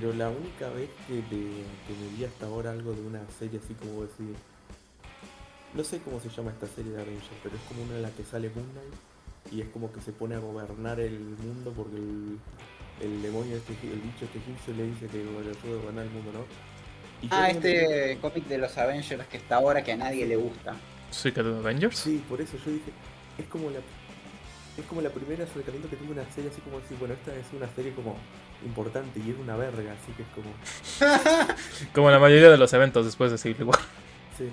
Pero la única vez que, me vi hasta ahora algo de una serie así como decir. No sé cómo se llama esta serie de Avengers, pero es como una en la que sale Moon Knight y es como que se pone a gobernar el mundo porque el, el demonio, este, el bicho este egipcio le dice que le puede gobernar el mundo, ¿no? Y Ah, no me- este cómic de los Avengers que está ahora que a nadie le gusta. Secret Avengers. Sí, por eso yo dije, es como la es como la primera acercamiento que tuve a una serie así como decir, bueno, esta es una serie como importante y es una verga, así que es como, Como la mayoría de los eventos después de Civil War. sí.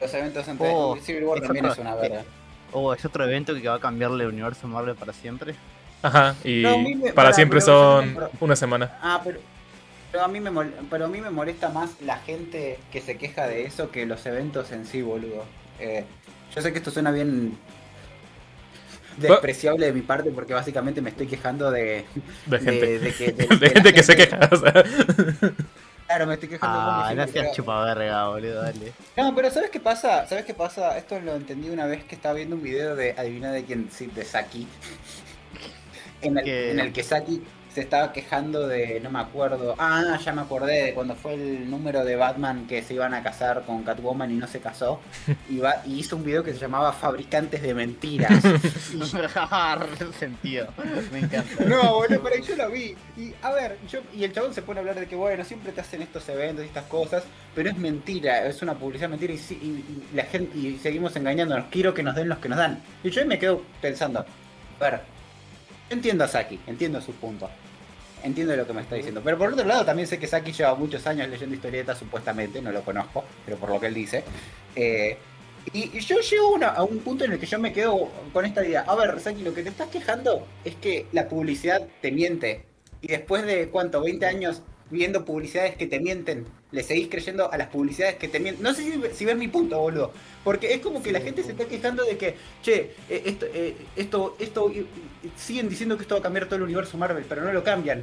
Los eventos entre Oh, Civil War también otro- es una verga. Oh, es otro evento que va a cambiarle el universo Marvel para siempre. Ajá, y No, me- para para, siempre son una semana. Ah, pero, pero, a mí me mol- pero a mí me molesta más la gente que se queja de eso que los eventos en sí, boludo. Eh, yo sé que esto suena bien despreciable de mi parte porque básicamente me estoy quejando de, De gente. de que, de- De, de la gente que se queja. o sea. Claro, me estoy quejando de Ah, no seas chupaverga, boludo, dale. No, pero ¿sabes qué pasa? ¿Sabes qué pasa? Esto lo entendí una vez que estaba viendo un video de adivina de quién, sí, de Saki. En el, Que- en el que Saki se estaba quejando de, no me acuerdo, ah, ya me acordé de cuando fue el número de Batman que se iban a casar con Catwoman y no se casó. Y, va, y hizo un video que se llamaba Fabricantes de Mentiras. sentido. Me encanta. No, boludo, pero yo lo vi. Y a ver, yo, y el chabón se pone a hablar de que, bueno, siempre te hacen estos eventos y estas cosas, pero es mentira, es una publicidad mentira y, y- y la gente y seguimos engañándonos. Quiero que nos den los que nos dan. Y yo ahí me quedo pensando, a ver, entiendo a Saki, entiendo su punto. Entiendo lo que me está diciendo. Pero por otro lado, también sé que Saki lleva muchos años leyendo historietas, supuestamente, no lo conozco, pero por lo que él dice. Eh, y, yo llego a un punto en el que yo me quedo con esta idea. A ver, Saki, lo que te estás quejando es que la publicidad te miente. Y después de, ¿cuánto? 20 años viendo publicidades que te mienten, le seguís creyendo a las publicidades que te mienten. No sé si, si ves mi punto, boludo. Porque es como que la gente se está quejando de que, che, eh, esto, eh, esto, esto, y- siguen diciendo que esto va a cambiar todo el universo Marvel, pero no lo cambian.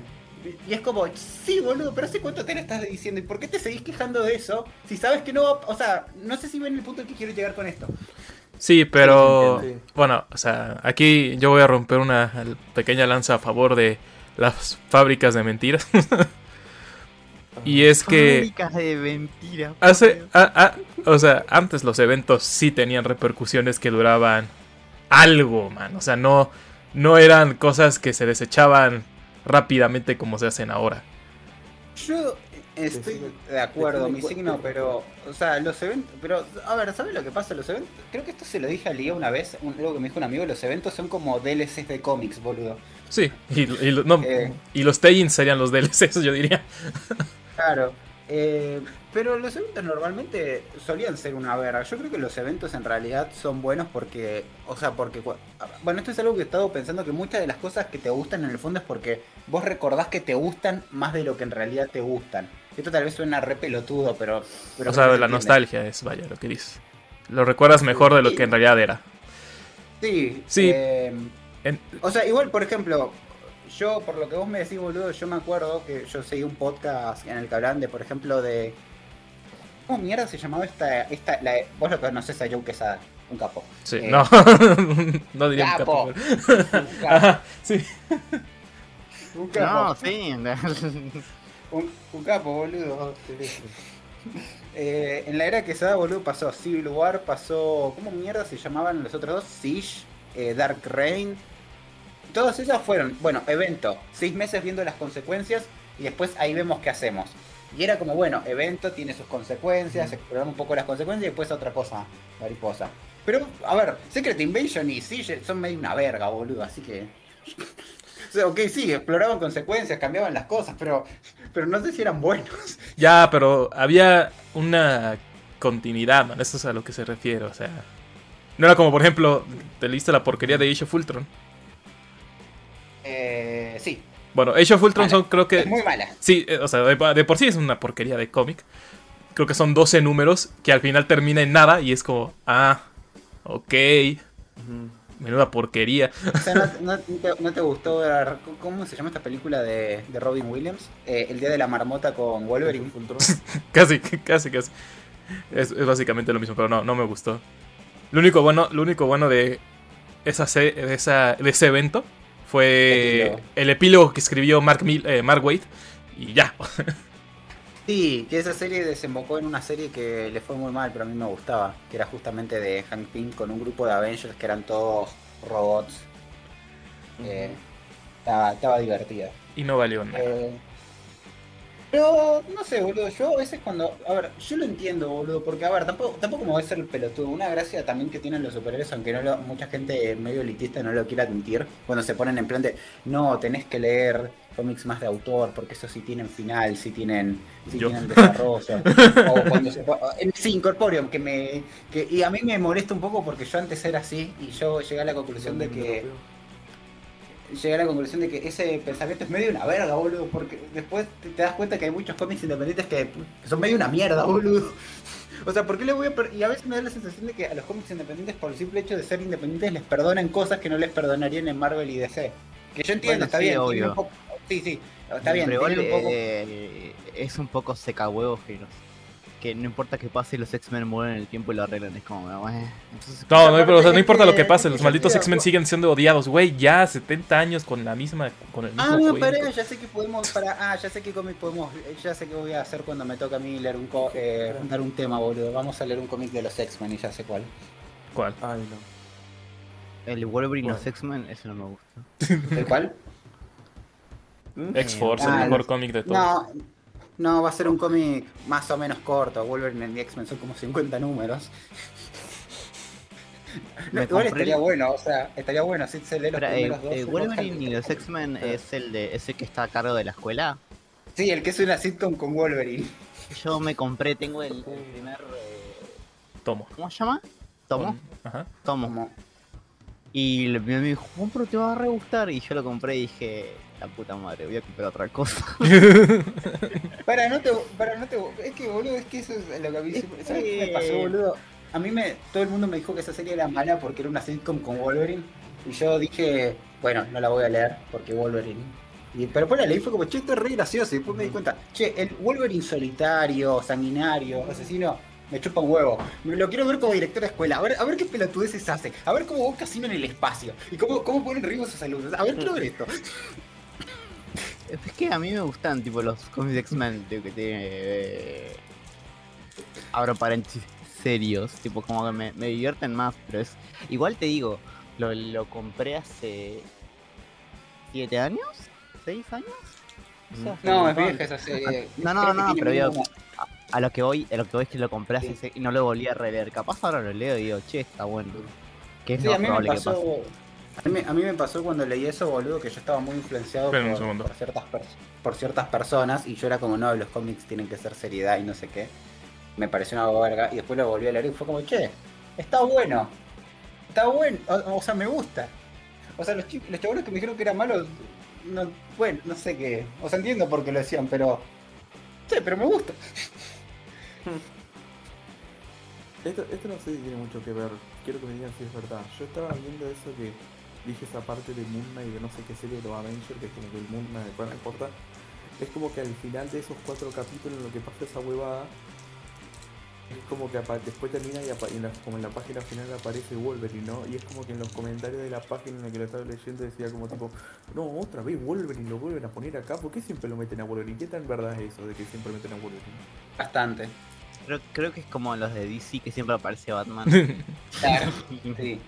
Y es como, sí, boludo, pero ¿hace cuánto te lo estás diciendo? ¿Y por qué te seguís quejando de eso? Si sabes que no va, o sea, no sé si ven el punto al que quiero llegar con esto. Sí, pero Sí, sí. bueno, o sea, aquí yo voy a romper una pequeña lanza a favor de las fábricas de mentiras. y es que de mentiras. hace, a- a- o sea, antes los eventos sí tenían repercusiones que duraban algo, man. O sea, no, no eran cosas que se desechaban rápidamente como se hacen ahora. Yo estoy de acuerdo, mi signo, pero, o sea, los eventos, pero, a ver, ¿sabes lo que pasa? Los eventos, creo que esto se lo dije a Lía una vez, un- algo que me dijo un amigo, los eventos son como DLCs de cómics, boludo. Sí, y, y lo- no, Eh. y los Tellins serían los DLCs, yo diría. Claro, eh, pero los eventos normalmente solían ser una verga. Yo creo que los eventos en realidad son buenos porque, o sea, porque, bueno, esto es algo que he estado pensando que muchas de las cosas que te gustan en el fondo es porque vos recordás que te gustan más de lo que en realidad te gustan. Esto tal vez suena re pelotudo, pero... pero o sea, la nostalgia es, vaya, lo que dices. Lo recuerdas mejor de lo que en realidad era. Sí, Sí. eh, En- o sea, igual, por ejemplo, yo, por lo que vos me decís, boludo, yo me acuerdo que yo seguí un podcast en el que hablaban de, por ejemplo, de. ¿Cómo mierda se llamaba esta. esta la, vos lo conocés a Joe Quesada, un capo. sí, Eh, no. no diría un Capo. capo. pero- Un capo. Ajá, sí. Un capo, No, sí. un, un capo, boludo. Eh, en la era Quesada, boludo, pasó Civil War, pasó. ¿Cómo mierda se llamaban los otros dos? Siege, eh, Dark Reign. Todas esas fueron, bueno, evento, seis meses viendo las consecuencias y después ahí vemos qué hacemos. Y era como, bueno, evento tiene sus consecuencias, exploramos un poco las consecuencias y después otra cosa, mariposa. Pero, a ver, Secret Invasion y Siege son medio una verga, boludo, así que... O sea, ok, sí, exploraban consecuencias, cambiaban las cosas, pero, pero no sé si eran buenos. Ya, pero había una continuidad, man. Eso es a lo que se refiere, o sea. No era como, por ejemplo, te leíste la porquería de Age of Ultron. Eh, sí, Bueno, Age of Ultron son, creo que. es muy mala. Sí, eh, o sea, de, de por sí es una porquería de cómic. Creo que son 12 números que al final termina en nada y es como, ah, ok, menuda porquería. O sea, ¿no, no te, no te gustó ver- ¿Cómo se llama esta película de, de Robin Williams? Eh, el Día de la Marmota con Wolverine. Casi, casi, casi. Es, es básicamente lo mismo, pero no, no me gustó. Lo único bueno, lo único bueno de, esa, de, esa, de ese evento fue Epílogo. el epílogo que escribió Mark, Mil- eh, Mark Waid y ya. Sí, que esa serie desembocó en una serie que le fue muy mal, pero a mí me gustaba, que era justamente de Hank Pym con un grupo de Avengers que eran todos robots. Eh, estaba, estaba divertida. Y no valió nada. Eh, pero, no sé, boludo, yo a veces cuando... A ver, yo lo entiendo, boludo, porque, a ver, tampoco, tampoco me voy a ser el pelotudo. Una gracia también que tienen los superhéroes, aunque no lo- mucha gente medio elitista no lo quiere admitir, cuando se ponen en plan de, no, tenés que leer cómics más de autor, porque esos sí tienen final, sí tienen, sí tienen desarrollo. o cuando se... Sí, Incorporeum, que me... Que, y a mí me molesta un poco porque yo antes era así y yo llegué a la conclusión de que llegué a la conclusión de que ese pensamiento es medio una verga, boludo, porque después te, das cuenta que hay muchos cómics independientes que, que son medio una mierda, boludo. O sea, ¿por qué le voy a Y a veces me da la sensación de que a los cómics independientes, por el simple hecho de ser independientes, les perdonan cosas que no les perdonarían en Marvel y DC. Que yo entiendo, Bueno, está sí, bien. obvio. un poco- sí, sí, está bien. Pero un poco- eh, es un poco seca huevos que, que no importa que pase, los X-Men mueven el tiempo y lo arreglan. Es como, eh, entonces, No, no, pero, o sea, no importa lo que- que pase, los que malditos X-Men siguen siendo odiados, güey, ya 70 años con la misma, con el mismo Ah, no, pará, ya sé que podemos, para, ah, ya sé qué cómic podemos, ya sé qué voy a hacer cuando me toca a mí leer un, co- eh, dar un tema, boludo. Vamos a leer un cómic de los X-Men y ya sé cuál. ¿Cuál? Ay, no. el Wolverine y los. X-Men, eso no me gusta. ¿El cuál? X-Force, Ah, el mejor no. cómic de todos. No, no, va a ser un cómic más o menos corto. Wolverine y X-Men son como 50 números. No, Me igual estaría el- bueno, o sea, estaría bueno si se lee los Espera, eh, primeros eh, Wolverine y los X-Men es el de ese que está a cargo de la escuela. Sí, el que es una sitcom con Wolverine. Yo me compré, tengo el, el primer. eh, Tomo. ¿Cómo se llama? ¿Tomo? Ajá. Tomo. Y le- me dijo, "Oh, pero te va a re gustar. Y yo lo compré y dije, la puta madre, voy a comprar otra cosa. Para, no te, para, no te, es que boludo, es que eso es lo que a mí siempre- ¿sabes qué me pasó, boludo? A mí me, todo el mundo me dijo que esa serie era mala porque era una sitcom con Wolverine. Y yo dije, bueno, no la voy a leer porque Wolverine. Y, pero después la leí fue como, che, esto es re gracioso. Y después me di cuenta, che, el Wolverine solitario, sanguinario, asesino, me chupa un huevo. Me lo quiero ver como director de escuela. A ver, a ver qué pelotudeces hace. A ver cómo un casino en el espacio. Y cómo, cómo ponen en riesgo sus alumnos. A ver, quiero ver esto. Es que a mí me gustan, tipo, los cómics de X-Men, que tiene. eh, abro paréntesis, serios. Tipo, como que me, me divierten más. Pero es. Igual te digo, lo, lo compré hace. ¿Siete años? ¿Seis años? O sea, hace No, es vieja esa serie. No, no, no, pero digo, buena- a lo que voy, a lo que voy es que lo compré hace Sí. y no lo volví a releer. Capaz ahora lo leo y digo, che, está bueno. Que es Sí, lo a mí me que. A mí, a mí me pasó cuando leí eso, boludo, que yo estaba muy influenciado por, ciertas pers- por ciertas personas y yo era como, no, los cómics tienen que ser seriedad y no sé qué. Me pareció una verga y después lo volví a leer y fue como, che, está bueno. Está bueno, o, o sea, me gusta. O sea, los, chi- los chabones que me dijeron que era malo, no, bueno, no sé qué. O sea, entiendo por qué lo decían, pero... Sí, pero me gusta. Esto, esto no sé si tiene mucho que ver. Quiero que me digan si es verdad. Yo estaba viendo eso que dije esa parte de Moon Knight y de no sé qué serie de los Avengers, que es como que el Moon Knight, bueno, no importa. Es como que al final de esos cuatro capítulos en lo que pasa esa huevada, es como que después termina y, y en la- como en la página final aparece Wolverine, ¿no? Y es como que en los comentarios de la página en la que lo estaba leyendo decía como tipo, no, otra vez Wolverine lo vuelven a poner acá, ¿por qué siempre lo meten a Wolverine? ¿Qué tan verdad es eso de que siempre meten a Wolverine? Bastante. Creo, creo que es como los de DC que siempre aparece Batman. Claro, sí.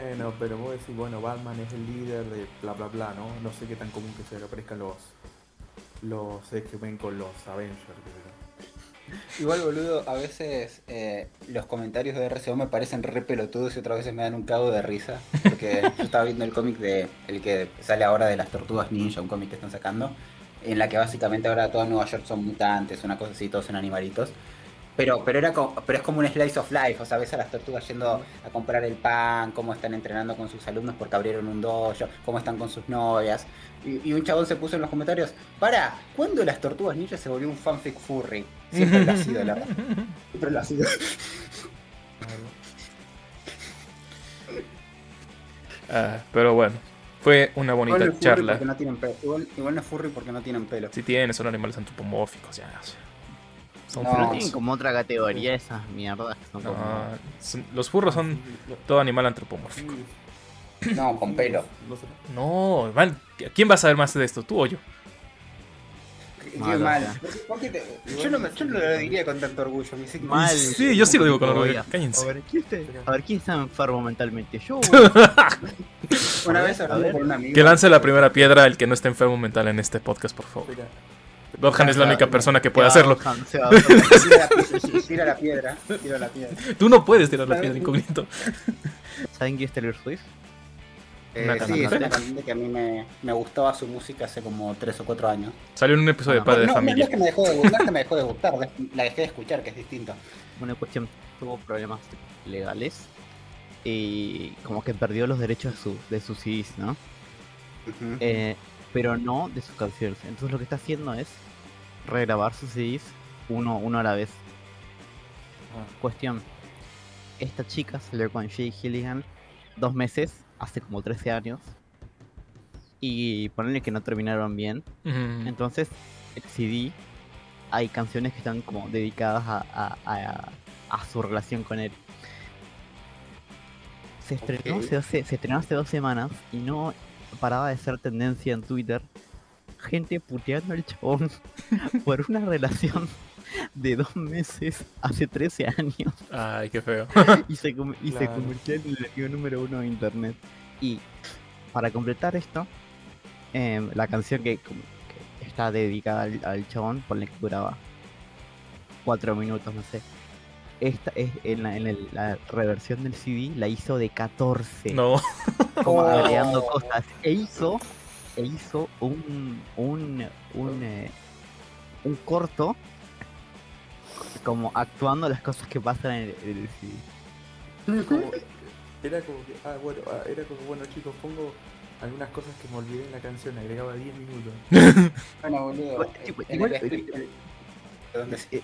Bueno, pero vos decís, bueno, Batman es el líder de bla bla bla, ¿no? No sé qué tan común que que aparezcan los los X-Men con los Avengers, pero... Igual, boludo, a veces eh, los comentarios de RCO me parecen re pelotudos y otras veces me dan un cago de risa. Porque yo estaba viendo el cómic de el que sale ahora de las Tortugas Ninja, un cómic que están sacando, en la que básicamente ahora toda Nueva York son mutantes, una cosa así, todos son animalitos. Pero, pero era como, pero es como un slice of life, o sea, ves a las tortugas yendo a comprar el pan, cómo están entrenando con sus alumnos porque abrieron un dojo, cómo están con sus novias. Y, y un chabón se puso en los comentarios, para, ¿cuándo las tortugas ninjas se volvió un fanfic furry? Siempre lo ha sido, la verdad. Siempre lo ha sido. Ah, pero bueno, fue una bonita Igual no charla. porque no tienen pelo. Igual, igual no es furry porque no tienen pelo. Si tienen, son animales antropomórficos, ya. Son No. Furros. tienen como otra categoría esas mierdas son No, como. son- los furros son todo animal antropomórfico. No, con pelo. No man, ¿quién va a saber más de esto? ¿Tú o yo? Qué Mal, mal. o sea. ¿Por qué te- Yo no, me- yo no lo diría con tanto orgullo. me dice que- Mal. Sí, yo sí lo digo con orgullo. a- Cállense. A ver, ¿quién está, a ver, ¿quién está enfermo mentalmente? Yo. Una vez A hablando ver. con un amigo. Que lance la primera piedra el que no esté enfermo mental en este podcast, por favor. Godhan es la única persona que puede hacerlo. Tira la, piedra, tira la piedra. Tú no puedes tirar la piedra incógnito. ¿Saben quién es Taylor Swift? Eh, Una sí, es una cantante que a mí me, me gustaba su música hace como 3 o 4 años. Salió en un episodio de Ah, Padre de no, no, no Familia. es que me dejó de gustar, no que me dejó de gustar, la dejé de escuchar, que es distinto. Una cuestión, tuvo problemas legales y como que perdió los derechos de, su, de sus CDs, ¿no? Ujú. Eh, pero no de sus canciones. Entonces lo que está haciendo es regrabar sus CDs uno, uno a la vez. Cuestión, esta chica salió con Jay Gilligan dos meses, hace como 13 años, y ponerle que no terminaron bien. Entonces, el CD, hay canciones que están como dedicadas a, a- a- a su relación con él. Se estrenó, hace, se estrenó hace dos semanas y no paraba de ser tendencia en Twitter. Gente puteando al chabón por una relación de dos meses hace 13 años Ay, qué feo. y se, y se convirtió en el enemigo número uno de internet. Y para completar esto, em, la canción que, está dedicada al, al chabón, ponle que duraba cuatro minutos, no sé. Esta es en la, en el- la reversión del CD, la hizo de 14, No. como Oh. agregando cosas. E hizo, e hizo un, un, un, eh, un corto como actuando las cosas que pasan en el, en el CD. Como- era como que, ah, bueno, ah, era como, bueno chicos, pongo algunas cosas que me olvidé en la canción, agregaba 10 minutos. Bueno, boludo. Igual- en igual- el script- de donde- Eh,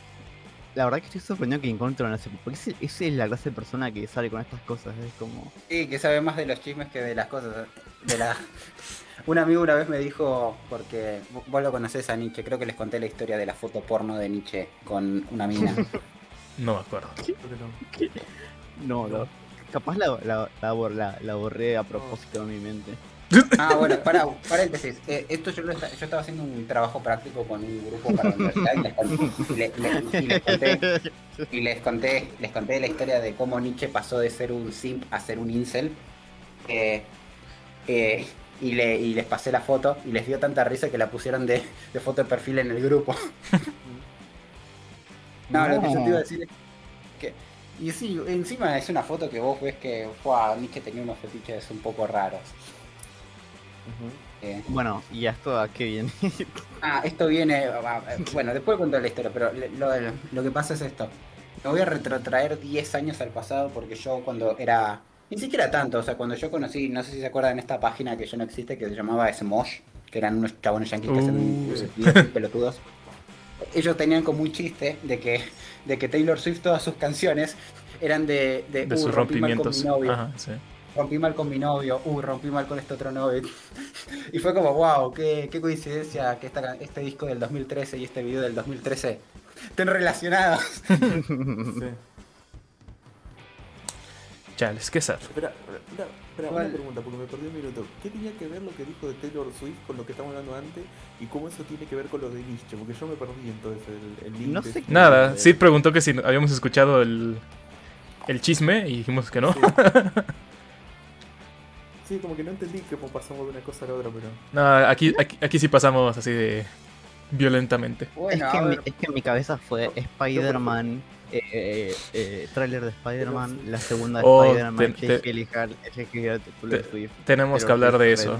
La verdad que estoy sorprendido que encuentro en ese porque ese- esa es la clase de persona que sale con estas cosas, es como Sí, que sabe más de los chismes que de las cosas. De la... Un amigo una vez me dijo, porque vo- vos lo conocés a Nietzsche, creo que les conté la historia de la foto porno de Nietzsche con una mina. No me acuerdo. No. no, no. Capaz la, la, la, bor- la- la borré a propósito de mi mente. Ah, bueno, para, paréntesis. Eh, esto yo, lo yo estaba haciendo un trabajo práctico con un grupo para la universidad y les, con- y le- le- y les conté, y les conté, les conté la historia de cómo Nietzsche pasó de ser un simp a ser un incel. Eh, eh, y, le, y les pasé la foto y les dio tanta risa que la pusieron de, de foto de perfil en el grupo. No, lo que yo te iba a decir es que. Y sí, encima es una foto que vos ves que fue Nietzsche tenía unos fetiches un poco raros. Eh, Bueno, y esto a qué viene. Ah, esto viene. ah, eh, Bueno, después cuento la historia, pero lo, lo que pasa es esto. Me voy a retrotraer 10 años al pasado porque yo cuando era. Ni siquiera tanto, o sea, cuando yo conocí, no sé si se acuerdan esta página que ya no existe, que se llamaba Smosh, que eran unos chabones yanquis que hacen Uh. muy pelotudos. Ellos tenían como un chiste de que, de que Taylor Swift, todas sus canciones eran de. De, De "Uh, sus rompí mal con rompimientos. mi novio Ajá, sí. rompí mal con mi novio, uy, rompí mal con este otro novio. Y fue como, wow, qué, qué coincidencia que esta, este disco del 2013 y este video del 2013 estén relacionados. Sí. Chales, qué sad. Espera, espera, espera, una pregunta, porque me perdí un minuto. ¿Qué tenía que ver lo que dijo de Taylor Swift con lo que estamos hablando antes? ¿Y cómo eso tiene que ver con lo de Nietzsche? Porque yo me perdí entonces el, el link. No sé qué- Nada, Sid preguntó que si habíamos escuchado el, el chisme y dijimos que no. Sí. Sí, como que no entendí cómo pasamos de una cosa a la otra, pero... No, aquí, aquí, aquí sí pasamos así de violentamente. es, Bueno, que mi, es que en mi cabeza fue Spider-Man, eh, eh, tráiler de Spider-Man, la segunda de Oh, Spider-Man, te- te- te- Swift. Tenemos que hablar de eso.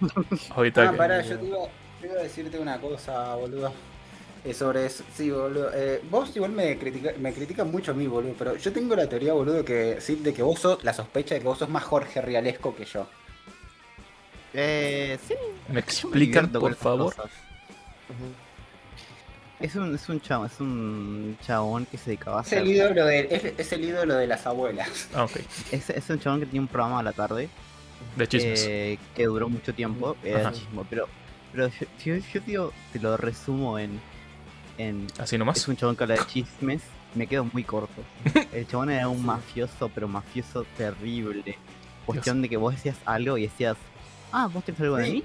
Ahorita ah, que- pará, yo te, iba, a decirte una cosa, boludo. Eh, sobre eso, sí, boludo. Eh, vos igual me critica, me critican mucho a mí, boludo, pero yo tengo la teoría, boludo, que sí, de que vos sos, la sospecha de que vos sos más Jorge Rialesco que yo. Eh, sí, ¿Me explican, por favor? Es un, es un chabón, es un chabón que se dedicaba a Es el ídolo de, es, es el ídolo de las abuelas. Ah, ok. Es, es un chabón que tenía un programa a la tarde De chismes. eh, que duró mucho tiempo. Era Ajá. chismo, pero, pero yo, yo, yo te, digo- te lo resumo en, en Así Es nomás. un chabón que habla de chismes. Me quedo muy corto. El chabón era un mafioso, pero mafioso terrible. Cuestión de que vos decías algo y decías, ah, vos tenés algo de Sí. mí.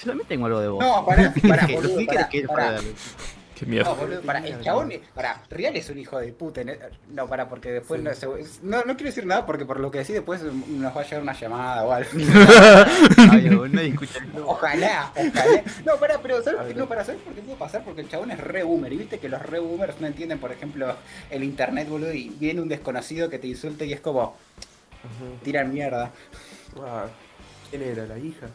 Yo también tengo algo de vos. No, pará, pará, ¿Qué- boludo, ¿qué pará, pará. Qué. No, boludo, para, el chabón, para, Real es un hijo de puta. No, para, porque después Sí. no, se- no, no quiero decir nada porque por lo que decís después nos va a llegar una llamada o algo. Ay, nadie escucha esto. Ojalá, ojalá. No, para, pero ¿sabes, no, para, ¿sabes por qué puede pasar? Porque el chabón es re boomer. Y viste que los re boomers no entienden, por ejemplo, el internet, boludo, y viene un desconocido que te insulte y es como, tiran mierda. Ah, ¿Quién era? ¿La hija?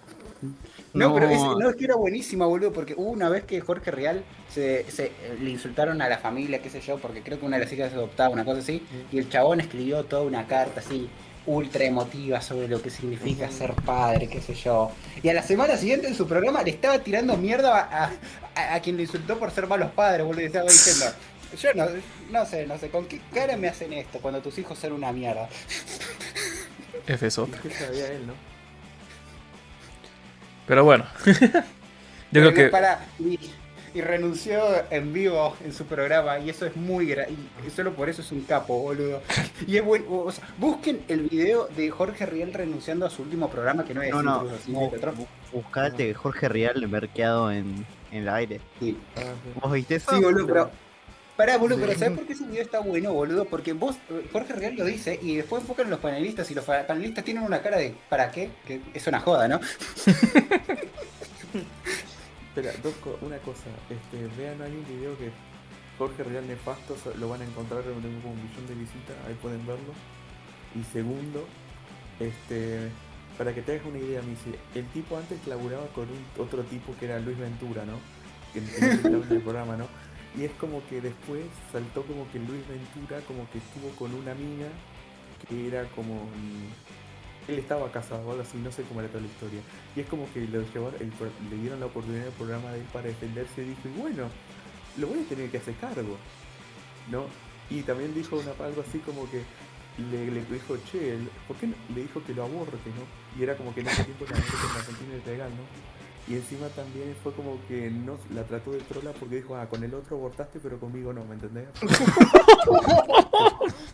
No, No. pero es, no, es que era buenísima, boludo, porque hubo una vez que Jorge Real se, se- le insultaron a la familia, qué sé yo, porque creo que una de las hijas se adoptaba, una cosa así, y el chabón escribió toda una carta así, ultra emotiva sobre lo que significa ser padre, qué sé yo. Y a la semana siguiente en su programa le estaba tirando mierda a, a- a quien le insultó por ser malos padres, boludo, y estaba diciendo, yo no, no sé, no sé, ¿con qué cara me hacen esto cuando tus hijos son una mierda? F es ¿Y otra. qué sabía él, no? Pero bueno. Yo creo que. Para, y, y renunció en vivo en su programa y eso es muy gra y solo por eso es un capo, boludo. Y es bueno, o sea, busquen el video de Jorge Riel renunciando a su último programa que no es No, no. Buscate Jorge Real merqueado en, en el aire. Sí, Ah, sí. ¿Vos viste eso? Sí, boludo, pero Pará, boludo, pero ¿sabes por qué ese video está bueno, boludo? Porque vos, eh, Jorge Real lo dice y después enfocan los panelistas y los panelistas tienen una cara de ¿para qué? Que es una joda, ¿no? Espera, dos co- una cosa. Este, vean, hay un video que Jorge Real Nefasto lo van a encontrar, tengo como un millón de visitas, ahí pueden verlo. Y segundo, este, para que te hagas una idea, Missy, el tipo antes laburaba con un, otro tipo que era Luis Ventura, ¿no? Que, que en el programa, ¿no? Y es como que después saltó como que Luis Ventura como que estuvo con una mina que era como... mm, Él estaba casado o algo así, no sé cómo era toda la historia. Y es como que lo llevaron, el le dieron la oportunidad al programa de él para defenderse y dijo, bueno, lo voy a tener que hacer cargo. ¿No? Y también dijo una, algo así como que le, le dijo, che, ¿por qué no? le dijo que lo aborte, ¿no? Y era como que en ese tiempo la muerte en Argentina ¿no? Y encima también fue como que no la trató de trola porque dijo, ah, con el otro abortaste, pero conmigo no, ¿me entendés?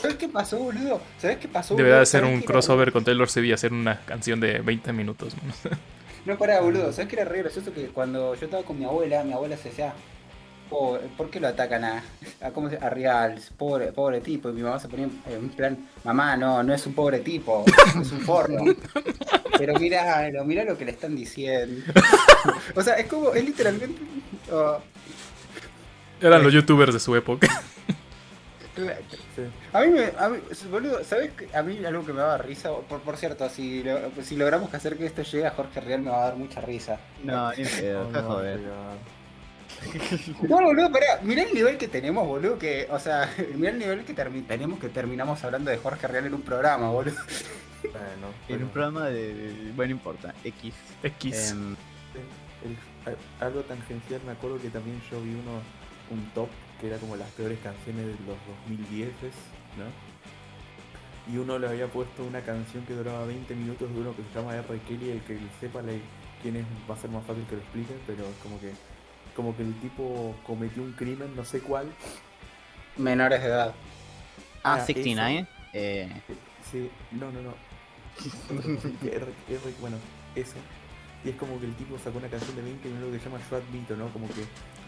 ¿Sabes qué pasó, boludo? ¿Sabes qué pasó? Debería boludo? de ser ¿Sabes un qué era- crossover con Taylor Swift y hacer una canción de 20 minutos. man. No, pará, boludo. ¿Sabes qué era re gracioso? Que cuando yo estaba con mi abuela, mi abuela se decía, "Oh, ¿por qué lo atacan a, a, ¿cómo se, a Real? Pobre, pobre tipo. Y mi mamá se ponía en plan, mamá, no, no es un pobre tipo, es un forno. Pero mirá, lo- mirá lo que le están diciendo. o sea, es como, es literalmente... oh, Eran los youtubers de su época. Sí. A mí, me, a mí, boludo, ¿sabes? A mí algo que me daba risa, por, por cierto, si, lo- si logramos hacer que esto llegue a Jorge Real me va a dar mucha risa. No, ni pedo, No, deja no, joder. No, boludo, pará, mirá el nivel que tenemos, boludo, que, o sea, mirá el nivel que termi- tenemos que terminamos hablando de Jorge Real en un programa, boludo. Bueno, En un programa de. de- Bueno, no importa. X. X. Em, El- algo tangencial, me acuerdo que también yo vi uno, un top que era como las peores canciones de los 2010, ¿no? Y uno le había puesto una canción que duraba 20 minutos de uno que se llama R. Kelly, el que sepa le- quién es va a ser más fácil que lo explique, pero es como que como que el tipo cometió un crimen, no sé cuál. Menores de edad. ah, Ah, 69. Eh, Sí, no, no, no. R- R- bueno, eso. Y es como que el tipo sacó una canción de 20 minutos que se llama Short Beat, ¿no? Como que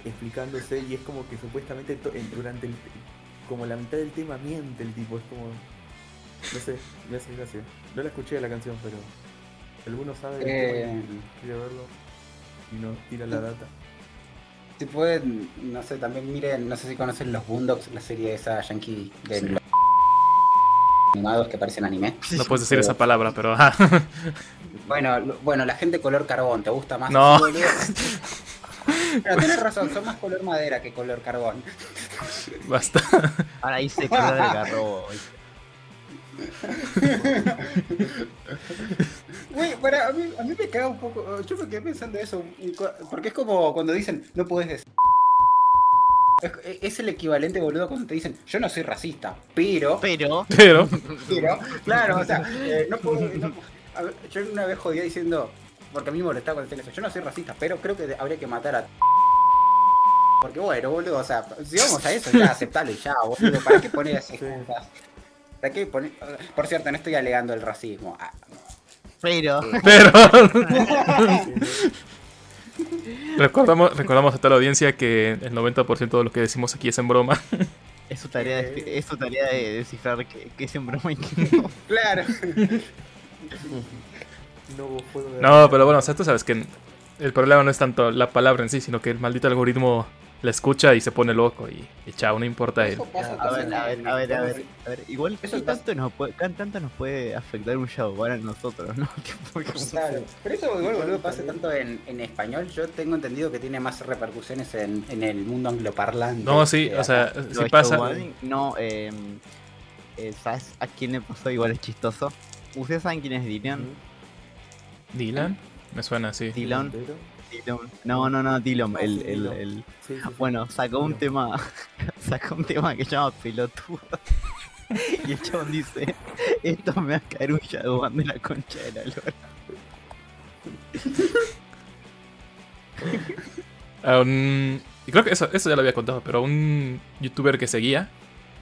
explicándose y es como que supuestamente durante el, como la mitad del tema miente el tipo, es como no sé, me hace gracia. No la escuché la canción, pero alguno sabe Eh. quiere verlo y no tira la data. Si pueden, no sé, también miren, no sé si conocen los Boondocks, la serie esa yankee de los animados que parecen anime. No puedes decir esa palabra, pero ajá. Bueno, bueno, la gente color carbón, ¿te gusta más? No. Pero tienes razón, son más color madera que color carbón. Basta. ahora hice color de garrobo. Güey, para, a, mí, a mí me caga un poco. Yo me quedé pensando eso. Porque es como cuando dicen, no puedes decir. Es, es el equivalente, boludo, cuando te dicen, yo no soy racista, pero. Pero. Pero. Pero, claro, o sea, eh, no puedo. no- a ver, yo una vez jodía diciendo. Porque a mí me molestaba cuando decían eso. Yo no soy racista, pero creo que habría que matar a. Porque bueno, boludo, o sea, si vamos a eso, ya aceptalo y ya, boludo. ¿Para qué poner esas Sí. Excusas? ¿Para qué poner.? Por cierto, no estoy alegando el racismo. Ah, Pero. Pero recordamos, recordamos a toda la audiencia que el 90% de lo que decimos aquí es en broma. Es su tarea, de, es su tarea de descifrar qué, qué es en broma y qué no. Claro. No, pero bueno, o sea, tú sabes que el problema no es tanto la palabra en sí, sino que el maldito algoritmo la escucha y se pone loco y, y chao, no importa él. Eso pasa A ver, a ver, a ver, a ver, a ver. Igual, Eso ¿qué tanto nos puede, qué tanto nos puede afectar un show a nosotros, no? Claro, pero eso igual boludo pasa tanto en, en español. Yo tengo entendido que tiene más repercusiones en, en el mundo angloparlante. No, sí, que o sea, sí Lo de pasa. No, eh, eh, ¿sabes a quién le pasó? Igual es chistoso. ¿Ustedes saben quién es Dylan? Dylan, me suena así. Dylan. No, no, no, Dylan. Ah, El, el, Dylan. el- Sí, sí, sí. Bueno, sacó un tema. sacó un tema que se llama Pelotudo. y el chabón dice: Esto me va a caer un Shadowban de la concha de la lora. Y creo que eso, eso ya lo había contado, pero un youtuber que seguía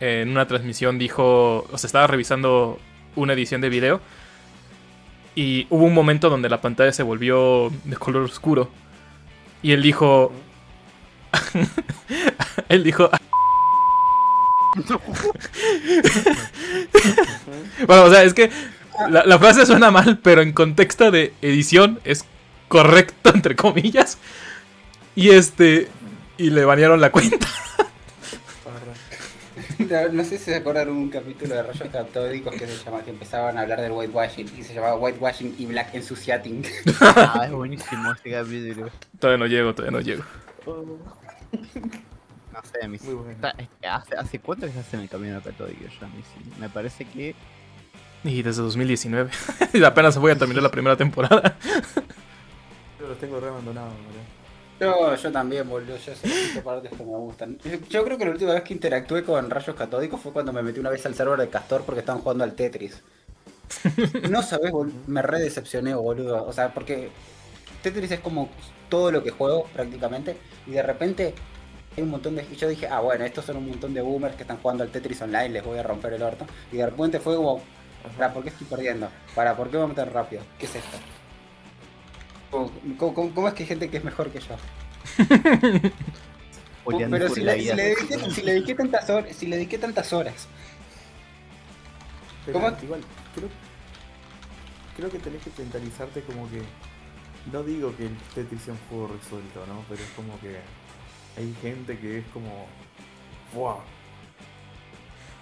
en una transmisión dijo, o sea, estaba revisando una edición de video y hubo un momento donde la pantalla se volvió de color oscuro y él dijo, él dijo, bueno, o sea, es que la, frase suena mal, pero en contexto de edición es correcto, entre comillas. Y este. Y le banearon la cuenta. No, no sé si se acuerdan un capítulo de rayos catódicos que se llama que empezaban a hablar del whitewashing y se llamaba whitewashing y black enthusiasting. ah, es buenísimo este capítulo. Todavía no llego, todavía no llego. Oh, No sé, mis. Bueno. está- ¿Hace, ¿Hace cuánto que se hace en el camino católico ya? mis? Me parece que. Y desde 2019. y apenas voy a terminar la primera temporada. Yo los tengo re abandonados. Yo, yo también, boludo, yo sé qué partes que me gustan. Yo creo que la última vez que interactué con rayos catódicos fue cuando me metí una vez al server de Castor porque estaban jugando al Tetris. No sabes, bol- me re decepcioné, boludo. O sea, porque Tetris es como todo lo que juego prácticamente y de repente hay un montón de... Y yo dije, ah, bueno, estos son un montón de boomers que están jugando al Tetris online, les voy a romper el orto. Y de repente fue como, para, ¿por qué estoy perdiendo? Para, ¿por qué voy a meter rápido? ¿Qué es esto? ¿Cómo, cómo- cómo- cómo es que hay gente que es mejor que yo? Oleando Pero si la si le dediqué, si le dediqué tantas horas, si le dediqué tantas horas. Pero ¿Cómo? igual, creo, creo que tenés que mentalizarte como que. No digo que el Tetris sea un juego resuelto, ¿no? Pero es como que hay gente que es como. ¡Wow!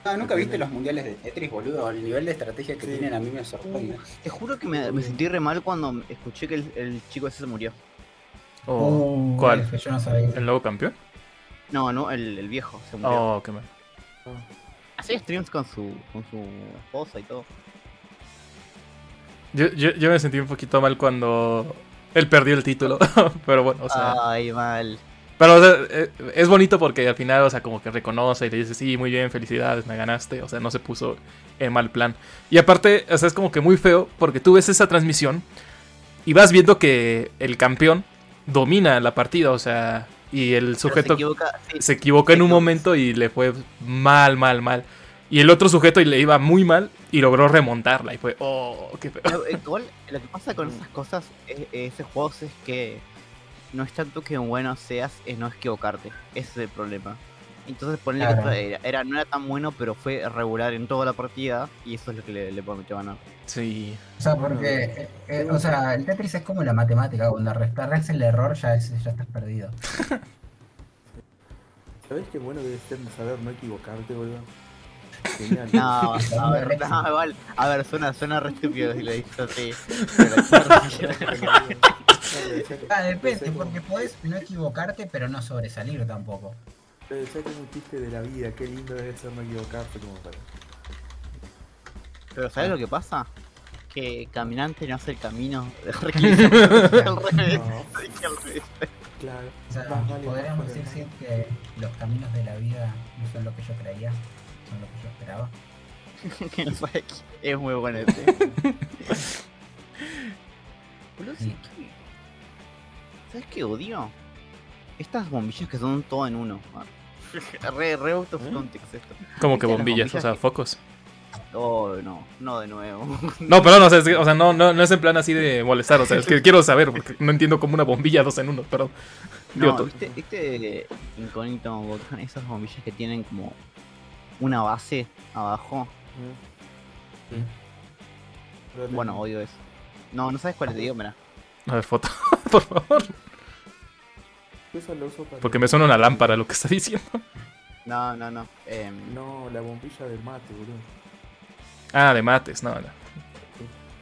Ah, ¿Nunca viste los mundiales de Tetris, boludo? El nivel de estrategia que Sí. tienen a mí me sorprende. Te juro que me, me sentí re mal cuando escuché que el, el chico ese se murió. Oh, ¿Cuál? F, Yo no sabía. ¿El nuevo campeón? No, no, el, el viejo se murió. Oh, qué mal. Hacía streams con su, con su esposa y todo. Yo, yo, yo me sentí un poquito mal cuando él perdió el título. pero bueno, o sea. Ay, mal. Pero o sea, eh, es bonito porque al final, o sea, como que reconoce y le dice, sí, muy bien, felicidades, me ganaste. O sea, no se puso en mal plan. Y aparte, o sea, es como que muy feo porque tú ves esa transmisión y vas viendo que el campeón domina la partida, o sea, y el Pero se sujeto equivoca, sí, se equivocó en un momento y le fue mal, mal, mal. Y el otro sujeto le iba muy mal y logró remontarla. Y fue, oh, qué feo. Eh, lo que pasa con esas cosas, eh, ese juegos es que no es tanto que bueno seas, es no equivocarte. Ese es el problema. Entonces ponerle que Claro. esto era, era- no era tan bueno, pero fue regular en toda la partida y eso es lo que le, le permitió ganar. Sí. O sea, porque, eh, eh, o sea, el Tetris es como la matemática, cuando restauras el error ya, es- ya estás perdido. ¿Sabés qué bueno debe ser saber no equivocarte, boludo? Genial. No, a ver, no, igual, a ver, suena, suena re estúpido si lo dices así. pero- Ah, depende, porque podés no equivocarte, pero no sobresalir tampoco. Pero ya que es un chiste de la vida, qué lindo debe ser no equivocarte como para. Pero ¿sabes lo que pasa? Que caminante no hace el camino. Revés. claro. O sea, Más vale podríamos bajar decir sí, que los caminos de la vida no son lo que yo creía, son lo que yo esperaba. Es muy bueno este. Boludo, Sí. ¿Sabes qué? ¿Sabes qué odio? Estas bombillas que son todo en uno. Ah. re, re out of ¿Eh? context esto. Como que ¿Viste las bombillas, o sea, focos. Oh, no, no de nuevo. No, perdón, o sea, es que- o sea, no, no, no es en plan así de molestar, o sea, es que quiero saber, porque no entiendo como una bombilla dos en uno, perdón. Digo, No, to- ¿viste, viste incógnito botón? Esas bombillas que tienen como una base abajo. Dale. Bueno, odio eso. No, no sabes cuál te digo, mira. A ver, foto, por favor. Porque me suena una lámpara lo que está diciendo. No, no, no. em, No, la bombilla del mate, boludo. Ah, de mates, no, no.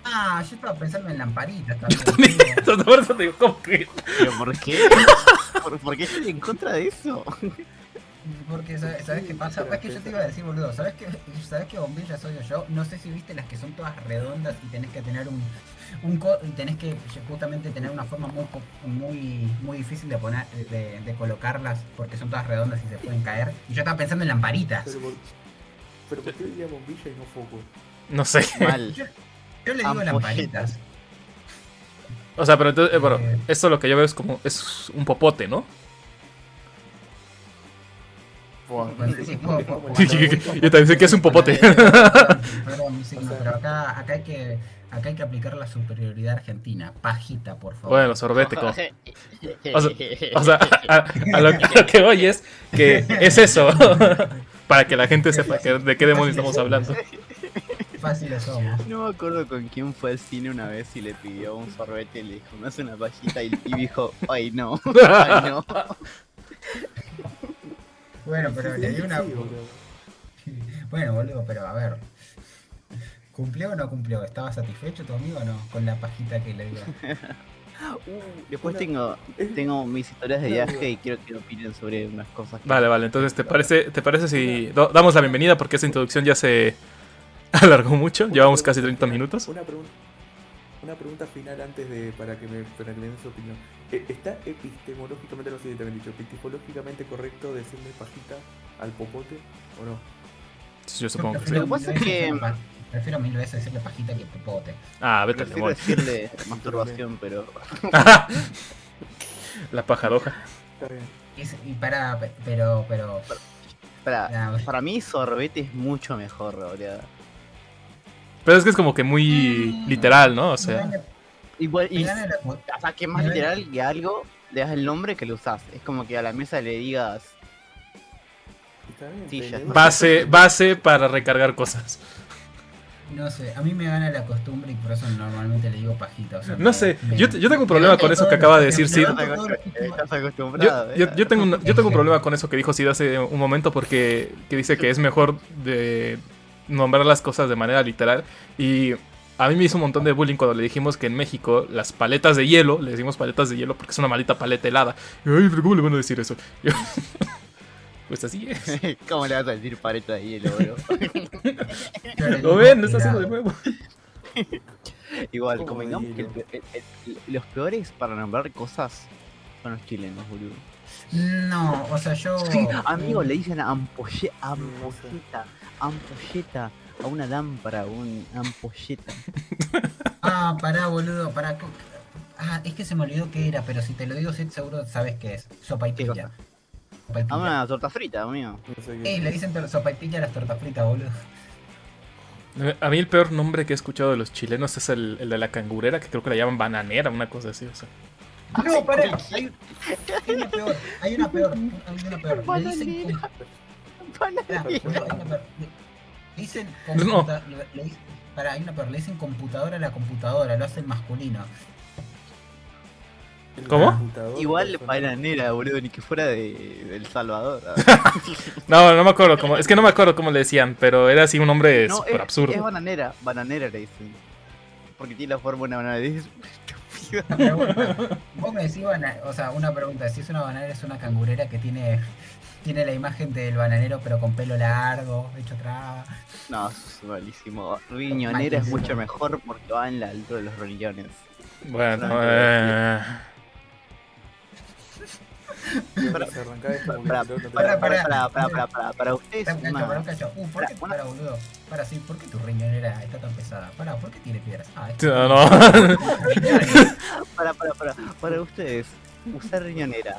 Ah, yo estaba pensando en lamparitas también. Entonces, por eso te digo, ¿cómo que? ¿Pero por qué? ¿Por, por qué estoy en contra de eso? Porque, ¿sabes, ¿sabes qué pasa? Es que yo te iba a decir, boludo, ¿sabes qué, ¿sabes qué bombillas odio yo? No sé si viste las que son todas redondas y tenés que tener un... un co- y tenés que justamente tener una forma muy muy muy difícil de poner de, de colocarlas porque son todas redondas y se pueden caer. Y yo estaba pensando en lamparitas. Pero por, pero ¿por qué diría bombilla y no foco? No sé. Mal. Yo le digo lamparitas. O sea, pero entonces, eh, bueno, Eh. esto lo que yo veo es como, es un popote, ¿no? Sí, Yo te decía que es un popote. Pero acá, acá hay que acá hay que aplicar la superioridad argentina. Pajita, por favor. Bueno, sorbete, como. O sea, o sea, a, a lo, a lo que voy es que es eso. Para que la gente sepa que- de qué demonios estamos hablando. Fáciles somos. No me acuerdo con quién fue al cine una vez y le pidió un sorbete y le dijo, me hace una pajita y pibe dijo, ay no, ay no. Bueno, pero le di una. Sí, boludo. Bueno, boludo, pero a ver. ¿Cumplió o no cumplió? ¿Estaba satisfecho tu amigo o no? Con la pajita que le dio. Uh, después Una- tengo, mis historias de viaje y quiero que opinen sobre unas cosas. que- Vale, vale, entonces, ¿te parece, ¿te parece si do- damos la bienvenida? Porque esa introducción ya se alargó mucho. Llevamos casi 30 minutos. Una pregunta, una pregunta final antes de para que me, para que me den su opinión. Eh, ¿Está epistemológicamente, no sé si te dicho, epistemológicamente correcto decirle pajita al popote o no? Yo supongo que sí. Lo que pasa es que- Prefiero mil veces decirle pajita que popote. Ah, vete al demonio. decirle masturbación, pero... La pajadoja. Está bien. Y, y para. Pero, pero. Para, ah, para mí sorbete es mucho mejor, boludo. Pero es que es como que muy literal, ¿no? O sea, Igual, y, o sea, que es más literal que algo, le das el nombre que le usas. Es como que a la mesa le digas, bien. Sí, base, base para recargar cosas. No sé, a mí me gana la costumbre y por eso normalmente le digo pajita. o sea, No sé, me- yo, yo tengo un problema con eso que acaba de decir Sid. Lo Yo, acostumbrado. yo, ¿eh? yo tengo un, yo tengo un problema con eso que dijo Sid hace un momento porque que dice que es mejor de nombrar las cosas de manera literal y a mí me hizo un montón de bullying cuando le dijimos que en México las paletas de hielo, le decimos paletas de hielo porque es una maldita paleta helada. Y, Ay, pero ¿cómo le van a decir eso? Yo, pues así es. ¿Cómo le vas a decir paleta de hielo, bro? ¿Lo ven? Lo está haciendo de nuevo. Igual, Como convengamos que hielo. el- el- el- los peores para nombrar cosas son los chilenos, boludo. No, o sea, yo. Sí, amigo, le dicen ampolle, ampolleta, ampolleta, a una lámpara, un ampolleta. Ah, pará, boludo, pará. Ah, es que se me olvidó qué era, pero si te lo digo, sí, seguro sabes qué es. Sopa y ¿Qué pilla. Sopa y A pilla. una torta frita, amigo. no sé Eh, le dicen sopa y pilla a las tortas fritas, boludo. A mí el peor nombre que he escuchado de los chilenos es el, el de la cangurera, que creo que la llaman bananera, una cosa así. O sea. No, pará. Hay, hay una peor, hay una peor, hay una peor. Le dicen. boludo, hay una peor. Dicen computa- le- hay una. Le dicen computadora a la computadora, lo hacen masculino. ¿Cómo? Igual bananera, boludo, ni que fuera de, de El Salvador. No, no me acuerdo cómo, es que no me acuerdo cómo le decían, pero era así un nombre No, súper es, absurdo. es bananera, bananera le dicen. Porque tiene la forma de una banana. Dices, vos me decís, o sea, una pregunta, si es una bananera es una cangurera que tiene tiene la imagen del bananero pero con pelo largo, hecho traba. No, eso es malísimo. Riñonera es mucho mejor porque va en la altura de los riñones. Bueno, No, eh, Para, para, Pará, para, para, para, para, para ustedes Para un cacho, una- para un cacho. Uh, ¿por qué, Para, boludo? Para sí, ¿por qué tu riñonera está tan pesada? Para, ¿por qué tiene piedras? Ah, es que- no, no. para, para, para, para ustedes, usar riñonera,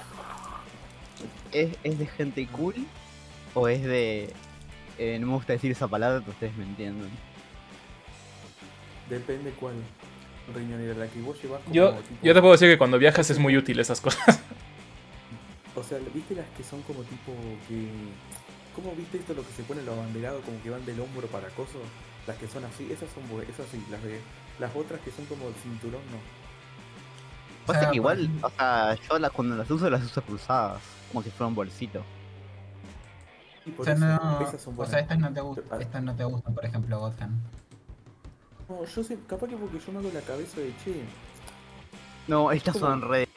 ¿es, ¿es de gente cool o es de eh, no me gusta decir esa palabra, pero ustedes me entienden. Depende cuál riñonera, la que vos llevas como Yo, tipo- yo te puedo decir que cuando viajas es muy útil esas cosas. O sea, ¿viste las que son como tipo que... ¿Cómo viste esto lo que se pone los abanderados como que van del hombro para coso? Las que son así, esas son buenas, esas sí, las de... Las otras que son como el cinturón, no. Pasa sea, que igual, por o sea, yo las- cuando las uso las uso cruzadas, como si fuera un bolsito. Y O por sea, eso, no, o sea, estas no te gustan, Ah. estas no te gustan, por ejemplo, Godham. No, yo sé, capaz que porque yo me hago la cabeza de che. No, estas son re...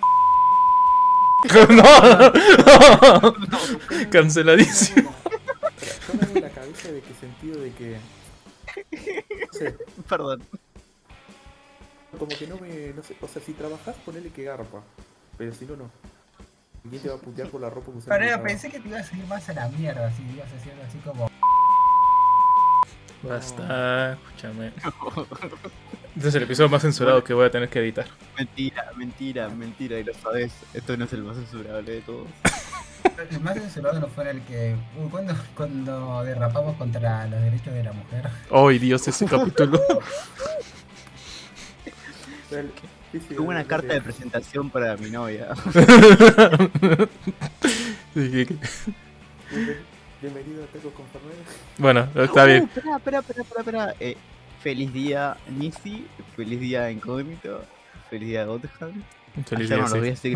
no, canceladísimo. Yo me hago la cabeza de que sentido de que. No sé, Perdón. como que no me. No sé, o sea, si trabajás, ponele que garpa. Pero si no, no. ¿Quién te va a putear por la ropa que Pero pensé que te ibas a ir más a la mierda, así ibas decir así como. Basta, escúchame. Este es el episodio más censurado que voy a tener que editar. Mentira, mentira, mentira, y lo sabes. Esto no es el más censurable de todos. El más censurado no fue el que. Uy, cuando, cuando derrapamos contra los derechos de la mujer. ¡Ay, Dios, ese capítulo! Sí, una carta de presentación para mi novia. Bienvenido a Tacos con Fernández. Bueno, está bien. Espera, espera, espera, espera, espera. Eh, feliz día, Nisi. Feliz día, Incógnito. Feliz día, Gotham. Feliz Ayer día, no los sí.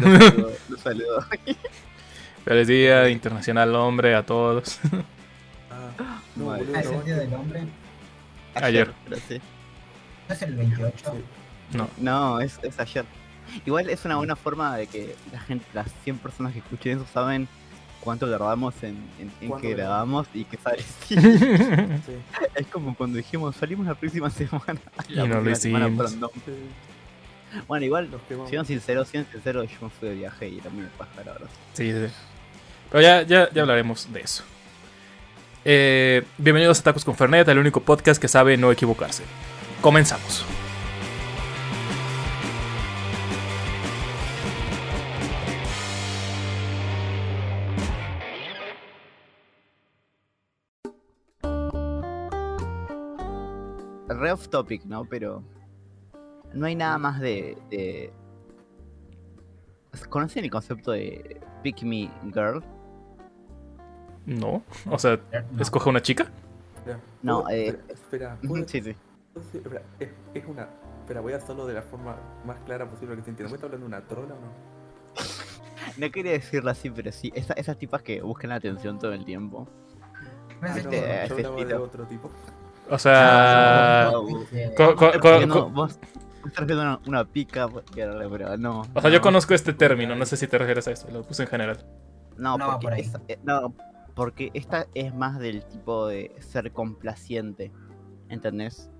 los saludo. Feliz día internacional hombre a todos. Ah, no, boludo, Ah, es no, el día del hombre. Ayer. pero sí. ¿No es el 28? No. No, es, es ayer. Igual es una buena forma de que la gente, las 100 personas que escuchen eso saben cuánto tardamos en, en, en ¿Cuándo que grabamos? y que sale. Sí, Sí, es como cuando dijimos salimos la próxima semana. Y La no lo próxima semana hicimos. pronto. sí, Bueno, igual, siendo sincero, siendo sincero, yo me fui de viaje y también me pasa. Sí, sí. Pero ya, ya, ya hablaremos de eso. Eh, bienvenidos a Tacos con Fernet, el único podcast que sabe no equivocarse. Comenzamos. Off topic, ¿no? Pero no hay nada más de, de... ¿Conocen el concepto de Pick Me Girl? No, o sea, No. escoge una chica. No, ¿puedo- eh, espera, espera, ¿puedo- Sí, sí. Espera, es, es una. Espera, voy a hacerlo de la forma más clara posible que se entienda. ¿Me está hablando de una trola o no? No quería decirlo así, pero sí. Esa- esas tipas que buscan la atención todo el tiempo. No Ah, sé no, yo este hablaba de otro tipo. O sea, vos estás haciendo una, una pica, pero no. o sea, yo no. conozco este término, no sé si te refieres a eso, lo puse en general. No, No porque por ahí. esa- eh, no, porque esta es más del tipo de ser complaciente, ¿entendés?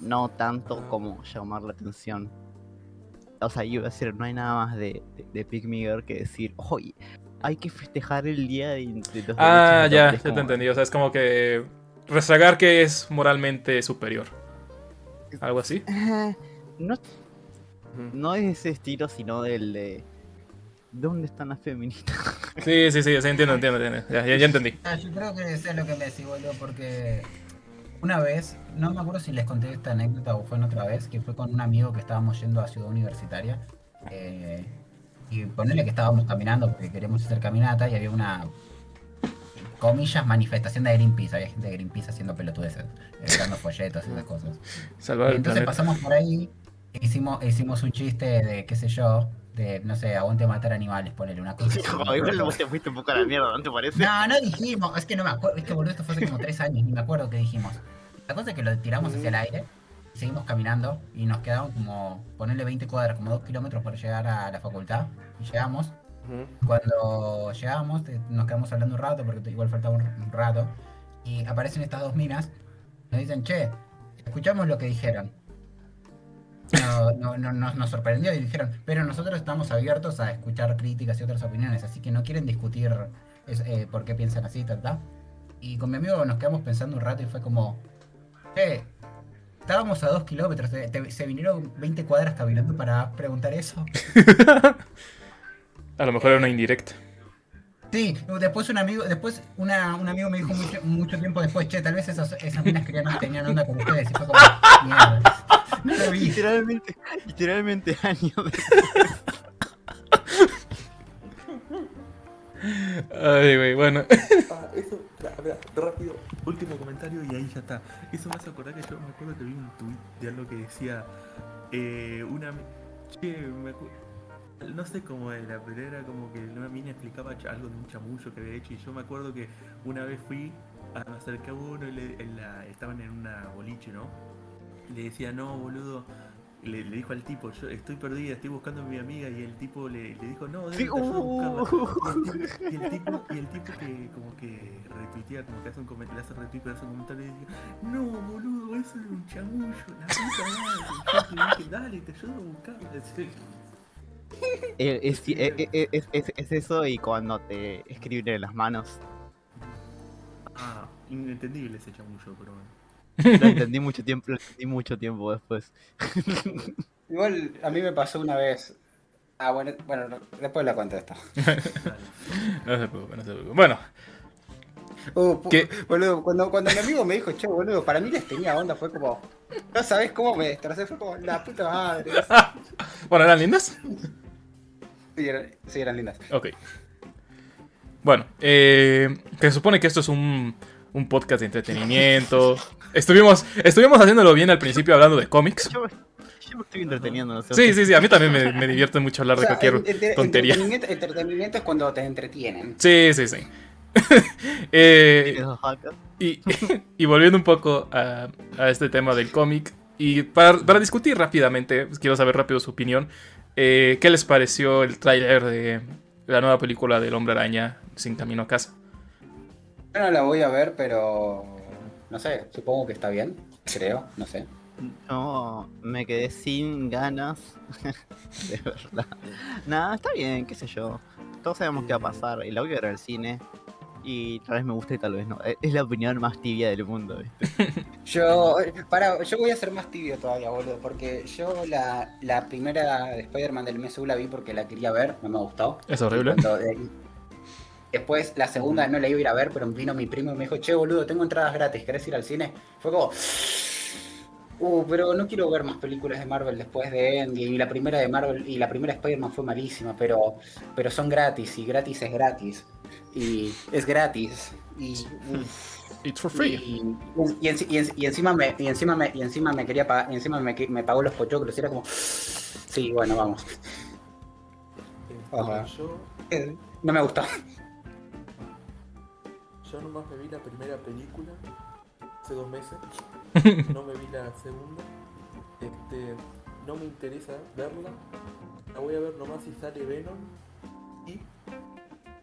No tanto como llamar la atención. O sea, yo iba a decir, no hay nada más de, de, de Pick Me Girl que decir, oye, hay que festejar el día de, de los Ah, ya, del hombre". Es ya te entendí. O sea, es como que rezagar que es moralmente superior. Algo así. "Ah, no, es ese estilo, sino del de... ¿Dónde están las feministas? Sí, sí, sí, sí, entiendo, entiendo, entiendo. Ya, ya, ya entendí. Ah, yo creo que sé lo que me decís, boludo, porque una vez, no me acuerdo si les conté esta anécdota o fue en otra vez, que fue con un amigo que estábamos yendo a Ciudad Universitaria. eh, y ponerle que estábamos caminando porque queríamos hacer caminata y había una, comillas, manifestación de Greenpeace. Había gente de Greenpeace haciendo pelotudeces, dando folletos y esas cosas. Salvar Entonces pasamos por ahí, hicimos, hicimos un chiste de, qué sé yo, de, no sé, aguante matar animales, ponerle una cosa. igual vos te fuiste un poco a la mierda, ¿no te parece? No, no dijimos, es que no me acuerdo, es que boludo, esto fue hace como tres años, ni me acuerdo qué dijimos. La cosa es que lo tiramos hacia el aire, y seguimos caminando, y nos quedaban como, ponerle 20 cuadras, como 2 kilómetros para llegar a la facultad, y llegamos. Cuando llegamos, nos quedamos hablando un rato, porque igual faltaba un un rato, y aparecen estas dos minas, nos dicen, che, escuchamos lo que dijeron. No, no, no, nos, nos sorprendió y dijeron, pero nosotros estamos abiertos a escuchar críticas y otras opiniones, así que no quieren discutir es, eh, por qué piensan así, tal, tal. Y con mi amigo nos quedamos pensando un rato y fue como, che, estábamos a dos kilómetros, te- te- se vinieron 20 cuadras caminando para preguntar eso. A lo mejor era una indirecta. Sí, después un amigo, después una, un amigo me dijo mucho, mucho tiempo después, che, tal vez esas, esas minas querían no tenían onda con ustedes. Y fue como, mierda. No lo vi. Literalmente, literalmente años de... Ay, güey, bueno. Ah, eso, tra- a ver, rápido, último comentario y ahí ya está. Eso me hace acordar que yo me acuerdo que vi un tweet de algo que decía eh, una che, me acu- no sé cómo era, pero era como que una mina explicaba algo de un chamullo que había hecho y yo me acuerdo que una vez fui a me acerqué a uno y le, en la- estaban en una boliche, ¿no? Y le decía, no, boludo. Le, le dijo al tipo, yo estoy perdida, estoy buscando a mi amiga y el tipo le, le dijo, no, Sí, debe te ayudo a uh. buscarla". Y el tipo, y el tipo que como que retuitea, como que hace un comentario, le hace retweet, pero hace un comentario y dice, no boludo, eso es un chamullo, la puta madre. Yo te dije, dale, te ayudo a buscarla. Eh, Es, es, es- es- es- es eso y cuando te escriben en las manos. Ah, inentendible ese chamullo, pero bueno. Lo entendí mucho tiempo, lo entendí mucho tiempo después. Igual a mí me pasó una vez. Ah, bueno, bueno, no, después la cuento esto. No se preocupe, no se preocupe. Bueno, Uh, pu- ¿Qué? Boludo, cuando, cuando mi amigo me dijo, che, boludo, para mí les tenía onda, fue como. No sabés cómo me destrocé, fue como la puta madre. bueno, ¿eran lindas? Sí, eran, sí, eran lindas. Ok. Bueno, eh, que se supone que esto es un, un podcast de entretenimiento. Estuvimos, estuvimos haciéndolo bien al principio hablando de cómics. Yo, me- yo me estoy entreteniendo, no sé. Sí, sí, sí, a mí también me, me divierte mucho hablar O de cualquier tontería. Entretenimiento, entretenimiento es cuando te entretienen. Sí, sí, sí. Eh, y, y volviendo un poco a, a este tema del cómic, y para, para discutir rápidamente, pues, quiero saber rápido su opinión, eh, ¿qué les pareció el tráiler de la nueva película del Hombre Araña sin camino a casa? Yo no la voy a ver, pero. No sé, supongo que está bien. Creo, no sé. Yo me quedé sin ganas. de verdad. Nada, está bien, qué sé yo. Todos sabemos qué va a pasar. Y la voy a ver al cine. Y tal vez me guste y tal vez no. Es- Es la opinión más tibia del mundo, ¿viste? Yo. Para, yo voy a ser más tibio todavía, boludo. Porque yo la, la primera de Spider-Man del MSU la vi porque la quería ver, no me gustó. Es horrible. Cuando, eh, después la segunda no la iba a ir a ver, pero vino mi primo y me dijo, che boludo, tengo entradas gratis, ¿querés ir al cine? Fue como. Uh, pero no quiero ver más películas de Marvel después de Endgame. Y la primera de Marvel y la primera Spider-Man fue malísima, pero, pero son gratis y gratis es gratis. Y es gratis. Y, It's for free. y, y enci- y enci- y encima me y encima me y encima me quería pagar, y encima me, me pagó los pochoclos y era como sí bueno vamos Ajá. yo, Eh, no me gustó yo nomás me vi la primera película hace dos meses. No me vi la segunda. Este, no me interesa verla. La voy a ver nomás si sale Venom.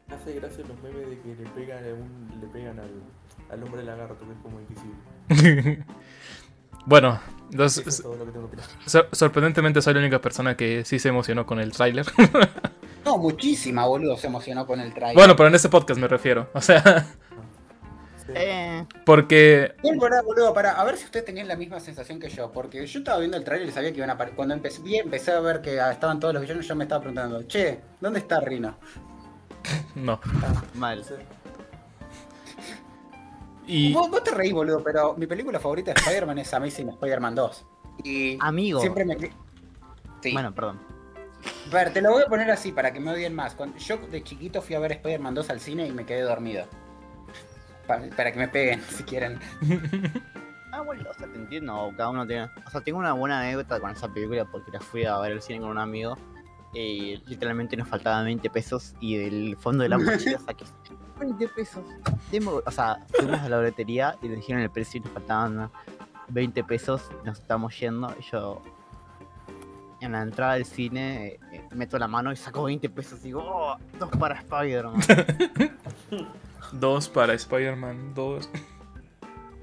Hace gracia los memes de que le pegan, a un, le pegan al, al hombre lagarto, que es como invisible. bueno, Eso entonces, es todo lo que tengo que decir. sor- sorprendentemente soy la única persona que sí se emocionó con el tráiler. no muchísima boludo se emocionó con el trailer bueno, pero en este podcast me refiero. O sea, Sí. Eh, porque... Bueno, pará, boludo, para a ver si ustedes tenían la misma sensación que yo, porque yo estaba viendo el trailer y sabía que iban a aparecer. Cuando empecé, vi- empecé a ver que estaban todos los villanos, yo me estaba preguntando, che, ¿dónde está Rino? No. mal. Y... Vos, vos te reís, boludo, pero mi película favorita de Spider-Man es Amazing Spider-Man 2. Y Amigo. siempre me. Sí. Bueno, perdón. A ver, te lo voy a poner así para que me odien más. Cuando yo de chiquito fui a ver Spider-Man 2 al cine y me quedé dormido. Pa- para que me peguen, si quieren. Ah, bueno, o sea, te entiendo, cada uno tiene... O sea, tengo una buena anécdota con esa película porque la fui a ver al cine con un amigo y literalmente nos faltaban 20 pesos y del fondo de la mochila saqué 20 pesos. Demo- o sea, fuimos a la boletería y le dijeron el precio y nos faltaban 20 pesos, nos estamos yendo y yo en la entrada del cine eh, eh, meto la mano y saco 20 pesos y digo, oh, dos para Spider-Man. Dos para Spider-Man, dos.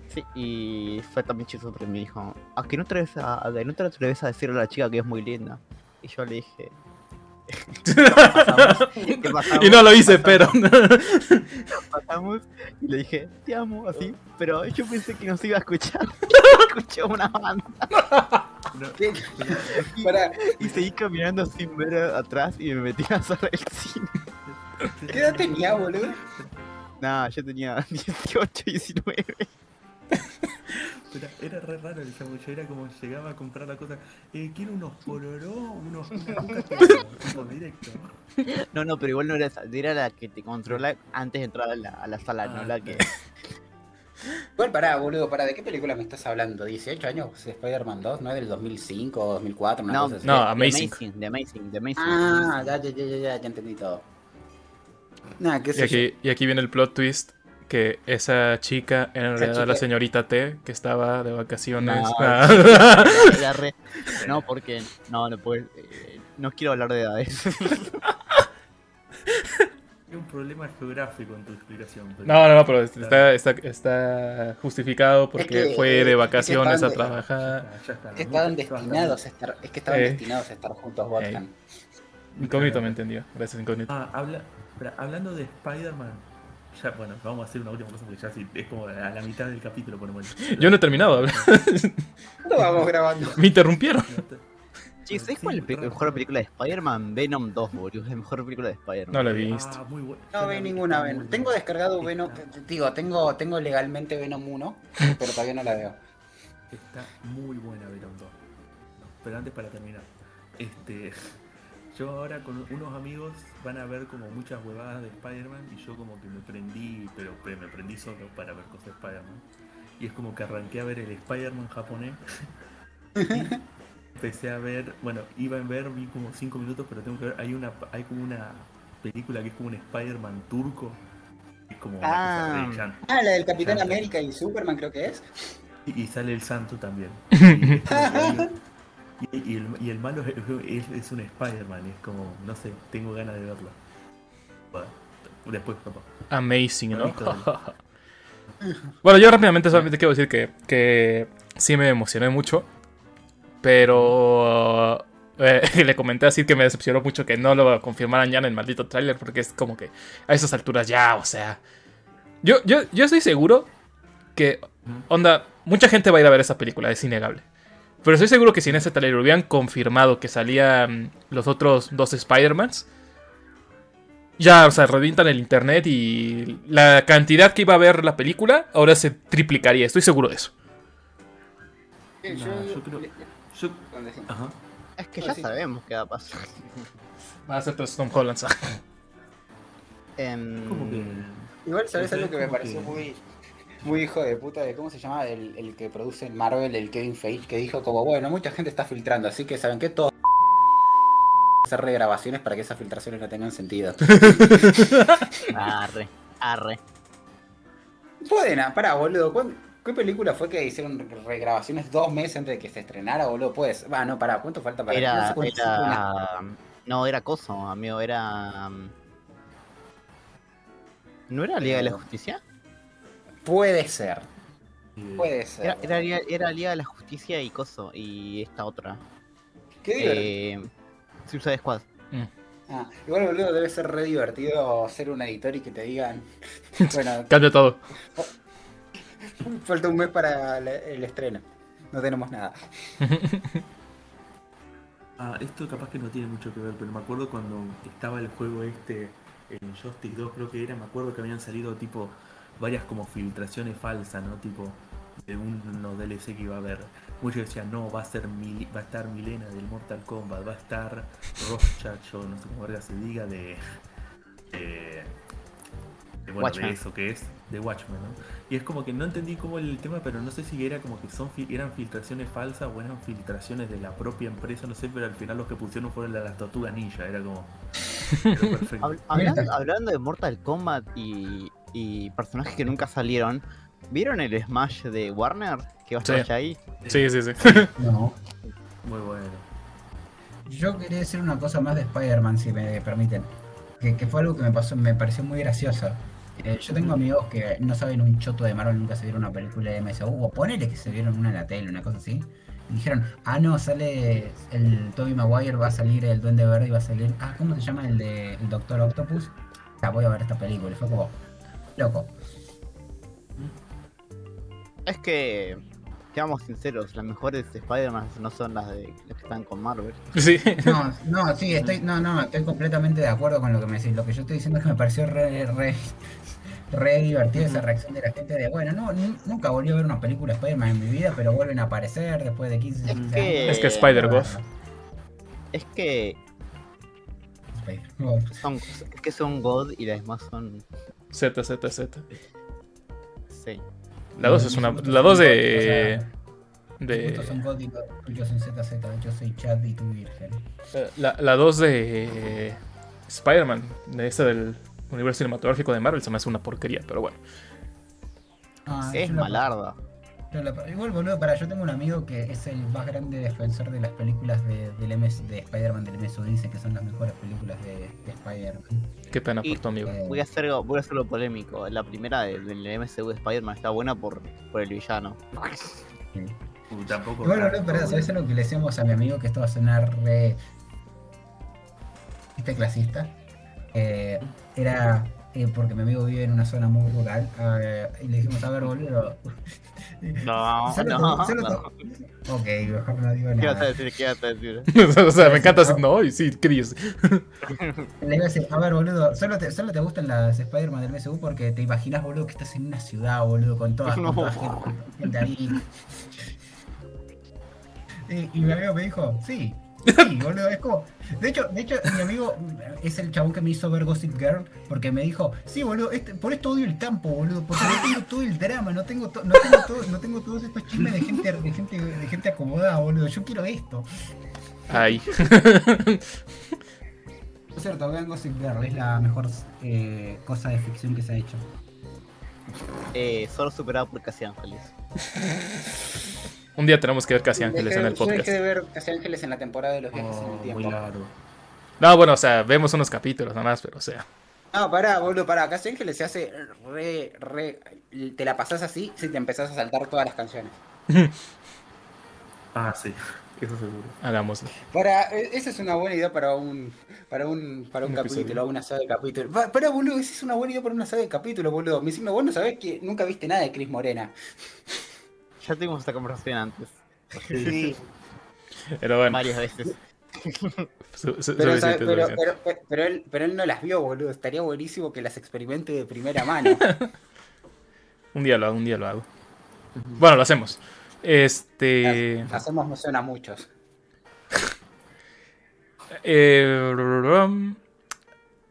Sí, y fue también chistoso porque me dijo, ¿a que no te atreves a, a que no te atreves a decirle a la chica que es muy linda? Y yo le dije, pasamos? ¿Qué pasamos? Y no lo hice, pero... pasamos y le dije, te amo, así, pero yo pensé que nos iba a escuchar. Escuchó una banda Para, y seguí caminando sin ver atrás y me metí a hacer el cine. ¿Qué edad tenía, boludo? No, yo tenía 18, 19. Era, era re raro el chamuyo, era como llegaba a comprar la cosa. Eh, quiero unos pororó, unos tipo directo. No, no, pero igual no era esa. Era la que te controla antes de entrar a la, a la sala, no Ah, la que. Igual pará, boludo, pará, ¿de qué película me estás hablando? ¿18 años? ¿Spider-Man 2? ¿No es del 2005 o 2004? Una No, cosa así. no, The Amazing. The Amazing, The Amazing. Ah, ya, ya, ya, ya, ya, ya entendí todo. Nada, qué Y sé yo. aquí, y aquí viene el plot twist que esa chica era en realidad la señorita T que estaba de vacaciones. No, Ah. Re- No, porque. No, no puedes. eh, no quiero hablar de edades. Hay un problema geográfico en tu explicación. pero- No, no, no, pero está, está, está justificado porque que, fue eh, de es que vacaciones a trabajar. Ah, ya está, Es que ¿no? estaban destinados a estar, es que estaban Eh. destinados a estar juntos Botkan. Incógnito me entendió. Gracias, Incógnito. Ah, habla, hablando de Spider-Man. Ya, bueno, vamos a hacer una última cosa porque ya sí, es como a la mitad del capítulo por lo menos. Yo no he terminado de hablar. ¿Cuándo vamos grabando? Me interrumpieron. Che, ¿sabes Sí, cuál es la mejor película de Spider-Man? Venom 2, boludo. Es la mejor película de Spider-Man. No la he visto. Ah, muy. No vi la ninguna Venom. Tengo descargado Está- Venom. Digo, tengo, tengo legalmente Venom 1, pero todavía no la veo. Está muy buena Venom 2. Pero antes para terminar. Este. Yo ahora con unos amigos van a ver como muchas huevadas de Spider-Man y yo como que me prendí, pero me prendí solo para ver cosas de Spider-Man. Y es como que arranqué a ver el Spider-Man japonés. Y empecé a ver, bueno, iba a ver, vi como 5 minutos, pero tengo que ver, hay una hay como una película que es como un Spider-Man turco. Es como Ah. Ah, la del Capitán. América y Superman creo que es. Y, y sale el santo también. Y, el, y el malo es, es- es un Spider-Man, es como, no sé, tengo ganas de verlo. Bueno, después, papá. Amazing, ¿no? Bueno, yo rápidamente solamente quiero decir que, que sí me emocioné mucho. Pero eh, le comenté así que me decepcionó mucho que no lo confirmaran ya en el maldito tráiler. Porque es como que a esas alturas ya, o sea. Yo, yo, yo estoy seguro que, onda, mucha gente va a ir a ver esa película, es innegable. Pero estoy seguro que si en ese trailer hubieran confirmado que salían los otros dos Spider-Mans, ya, o sea, revientan el internet y la cantidad que iba a ver la película ahora se triplicaría, estoy seguro de eso. Sí, No, yo creo- Yo, ¿Dónde sí? ajá. Es que No, ya sabemos qué va a pasar. Va a ser tres Tom Holland. Como que. Igual, ¿sabes Pero algo que me pareció muy, muy hijo de puta? De, ¿Cómo se llama? El, el que produce en Marvel, el Kevin Feige, que dijo como, bueno, mucha gente está filtrando, así que ¿saben qué? Todo hacer regrabaciones para que esas filtraciones no tengan sentido. Arre, arre. Pueden, pará, boludo. ¿cuán- ¿Qué película fue que hicieron regrabaciones dos meses antes de que se estrenara, boludo? Pues, va, no, pará, ¿cuánto falta para Era, una- era. No, era Coso, amigo, era. um, ¿No era Liga de la Justicia? Puede ser, eh, puede ser. Era, era, Liga- era Liga de la Justicia y Coso, y esta otra. Qué divertido. Eh, Suicide Squad. Ah, igual, boludo, debe ser re divertido ser un editor y que te digan, bueno, Cambia todo. falta un mes para el estreno. No tenemos nada. Ah, esto capaz que no tiene mucho que ver, pero me acuerdo cuando estaba el juego este en Justice 2, creo que era, me acuerdo que habían salido tipo varias como filtraciones falsas, ¿no? Tipo de unos DLC que iba a haber. Muchos decían, no, va a ser Mil- va a estar Milena del Mortal Kombat, va a estar Rorschach o no sé cómo verga se diga de, de, de, bueno, Watchmen. de eso que es, de Watchmen, ¿no? Y es como que no entendí cómo el tema, pero no sé si era como que son eran filtraciones falsas o eran filtraciones de la propia empresa, no sé, pero al final los que pusieron fueron las, las tortugas ninja, era como... Hab- hablando, hablando de Mortal Kombat y, y personajes que nunca salieron, ¿vieron el Smash de Warner? Que va a estar Sí. ahí. Sí, sí, sí. No. Muy bueno. Yo quería decir una cosa más de Spider-Man, si me permiten. Que, que fue algo que me pasó, me pareció muy gracioso. Eh, yo tengo amigos que no saben un choto de Marvel, nunca se vieron una película de MSU, o ponele que se vieron una en la tele, una cosa así. Y dijeron, ah no, sale el Tobey Maguire, va a salir el Duende Verde y va a salir. Ah, ¿cómo se llama el de el Doctor Octopus? Ya voy a ver esta película. Y fue como, loco. Es que seamos sinceros, las mejores Spider-Man no son las de las que están con Marvel. Sí. No, no, sí, estoy, no, no, estoy completamente de acuerdo con lo que me decís. Lo que yo estoy diciendo es que me pareció re, re, re divertida esa reacción de la gente de, bueno, no, nu- nunca volví a ver una película de Spider-Man en mi vida, pero vuelven a aparecer después de 15 Es 16 que- años. Es que Spider-Ghost. Es que son, es que son God y las demás son. Z, Z, Z. Sí. La 2 es una. La 2 de. Gustos son De. God y los tuyos son ZZ, yo soy Chad y tú virgen. La, la 2 de. Spider-Man, de ese del universo cinematográfico de Marvel, se me hace una porquería, pero bueno. Ah, Es yo la- malarda. La- igual, boludo, para yo tengo un amigo que es el más grande defensor de las películas de, del MS, de Spider-Man del MSU, dice que son las mejores películas de, de Spider-Man. Qué pena Y- por tu amigo. Eh, Voy a hacer voy a hacerlo polémico. La primera de- del MCU de Spider-Man está buena por, por el villano. Uh, tampoco. Igual, boludo, tanto. pero ¿sabes lo que le decíamos a mi amigo? Que esto va a sonar re. ¿Viste clasista? Eh, era eh, porque mi amigo vive en una zona muy rural. eh, y le dijimos, a ver, boludo. No, no, Ok, mejor no digo ¿Qué vas a nada. decir? ¿Qué vas a decir? o sea, me encanta así. No, y sí, iba a decir, a ver, boludo, solo te, solo te gustan las Spider-Man del MSU porque te imaginas, boludo, que estás en una ciudad, boludo, con toda, con No. toda gente, gente ahí. Y, y mi amigo me dijo, sí, sí, boludo, es como... De hecho, de hecho, mi amigo es el chabón que me hizo ver Gossip Girl porque me dijo, sí, boludo, este, por esto odio el campo, boludo, porque no tengo todo el drama, no tengo, to- no tengo, todo, no tengo todos estos chismes de gente, de gente, de gente acomodada, boludo, yo quiero esto. Ay. Por cierto, vean Gossip Girl, es la mejor eh, cosa de ficción que se ha hecho. Eh, solo superado por Casi Ángeles. Un día tenemos que ver Casi Ángeles en el podcast. dejé de ver Casi Ángeles en la temporada de los viajes en el Oh, muy tiempo. largo. No, bueno, o sea, vemos unos capítulos nada más, pero o sea. No, pará, boludo, pará. Casi Ángeles se hace re, re. Te la pasás así si te empezás a saltar todas las canciones. Ah, sí, eso seguro. Hagámoslo. Para, e- esa es una buena idea para un para un para un, Un capítulo, episodio. una saga de capítulos. Pa- Pará, boludo, esa es una buena idea para una saga de capítulos, boludo. Me decime, vos no sabés que nunca viste nada de Cris Morena. Ya tuvimos esta conversación antes. Sí, Pero bueno, Varias veces. su- su- pero, suficiente, sabe- pero, suficiente. pero, pero- pero él, pero él no las vio, boludo. Estaría buenísimo que las experimente de primera mano. Un día lo hago, un día lo hago. Bueno, lo hacemos. Este. Hacemos moción a muchos. eh,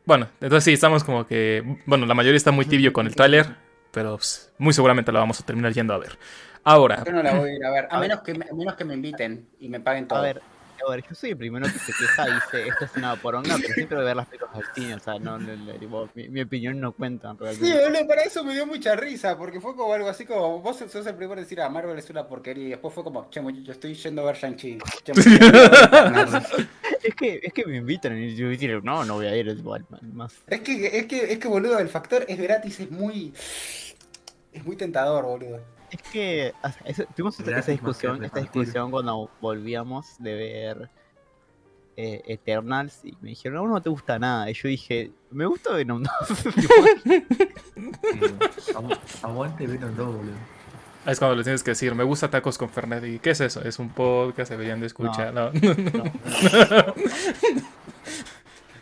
bueno, entonces sí, estamos como que. Bueno, la mayoría está muy tibio con el tráiler, pero pues, muy seguramente lo vamos a terminar yendo a ver. Ahora, Yo no la voy a ir a ver, a A ver. menos que a menos que me inviten y me paguen todo. A ver, a ver, yo soy el primero que se queja y dice esto es una poronga, pero siempre voy a ver las películas al cine, o sea, no, no, no, tipo, mi, mi opinión no cuenta Sí, realmente. boludo, para eso me dio mucha risa, porque fue como algo así como, vos sos el primero en decir, ah, Marvel es una porquería, y después fue como, che, muchacho, estoy yendo a ver Shang-Chi. Che, muchacho, estoy yendo a ver Eternals". Es que, es que me invitan y yo digo, no, no voy a ir, es igual, man, más. es que, es que, es que, boludo, el factor es gratis, es muy, es muy tentador, boludo. Es que o sea, eso- tuvimos esta, que discusión, esta discusión cuando volvíamos de ver eh, Eternals y me dijeron, no, no te gusta nada. Y yo dije, me gusta Venom 2. Eh, agu- aguante Venom 2, boludo. es cuando les tienes que decir, me gusta tacos con Fernet. ¿Y qué es eso? Es un podcast, deberían de escuchar. No.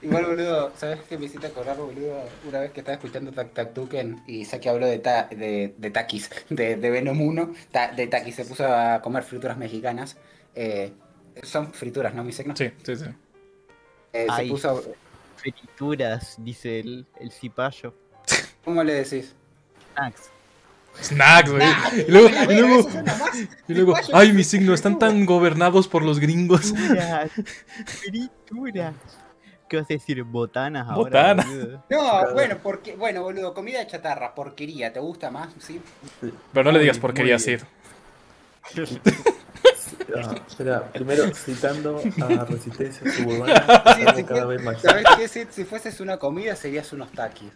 Igual, boludo, ¿sabes qué me hiciste acordar, boludo? Una vez que estaba escuchando Tak Tak Tuken y Saki habló de, ta, de, de Takis, de, de Venom 1, ta- de Takis, se puso a comer frituras mexicanas. Eh, son frituras, ¿no, mi signo? Sí, sí, sí. Eh, se puso, Frituras, dice el, el cipayo. ¿cómo le decís? Snacks. Snacks, güey. Y luego, y luego, y luego, ay, mis signos están tan gobernados por los gringos. Frituras. Frituras. ¿Qué vas a decir? Botanas ahora. Botanas. boludo? No, bueno, porque, bueno, boludo, comida chatarra, porquería, ¿te gusta más? ¿Sí? Pero no le digas porquería. Sid. Espera, primero citando a Resistencia Suburbana, Sí, sí, cada sí. vez más. ¿Sabes qué? Si, si fueses una comida, serías unos taquis.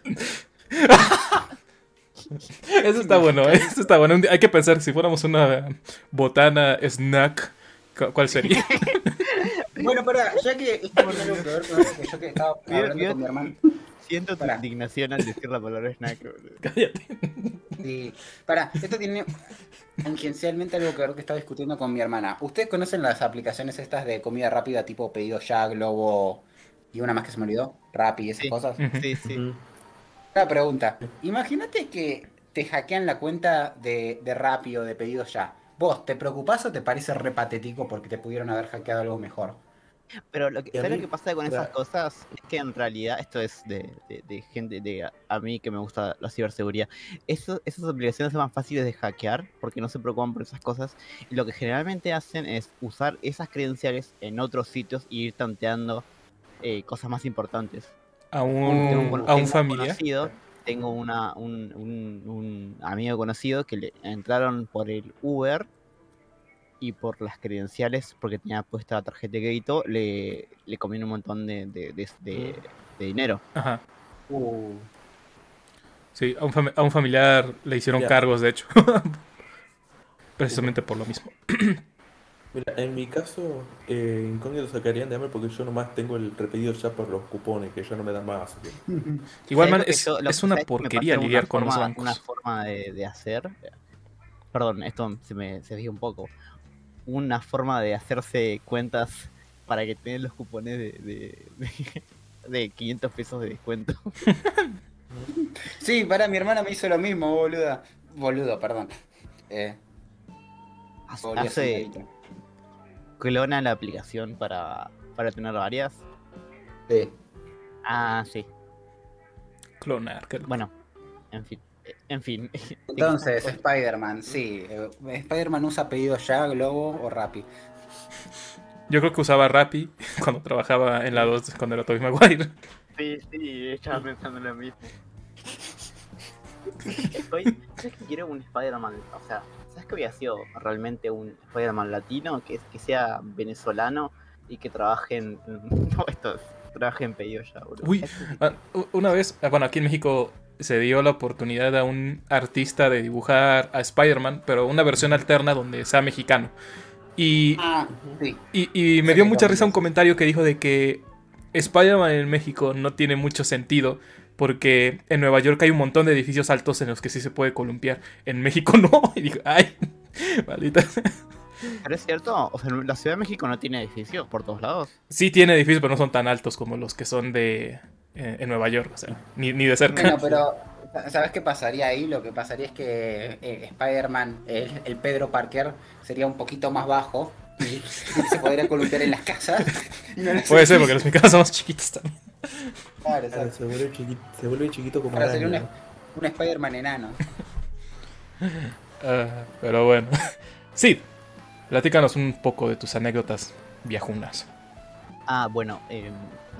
Eso está bueno, ¿eh? eso está bueno. Hay que pensar, si fuéramos una botana snack, ¿cu- ¿cuál sería? Bueno, para, ya que esto tiene algo que ver con que yo que estaba hablando con mi hermano. Siento tu Pará. indignación al decir la palabra snack. boludo. Cállate. Sí. Para, esto tiene tangencialmente algo que ver que estaba discutiendo con mi hermana. ¿Ustedes conocen las aplicaciones estas de comida rápida tipo pedido ya, Globo y una más que se me olvidó? Rappi y esas Sí. cosas. Sí, sí. Una pregunta. Imagínate que te hackean la cuenta de, de Rappi o de pedido ya. ¿Vos te preocupás o te parece repatético porque te pudieron haber hackeado algo mejor? Pero lo que, ¿sabes mí, lo que pasa con esas claro. cosas? Es que en realidad, esto es de, de- de gente, de a, mí que me gusta la ciberseguridad, eso- esas aplicaciones son más fáciles de hackear porque no se preocupan por esas cosas. Y lo que generalmente hacen es usar esas credenciales en otros sitios y ir tanteando eh, cosas más importantes. A Tengo un, a tengo un familiar. conocido- tengo una, un, un- un amigo conocido que le entraron por el Uber y por las credenciales, porque tenía puesta la tarjeta de crédito, le, le comieron un montón de, de- de- de- de dinero. Ajá. Uh, Sí, a un, a un familiar le hicieron Ya. cargos, de hecho. Precisamente por lo mismo. Mira, en mi caso, eh, incógnito sacarían de hambre porque yo nomás tengo el repetido ya por los cupones, que ya no me dan más. Igual, ¿Sabes man, es, yo- una porquería lidiar una con los forma- bancos. Una forma de, de hacer. Perdón, esto se me se un poco. Una forma de hacerse cuentas para que tengan los cupones de, de, de- de 500 pesos de descuento. Sí, para mi hermana me hizo lo mismo, boluda. Boludo, perdón. Eh, Hace clona la aplicación para, para tener varias. Sí. Ah, sí. Clonar. que- Bueno, en fin. En fin. Entonces, Spider-Man, sí. eh, Spider-Man usa pedido ya, Globo o Rappi. Yo creo que usaba Rappi cuando trabajaba en la 2 cuando era Tobey Maguire. Sí, sí, estaba pensando en lo mismo. Estoy, ¿Sabes que quiero un Spider-Man? O sea, ¿sabes que hubiera sido realmente un Spider-Man latino? Que, que sea venezolano y que trabaje en. No, esto es, trabaje en pedido ya, boludo. Uy. Ah, Una vez, ah, bueno, aquí en México se dio la oportunidad a un artista de dibujar a Spider-Man, pero una versión alterna donde sea mexicano. Y, Ah, sí. y, y me dio mucha risa un comentario que dijo de que Spider-Man en México no tiene mucho sentido porque en Nueva York hay un montón de edificios altos en los que sí se puede columpiar. En México no. Y dijo, ay, maldita. Pero es cierto, o sea, la Ciudad de México no tiene edificios por todos lados. Sí tiene edificios, pero no son tan altos como los que son de eh, en Nueva York. O sea, ni, ni de cerca. Bueno, pero ¿sabes qué pasaría ahí? Lo que pasaría es que eh, Spider-Man, el, el Pedro Parker, sería un poquito más bajo y se podría columpiar en las casas. no Puede ser, porque los mexicanos son más chiquitos también. Claro, Claro, se, vuelve chiquito, se vuelve chiquito como sería araña, un, ¿no? un Spider-Man enano. Ah, pero bueno. Sí, platícanos un poco de tus anécdotas viajunas. Ah, bueno, eh,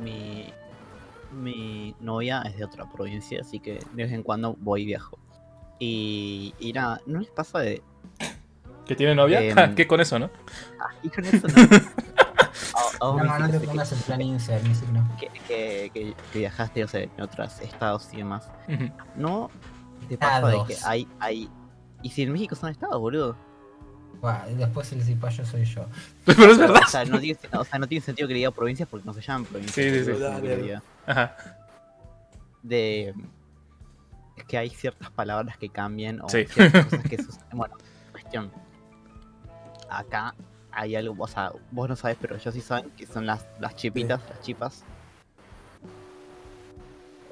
mi, mi novia es de otra provincia, así que de vez en cuando voy y viajo. Y, y nada, ¿no les pasa de... ¿Que tiene novia? Ja, ¿Qué con eso, no? Ah, y con eso no. A- a vos, No, no Miki, te que- pongas en plan siquiera. que, que, que- que viajaste, o sea, en otros estados y demás. Ujú. ¿No te pasa de que hay, hay... Y si en México son estados, boludo. Y después el cipayo soy yo. Pero es verdad. O sea, no tiene, o sea, no tiene sentido que le diga provincias porque no se llaman provincias. Sí, sí, sí. Ajá. de es que hay ciertas palabras que cambian o Sí. ciertas cosas que suceden. Bueno, cuestión. Acá hay algo, o sea, vos no sabes, pero yo sí saben que son las, las chipitas, las chipas.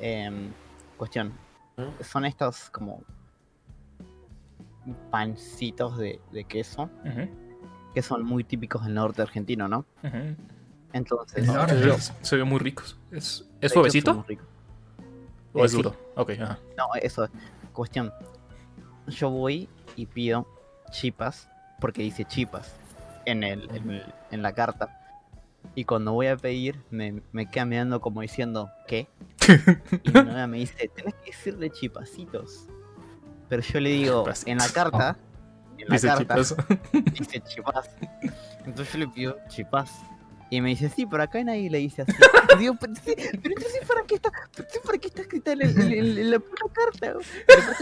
Em, cuestión. ¿Mm? Son estos como pancitos de, de queso que son muy típicos del norte argentino, ¿no? ujú. Entonces, Se- Se ve muy ricos. ¿Es, ¿es suavecito o Eh, es sí. duro? Ok, ajá. No, eso, cuestión. Yo voy y pido chipas, porque dice chipas en, el, en, el- en la carta. Y cuando voy a pedir, me, me queda mirando como diciendo, ¿qué? Y mi novia me dice, tenés que decirle chipacitos. Pero yo le digo, Chipas. en la carta, en la Dice carta, chipas. dice chipas. Entonces yo le pido chipas. Y me dice, sí, pero acá nadie le dice así. Y digo, pero, sí, pero entonces ¿para qué está, ¿para qué está escrita en, el- en- en- en la puta carta? Lo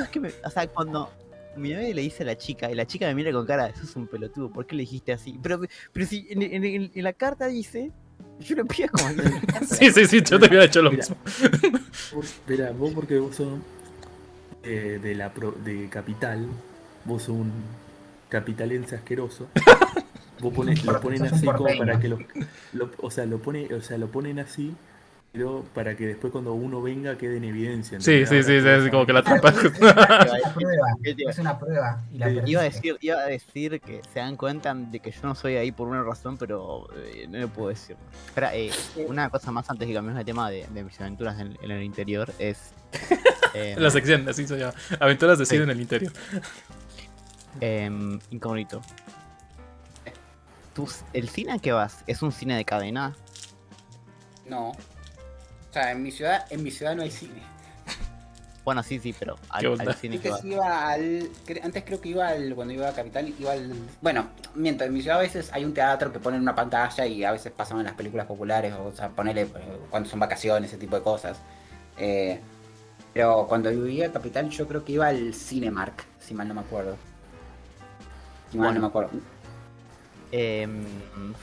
es que me, o sea, cuando mi novia le dice a la chica, y la chica me mira con cara, eso es un pelotudo, ¿por qué le dijiste así? Pero, pero si en, en- en- en la carta dice, yo le pido como... Sí, sí, sí, yo te hubiera hecho lo Mira. mismo. Vos- Mira, vos porque vos sos, eh, de la pro- de Capital, vos sos un capitalense asqueroso. Vos pones, lo ponen así como para que lo, lo- o sea, lo pone, o sea, lo ponen así, pero para que después cuando uno venga quede en evidencia. Sí, sí, sí, Ahora sí, como que la trampa. Es una prueba, ¿Qué te iba a es. Y la. Iba a decir, iba a decir que se dan cuenta de que yo no soy ahí por una razón, pero eh, no le puedo decir. Espera, eh, una cosa más antes de que cambiemos de tema de, de mis aventuras en, en el interior es. eh, La sección, así se llama. Aventuras de Sí. cine en el interior. em, incógnito. ¿Tus- ¿El cine a que vas es un cine de cadena? No. O sea, en mi ciudad, en mi ciudad no hay cine. Bueno, sí, sí, pero ¿Qué al, onda? al cine que Antes vas. iba al. cre- Antes creo que iba al. Cuando iba a Capital, iba al. Bueno, mientras en mi ciudad a veces hay un teatro que ponen una pantalla y a veces pasan en las películas populares, o sea, ponele eh, cuando son vacaciones, ese tipo de cosas. Eh, pero cuando vivía en Capital, yo creo que iba al Cinemark, si mal no me acuerdo. Si mal no me acuerdo. Em,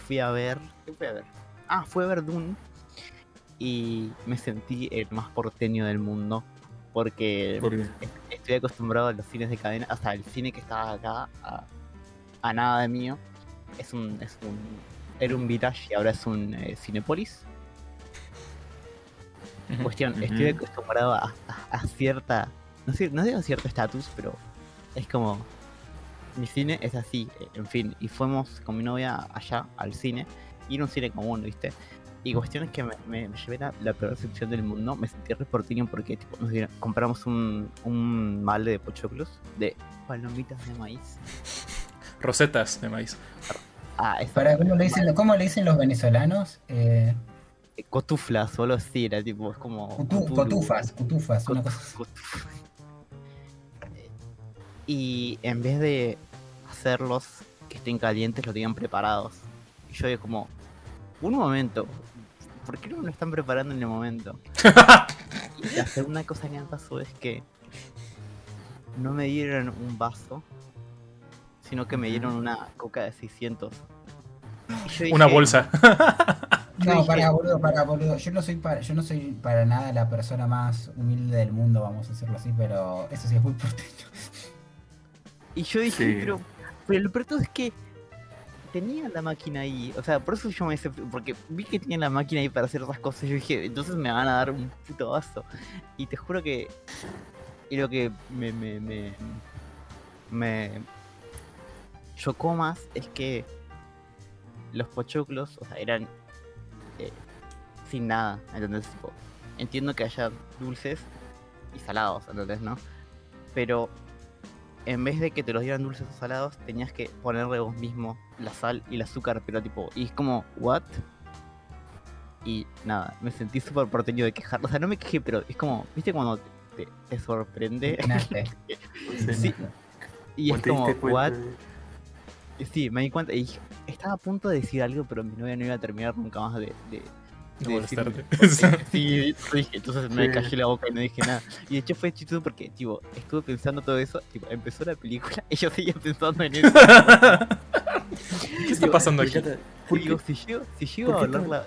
fui a ver. ¿Qué fui a ver? Ah, fui a ver Dune. Y me sentí el más porteño del mundo. Porque estoy acostumbrado a los cines de cadena, hasta el cine que estaba acá, a, a nada de mío. Es un, es un, era un Village y ahora es un eh, Cinepolis. Cuestión, estoy acostumbrado a, a- a cierta, no sé, no digo cierto estatus, pero es como, mi cine es así, eh, en fin, y fuimos con mi novia allá al cine, y era un cine común, ¿viste? Y cuestión es que me, me- me llevé la, la peor recepción del mundo, me sentí reportino porque tipo, nos dieron- compramos un, un malde de pochoclos, de palomitas de maíz. Rosetas de maíz. Ah, es Para, ¿cómo, le dicen, ¿Cómo le dicen los venezolanos? Eh, cotuflas, solo así, era tipo, es como... cutu- Cthulhu. cotufas, cotufas, una cosa así. cot- Y en vez de hacerlos que estén calientes, los tenían preparados. Y yo digo como, un momento, ¿por qué no me lo están preparando en el momento? y la segunda cosa que me pasó es que no me dieron un vaso, sino que me dieron una coca de 600. Y yo Una bolsa. Yo No, para boludo, para boludo. Yo no soy para, yo no soy para nada la persona más humilde del mundo, vamos a decirlo así, pero eso sí es muy porteño. Y yo dije, Sí. pero, pero lo peor es que tenía la máquina ahí. O sea, por eso yo me hice, porque vi que tenía la máquina ahí para hacer otras cosas. Yo dije, entonces me van a dar un puto vaso. Y te juro que. Y lo que me. me. me. chocó más es que los pochoclos, o sea, eran eh, sin nada, ¿entendés? Entiendo que haya dulces y salados, ¿entendés? ¿No? Pero en vez de que te los dieran dulces o salados, tenías que ponerle vos mismo la sal y el azúcar, pero tipo, y es como, ¿what? Y nada, me sentí súper porteño de quejar. O sea, no me quejé, pero es como, ¿viste cuando te, te sorprende? Sí. Y es ¿Vos te como, ¿what? Sí, me di cuenta y estaba a punto de decir algo, pero mi novia no iba a terminar nunca más de, de, Molestarte. decirme. Sí, dije, entonces me Sí. callé la boca y no dije nada. Y de hecho fue chistoso porque, tipo, estuve pensando todo eso, tipo, empezó la película y yo seguía pensando en eso. ¿Qué está pasando aquí? encanta- Y ¿Por digo, si llego, si llego a hablar la...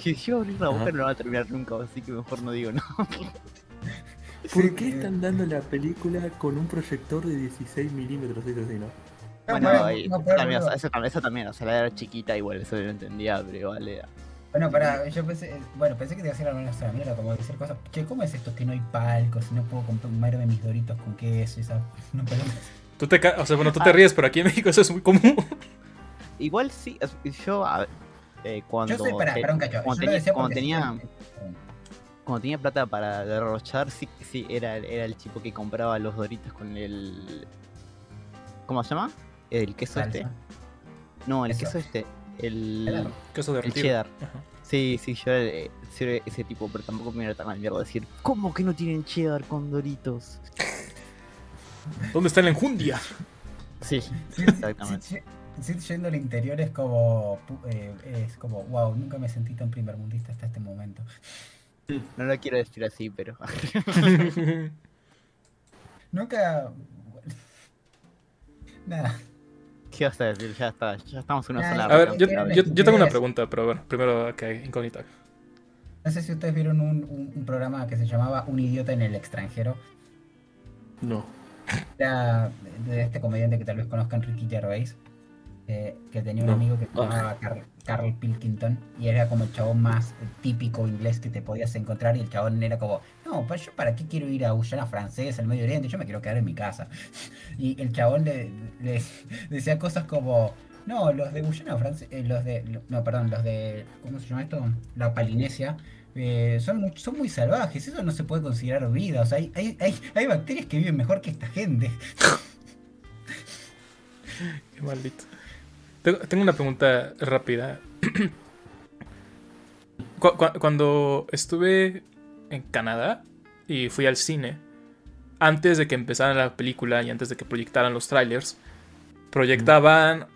Si llego a abrir la boca Ajá. no va a terminar nunca, así que mejor no digo no. ¿Por qué están dando la película con un proyector de 16 milímetros? Eso sí, ¿no? Bueno, ahí- no, eso pero- también, o sea, eso, también, eso también, o sea, la era chiquita igual, eso lo entendía, pero vale. Bueno, para, yo pensé, bueno, pensé que te iba a hacer alguna otra mierda, como decir cosas. Che, ¿cómo es esto que no hay palcos y no puedo comerme mis doritos con queso y esa? No, Tú te o sea, bueno, tú te Ah. ríes, pero aquí en México eso es muy común. Igual sí, yo a- eh, cuando, yo soy para, para un cacho. cuando yo tenía- lo decía cuando tenía- sí, cuando tenía plata para derrochar, sí, sí, era, era el chico que compraba los doritos con el... ¿Cómo se llama? El queso este. No, el queso este. El, Cheddar. Queso el cheddar. Ajá. Sí, sí, yo era, eh, ese tipo, pero tampoco me era tan al mierda decir, ¿cómo que no tienen cheddar con doritos? ¿Dónde está la enjundia? Sí, exactamente. sí, yendo al interior es como, eh, es como, wow, nunca me sentí tan primermundista hasta este momento. No lo quiero decir así, pero... Nunca... Nada. ¿Qué vas a decir? Ya está, ya estamos en una zona... A ver, yo, tengo una pregunta, pero bueno, primero que incógnita. No sé si ustedes vieron un, un- un programa que se llamaba Un idiota en el extranjero. No. Era de este comediante que tal vez conozcan, Ricky Gervais, eh, que tenía un No. amigo que se Ah. llamaba Carl, Carl Pilkington y era como el chabón más típico inglés que te podías encontrar y el chabón era como, no, pues yo para qué quiero ir a Guyana Francesa, al Medio Oriente, yo me quiero quedar en mi casa. Y el chabón le, decía cosas como, no, los de Guyana Francesa, los de, no, perdón, los de, ¿cómo se llama esto? La Polinesia. eh, son, son muy salvajes, eso no se puede considerar vida, o sea, hay, hay, hay, bacterias que viven mejor que esta gente. Qué maldito. Tengo, una pregunta rápida. Cu- cu- Cuando estuve en Canadá y fui al cine, antes de que empezara la película y antes de que proyectaran los trailers, proyectaban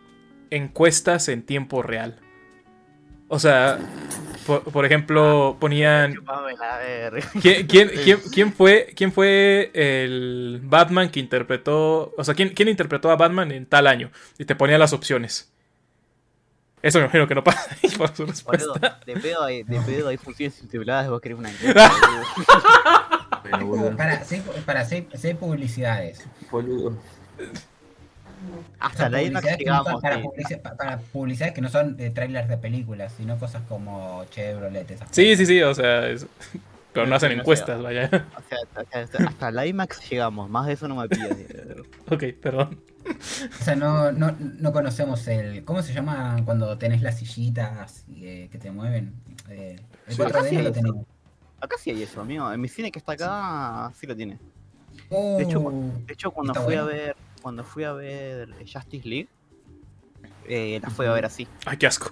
encuestas en tiempo real. O sea, por, por ejemplo, ponían. ¿Quién, quién, quién, quién fue, ¿Quién fue el Batman que interpretó? O sea, ¿quién, quién interpretó a Batman en tal año? Y te ponía las opciones. Eso me imagino que no pasa ahí por su respuesta. de pedo hay, de pedo hay funciones subtituladas, vos querés una encuesta, boludo. Para, sí, para publicidades. Boludo. Hasta que publicidades que no llegamos, para, publicidades que no son de trailers de películas, sino cosas como Chevrolet, esas Sí, cosas. sí, sí, o sea, es- pero no hacen No sé, encuestas, vaya. O sea, hasta, hasta- hasta la IMAX llegamos, más de eso no me pidas. Ok, perdón. O sea, no, no, no conocemos el. ¿Cómo se llama cuando tenés las sillitas eh, que te mueven? Eh, el Sí. 4D no Sí, lo tenemos. Acá sí hay eso, amigo. En mi cine que está acá, sí lo tiene. Oh, De hecho, De hecho, cuando fui a ver, cuando fui a ver Justice League, eh, la fui a ver así. Ay, qué asco.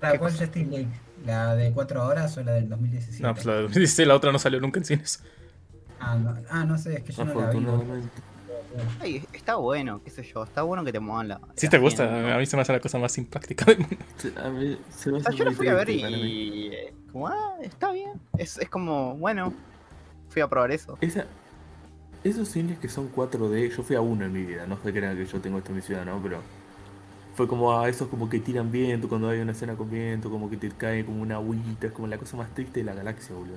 ¿la cuál Justice League? ¿La de 4 horas o la del 2017? No, pues la, de 2016, la otra no salió nunca en cines. ah, no, ah, no sé, es que yo no la vi. Ay, está bueno, qué sé yo, está bueno que te muevan la. Sí la te gusta, a mí se me hace la cosa más impráctica del mundo. Se- a mí se me O sea, yo la muy fui a ver y. Como, ah, está bien. Es, es como, bueno, fui a probar eso. Esa, esos cines que son 4D, yo fui a uno en mi vida, no se crean que yo tengo esto en mi ciudad, ¿no? Pero fue como a esos como que tiran viento cuando hay una escena con viento, como que te cae como una agüita, es como la cosa más triste de la galaxia, boludo.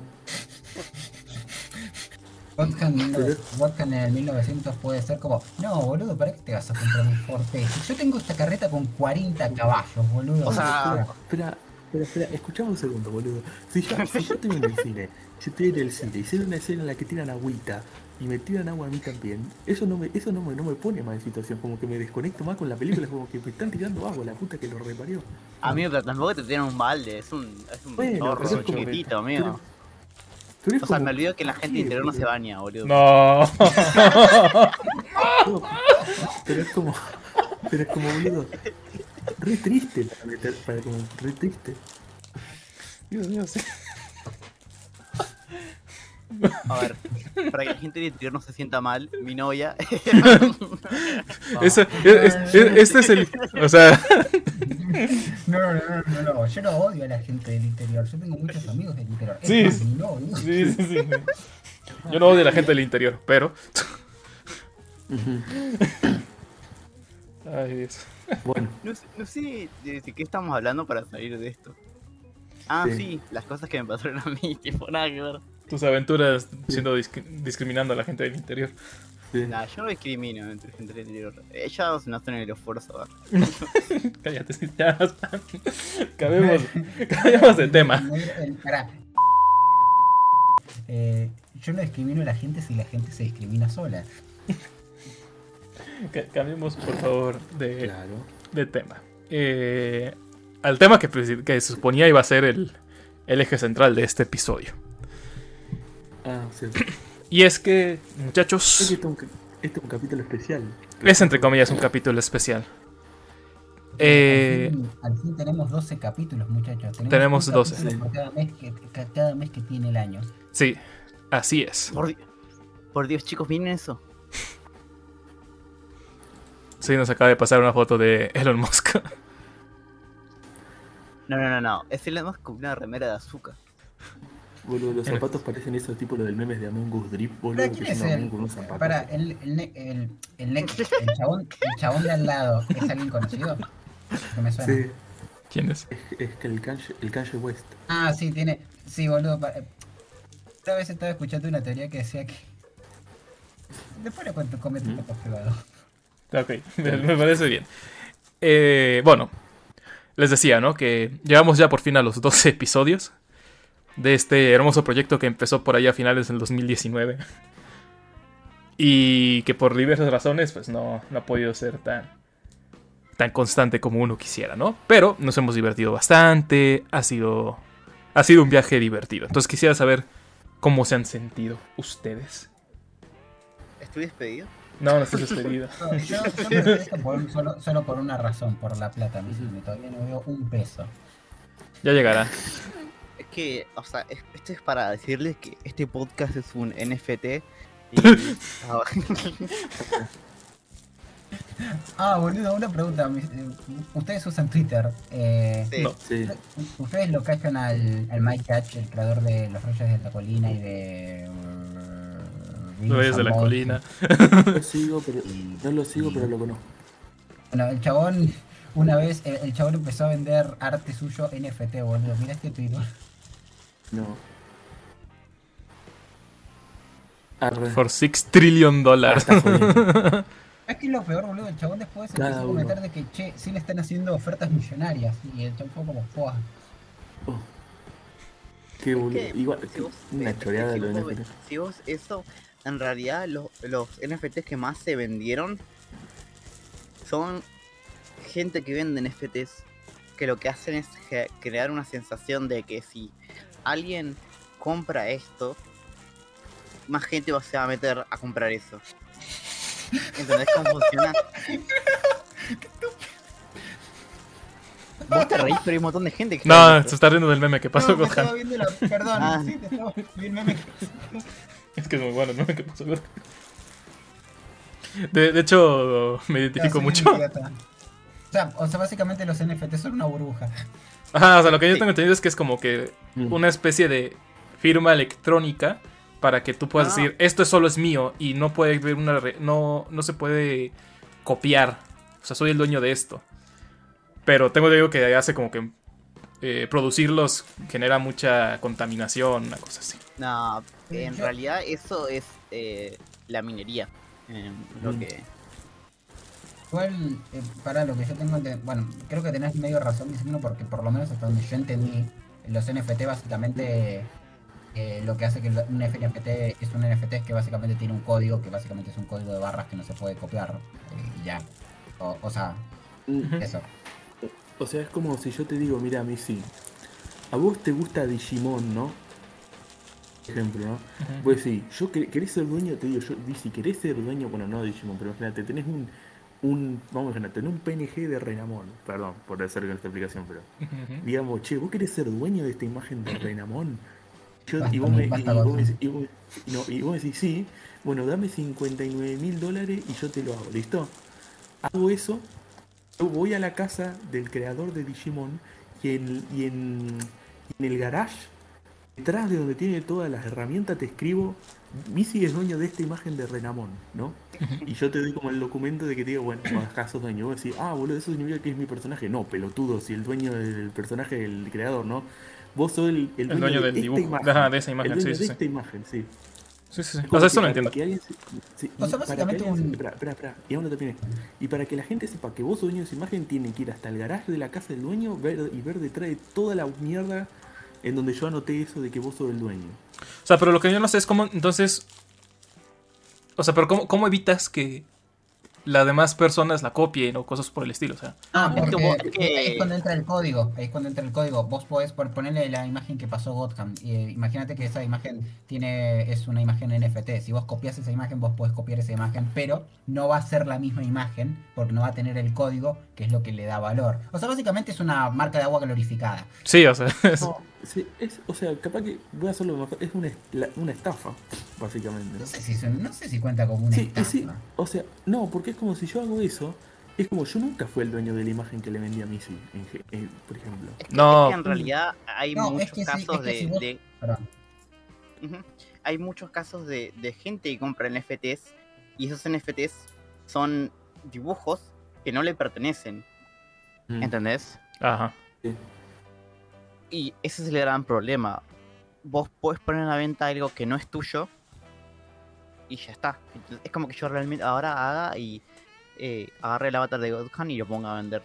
Vodka en, 1900 vodka en el 1900 puede ser como, no, boludo, ¿para qué te vas a comprar un Forte? Si yo tengo esta carreta con 40 caballos, boludo. O sea, Espera, espera, espera, escuchame un segundo, boludo. Si yo, si yo estoy en el cine, si estoy en el cine y sé una escena en la que tiran agüita y me tiran agua a mí también, eso no me, eso no me, no me pone más en situación, como que me desconecto más con la película, es como que me están tirando agua, la puta que lo reparió. Amigo, pero tampoco te tienen un balde, es un, es un Bueno, es como- chiquitito, amigo. Pero O sea, como- me olvido que la gente sí, interior no se baña, boludo. No. No, pero es como. Pero es como, boludo. Re triste para meter, para como, re triste. Dios mío, sí. A ver, para que la gente del interior no se sienta mal, mi novia. Es- es- es- este es el. O sea, No, no, no, no, no, yo no odio a la gente del interior, yo tengo muchos amigos del interior. Es Sí, más, sí. mi novio. sí, sí, sí. Yo no odio a la gente del interior, pero. Ay, Dios. Bueno, No, sé- no sé de, de qué estamos hablando para salir de esto. Ah, Sí. sí, las cosas que me pasaron a mí, tipo, nada que ver. Tus aventuras siendo disc- discriminando a la gente del interior. sí. Nah, yo no discrimino entre gente del interior. Ellas no están en el esfuerzo. Cállate, sí, ya. Cambiemos, cambiemos de tema. Pará. Eh, yo no discrimino a la gente si la gente se discrimina sola. Ca- Cambiemos, por favor, de, Claro. de tema. Eh, al tema que, que se suponía iba a ser el, el eje central de este episodio. Ah, sí. Y es que, muchachos, este es un, este es un capítulo especial. es entre comillas un capítulo especial. Eh, al, fin, al fin tenemos 12 capítulos, muchachos. Tenemos un 12. capítulo por cada mes que, ca- cada mes que tiene el año. sí, así es. Por, di- por Dios, chicos, ¿vienen eso? Sí, nos acaba de pasar una foto de Elon Musk. No, no, no, no. Es el más con una remera de azúcar. Boludo, los zapatos parecen esos tipo los del memes de Among Us Drip, boludo. Pero que ¿quién es el? Con unos zapatos. Para, el, el, el, el, el chabón, el chabón de al lado, ¿es alguien conocido? Que me suena. Sí, ¿Quién es? es, que el Kanye, el Kanye West. Ah, sí, tiene. Sí, boludo. pa- Otra vez estaba escuchando una teoría que decía que. Después le cuento, comento un poco privado. Ok, me, me parece bien. Eh, bueno, les decía, ¿no? Que llegamos ya por fin a los 12 episodios de este hermoso proyecto que empezó por ahí a finales del 2019. Y que por diversas razones, pues no, no ha podido ser tan, tan constante como uno quisiera, ¿no? Pero nos hemos divertido bastante, ha sido, ha sido un viaje divertido. Entonces quisiera saber cómo se han sentido ustedes. ¿Estoy despedido? No, no estoy despedido. No, yo, yo me por solo, solo por una razón, por la plata. Me, me- todavía no veo un peso. Ya llegará. Es que, o sea, es- esto es para decirles que este podcast es un NFT. Y, ah, Ah, boludo, una pregunta. eh, Ustedes usan Twitter. Eh, sí. No. Sí. ¿Ustedes lo cachan al, al Mike Catch, el creador de Los Reyes de la Colina y de. uh, Reyes de la colina. No lo sigo, pero, no lo sigo, pero lo conozco. Bueno, el chabón, una vez, el, el chabón empezó a vender arte suyo NFT, boludo. Mira este Twitter. No. Arre. Por 6 trillion dólares. Ah. Es que es lo peor, boludo. El chabón después Cada empezó a comentar de que, che, sí le están haciendo ofertas millonarias. Y el chabón fue como, ¡fua! Oh. Qué boludo. que Igual, si vos- una choreada de si lo vos de ves- NFT. Si vos eso, en realidad los, los NFTs que más se vendieron son gente que vende NFTs que lo que hacen es crear una sensación de que si alguien compra esto, más gente va- se va a meter a comprar eso. ¿Entendés cómo funciona? Vos te reís, pero hay un montón de gente que No, está se está riendo del meme que pasó No, con estaba Han. viendo la... Perdón, Ah. sí, te estaba viendo el meme. Es que es muy bueno el meme que pasó con de, de hecho, me identifico mucho. O sea, o sea, básicamente los NFT son una burbuja. Ajá, o sea, lo que yo tengo entendido es que es como que una especie de firma electrónica para que tú puedas Ah. decir, esto solo es mío y no puede haber una re- no, no se puede copiar. O sea, soy el dueño de esto. Pero tengo digo que hace como que eh, producirlos genera mucha contaminación, una cosa así. No, en realidad eso es eh, la minería. eh, lo que. Igual, eh, para lo que yo tengo bueno, creo que tenés medio razón diciendo porque por lo menos hasta donde yo entendí, los NFT básicamente eh, lo que hace que un NFT es un NFT es que básicamente tiene un código que básicamente es un código de barras que no se puede copiar eh, y ya. O, o sea, eso. O sea, es como si yo te digo, mira, Missy, a vos te gusta Digimon, ¿no? Ejemplo, ¿no? Pues sí, yo que- querés ser dueño, te digo, yo, si querés ser dueño, bueno, no Digimon, pero imagínate, tenés un, un, vamos a tenés un PNG de Renamon, perdón por hacer esta explicación, pero digamos, che, vos querés ser dueño de esta imagen de Renamon. Yo- y, vos me, y, Basta, y vos me, y vos- y no, y vos me decís, sí, bueno, dame 59 mil dólares y yo te lo hago, ¿listo? Hago eso, yo voy a la casa del creador de Digimon y en, y en, y en el garage, detrás de donde tiene todas las herramientas, te escribo, Missy es dueño de esta imagen de Renamon, ¿no? Y yo te doy como el documento de que te digo, bueno, acá sos dueño. Vos decís, ah, boludo, eso significa que es mi personaje. No, pelotudo, si el dueño del personaje es el creador, ¿no? Vos sos el, el dueño, dueño de del esta dibujo. imagen. Ajá, de esa imagen, El sí, dueño sí, de sí. esta imagen, sí. Sí, sí, sí. O sea, eso para entiendo. que alguien sí, O sea, y para que básicamente alguien se- un- espera, espera, espera, y aún no terminé. Y para que la gente sepa que vos sos dueño de esa imagen, tienen que ir hasta el garaje de la casa del dueño ver, y ver detrás de toda la mierda en donde yo anoté eso de que vos sos el dueño. O sea, pero lo que yo no sé es cómo, entonces... O sea, pero cómo, cómo evitas que las demás personas la copien o cosas por el estilo, o sea... Ah, que porque ahí es cuando entra el código, ahí es cuando entra el código. Vos podés por ponerle la imagen que pasó Gotham. Y, eh, imagínate que esa imagen tiene es una imagen NFT. Si vos copias esa imagen, vos podés copiar esa imagen, pero no va a ser la misma imagen porque no va a tener el código, que es lo que le da valor. O sea, básicamente es una marca de agua glorificada. Sí, o sea... es- No, sí, es, o sea, capaz que voy a hacerlo mejor. Es una, una estafa, básicamente. ¿no? No sé si, son- no sé si cuenta como una Sí, estafa. sí, o sea, no, porque es como si yo hago eso, es como yo nunca fui el dueño de la imagen que le vendí a Missy, por ejemplo. Es que, No. es que en realidad hay No, es muchos que sí, casos es que de, si vos- de- Perdón. ujú, hay muchos casos de, de gente que compra NFTs y esos NFTs son dibujos que no le pertenecen, Mm. ¿entendés? Ajá. Y ese es el gran problema. Vos podés poner a la venta algo que no es tuyo y ya está. Entonces, es como que yo realmente ahora haga y eh, agarre el avatar de Godhan y lo ponga a vender.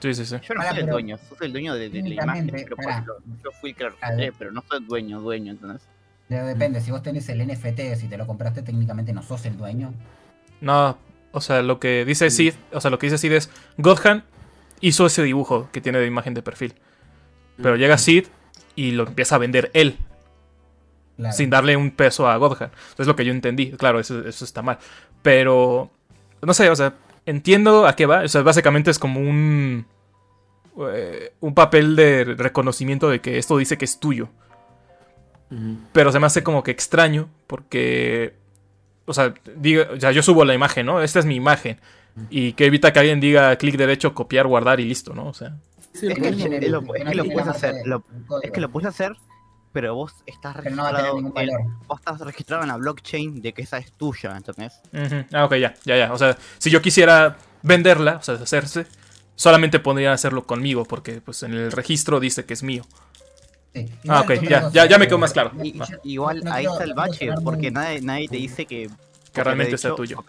Sí, sí, sí. Yo no soy el dueño, soy el dueño de, de la imagen, técnicamente, pero por pará. ejemplo, yo fui el que lo registré, pero no soy dueño, dueño, entonces. Pero depende, si vos tenés el NFT, si te lo compraste, técnicamente no sos el dueño. No, o sea, lo que dice Sid, o sea, lo que dice Sid es, Godhan hizo ese dibujo que tiene de imagen de perfil. Pero llega Sid y lo empieza a vender él, Claro. sin darle un peso a Godhan. Eso es lo que yo entendí. Claro, eso, eso está mal. Pero, no sé, o sea, entiendo a qué va. O sea, básicamente es como un... eh, un papel de reconocimiento de que esto dice que es tuyo. Pero se me hace como que extraño porque... O sea, diga, o sea, yo subo la imagen, ¿no? Esta es mi imagen. Y que evita que alguien diga clic derecho, copiar, guardar y listo, ¿no? O sea... Sí, Es que, lo- es que lo tiene puedes hacer, lo- Es que lo puedes hacer, pero vos estás no registrado, en, vos estás registrado en la blockchain de que esa es tuya, ¿entendés? Ah, ok, ya, ya, ya. O sea, si yo quisiera venderla, o sea, deshacerse, solamente podría hacerlo conmigo, porque pues en el registro dice que es mío. Sí. Ah, ok, ya, ya, ya me quedó más claro. Y- igual no ahí está el bache, porque nadie, nadie te dice que... Que realmente sea tuyo.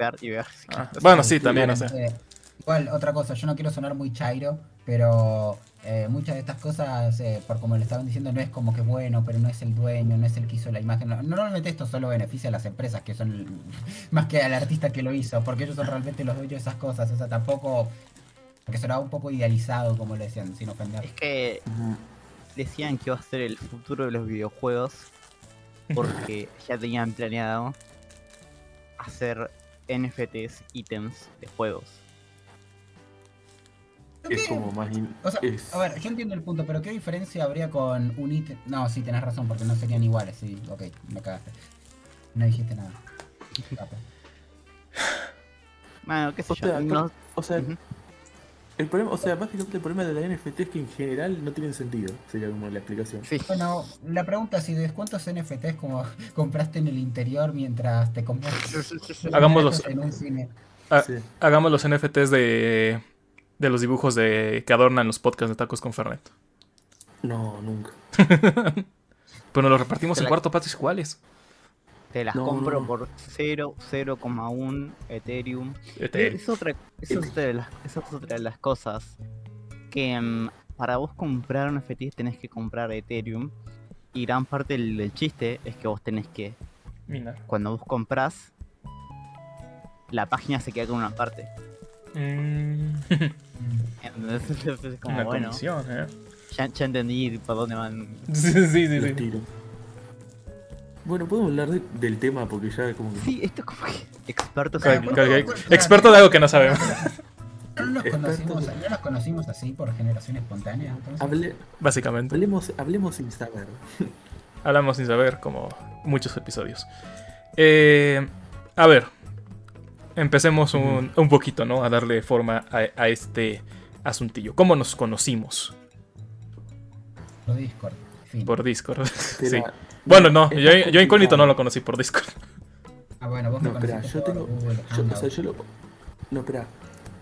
Ah, bueno, sí, también, o sea. Eh, igual, otra cosa, yo no quiero sonar muy chairo, pero eh, muchas de estas cosas, eh, por como le estaban diciendo, no es como que bueno, pero no es el dueño, no es el que hizo la imagen. No- Normalmente esto solo beneficia a las empresas, que son más que al artista que lo hizo, porque ellos son realmente los dueños de esas cosas. O sea, tampoco. Porque será un poco idealizado, como le decían, sin ofender. Es que decían que iba a ser el futuro de los videojuegos porque ya tenían planeado hacer NFTs ítems de juegos. Es como más. in- O sea, es- a ver, yo entiendo el punto, pero ¿qué diferencia habría con un ítem? No, sí, tenés razón, porque no serían iguales, sí, ok, me cagaste. No dijiste nada. Bueno, qué sé O yo. sea, no- O sea, el problema, o sea, básicamente el problema de la NFT es que en general no tienen sentido, sería como la explicación. Sí. Bueno, la pregunta es si de cuántos NFTs como compraste en el interior mientras te compras Hagámoslos. en un cine. Sí. Hagamos los NFTs de, de los dibujos de que adornan los podcasts de Tacos con Fernet. No, nunca. Pero nos los repartimos en la- cuarto partes iguales. Te las No, compro no. por 0, 0,1 Ethereum. Este, Es otra, es otra de las, es otra de las cosas. Que mm, para vos comprar un NFT tenés que comprar Ethereum. Y gran parte del, del chiste es que vos tenés que, Mina. cuando vos comprás, la página se queda con una parte. Mm, Entonces es como, una bueno, comisión, ¿eh? ya, ya entendí por dónde van. Sí, sí, sí. Los sí. tiro. Bueno, podemos hablar de- del tema porque ya como que. Sí, esto es como que expertos Ca- en... ca- ca- Experto de algo que no sabemos. No nos, conocimos, de- no nos conocimos así por generación espontánea. entonces. Hable- Básicamente. hablemos, hablemos sin saber. Hablamos sin saber, como muchos episodios. Eh, a ver, empecemos un, un poquito, ¿no? A darle forma a, a este asuntillo. ¿Cómo nos conocimos? Por Discord. Fin. Por Discord. sí. Espera, Bueno, no, yo, yo incógnito no lo conocí por Discord. Ah, bueno, vos me No, espera, conociste yo por tengo. Google Yo, o Hangout. sea, yo lo. No, espera.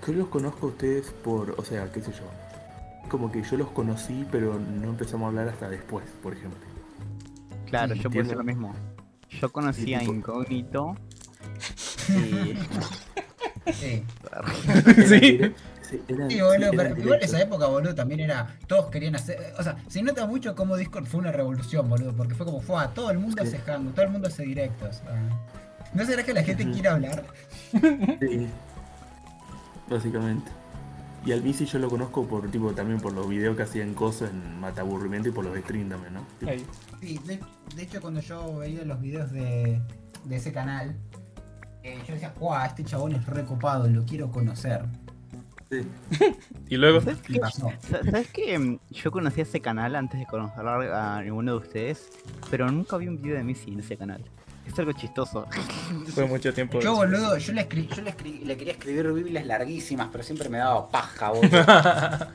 Yo los conozco a ustedes por. O sea, qué sé yo. Como que yo los conocí, pero no empezamos a hablar hasta después, por ejemplo. Claro, Sí, yo puedo decir lo mismo. Yo conocí a tipo- Incógnito Sí. Sí. Sí, eran- Sí, sí, boludo, pero igual esa época, boludo, también era. Todos querían hacer. O sea, se nota mucho cómo Discord fue una revolución, boludo, porque fue como, fue a todo el mundo Sí. hace hango, todo el mundo hace directos. ah. ¿No será que la gente Ujú. quiere hablar? Sí. Básicamente. Y al Bici yo lo conozco por tipo también por los videos que hacían cosas en Mataburrimiento y por los streams también, ¿no? Sí, de, de hecho, cuando yo veía los videos de, de ese canal, eh, yo decía, ¡guau! Este chabón es recopado, lo quiero conocer. sí. Y luego, ¿Sabes Y qué? pasó. Sa- ¿Sabes que mm, Yo conocí ese canal antes de conocer a ninguno de ustedes, pero nunca vi un video de Missy en ese canal. Es algo chistoso. fue mucho tiempo. Yo, boludo, yo le, escri- yo le, escri- le quería escribir Biblias larguísimas, pero siempre me daba paja, boludo.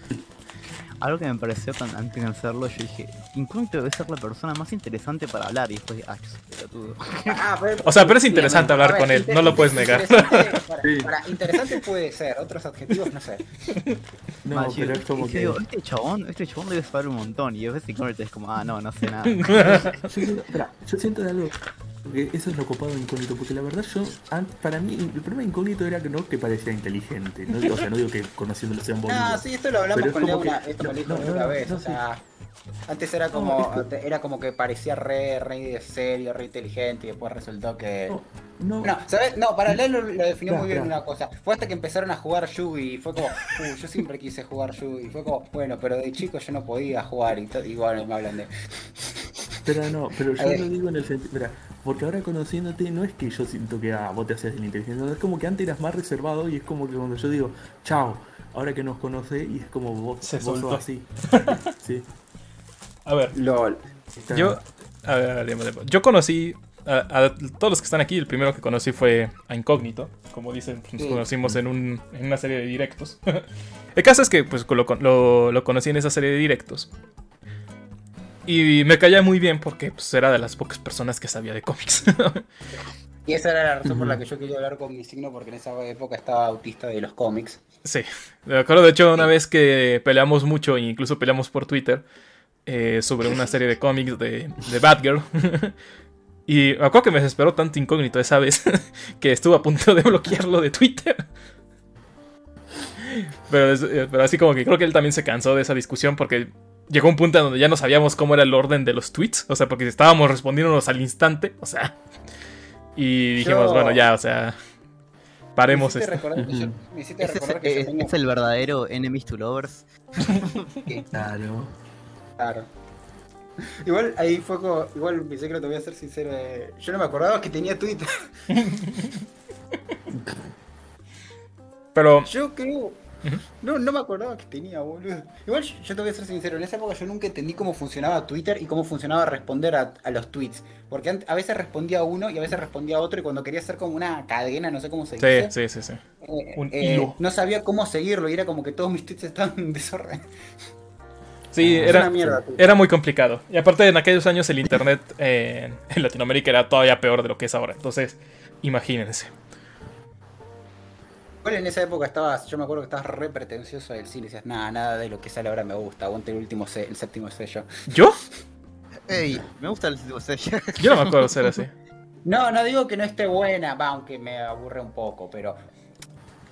Algo que me pareció con- antes de hacerlo, yo dije, Incógnito debe ser la persona más interesante para hablar. Y después, ah, yo soy pelotudo. Ah, pero- O sea, pero es interesante hablar ver, con él, no lo puedes negar. Interesante, para, Sí. para- interesante puede ser, otros adjetivos no sé. No, yo- pero es como que. digo, este chabón, este chabón debe saber un montón. Y a veces Incógnito es como, ah, no, no sé nada. Yo siento, espera, yo siento de algo. Eso es lo copado de Incógnito, porque la verdad yo, para mí, el problema de Incógnito era que no que parecía inteligente, ¿no? o sea, no digo que conociéndolo sean boludo. Ah, sí, esto lo hablamos con una, que- esto no, me lo dijo no, una no, vez, o sí. sea, antes era como, era como que parecía re, re serio, re inteligente y después resultó que... No, no, No, ¿sabes? No, para Leo lo, lo definió muy bien una cosa. Fue hasta que empezaron a jugar Yugi y fue como, uh, yo siempre quise jugar Yugi. Y fue como, bueno, pero de chico yo no podía jugar y, y bueno, me hablan de... Pero no, pero yo lo digo en el sentido. Mira, porque ahora conociéndote, no es que yo siento que ah, vos te hacías el inteligente, no, es como que antes eras más reservado y es como que cuando yo digo, chao, ahora que nos conoce, y es como vos, Se vos sos soltó. así. Sí. A ver, LOL. yo. A ver, a ver, a ver, yo conocí. A, a todos los que están aquí, el primero que conocí fue a Incógnito. Como dicen, nos conocimos en, un, en una serie de directos. el caso es que pues, lo, lo- lo conocí en esa serie de directos. Y me caía muy bien porque pues, era de las pocas personas que sabía de cómics. Y esa era la razón por la que yo quería hablar con mi signo, porque en esa época estaba autista de los cómics. Sí, me acuerdo de hecho una vez que peleamos mucho, e incluso peleamos por Twitter, eh, sobre una serie de cómics de, de Batgirl. y me acuerdo que me desesperó tanto incógnito esa vez que estuve a punto de bloquearlo de Twitter. Pero, eh, pero así como que creo que él también se cansó de esa discusión porque llegó un punto en donde ya no sabíamos cómo era el orden de los tweets. O sea, porque estábamos respondiéndonos al instante. O sea. Y dijimos, Yo- bueno, ya, o sea. Paremos esto. recordar es, recordar que es el verdadero enemies to lovers. Claro. Claro. Igual ahí fue como, igual mi secreto, voy a ser sincero, eh, yo no me acordaba que tenía Twitter. Pero Yo creo. No, no me acordaba que tenía, boludo. Igual yo yo te voy a ser sincero, en esa época yo nunca entendí cómo funcionaba Twitter y cómo funcionaba responder a, a los tweets. Porque a veces respondía a uno y a veces respondía a otro y cuando quería hacer como una cadena, no sé cómo se dice, sí, sí, sí. eh, un eh, hilo. no sabía cómo seguirlo y era como que todos mis tweets estaban en desorden. Sí, era, mierda, era muy complicado. Y aparte, en aquellos años el internet eh, en Latinoamérica era todavía peor de lo que es ahora. Entonces, imagínense. Igual en esa época estabas, yo me acuerdo que estabas re pretencioso del cine, decías, nada, nada de lo que sale ahora me gusta, aguante el último se- el séptimo sello. ¿Yo? Ey, me gusta el sitio sello. Yo no me acuerdo ser así. No, no digo que no esté buena, va, aunque me aburre un poco, pero.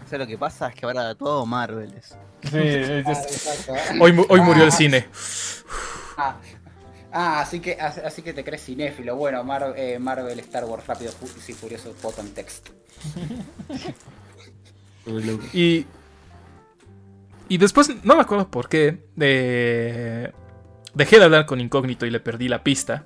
O sea, lo que pasa es que ahora todo Marvel es. Sí, es- Ah, es- exacto. hoy, mu- hoy murió el Ah, cine. Ah, ah, así que así, que te crees cinéfilo. Bueno, Mar- eh, Marvel, Star Wars, rápido y furioso, bottom text. Y. Y después, no me acuerdo por qué. de- dejé de hablar con Incógnito y le perdí la pista.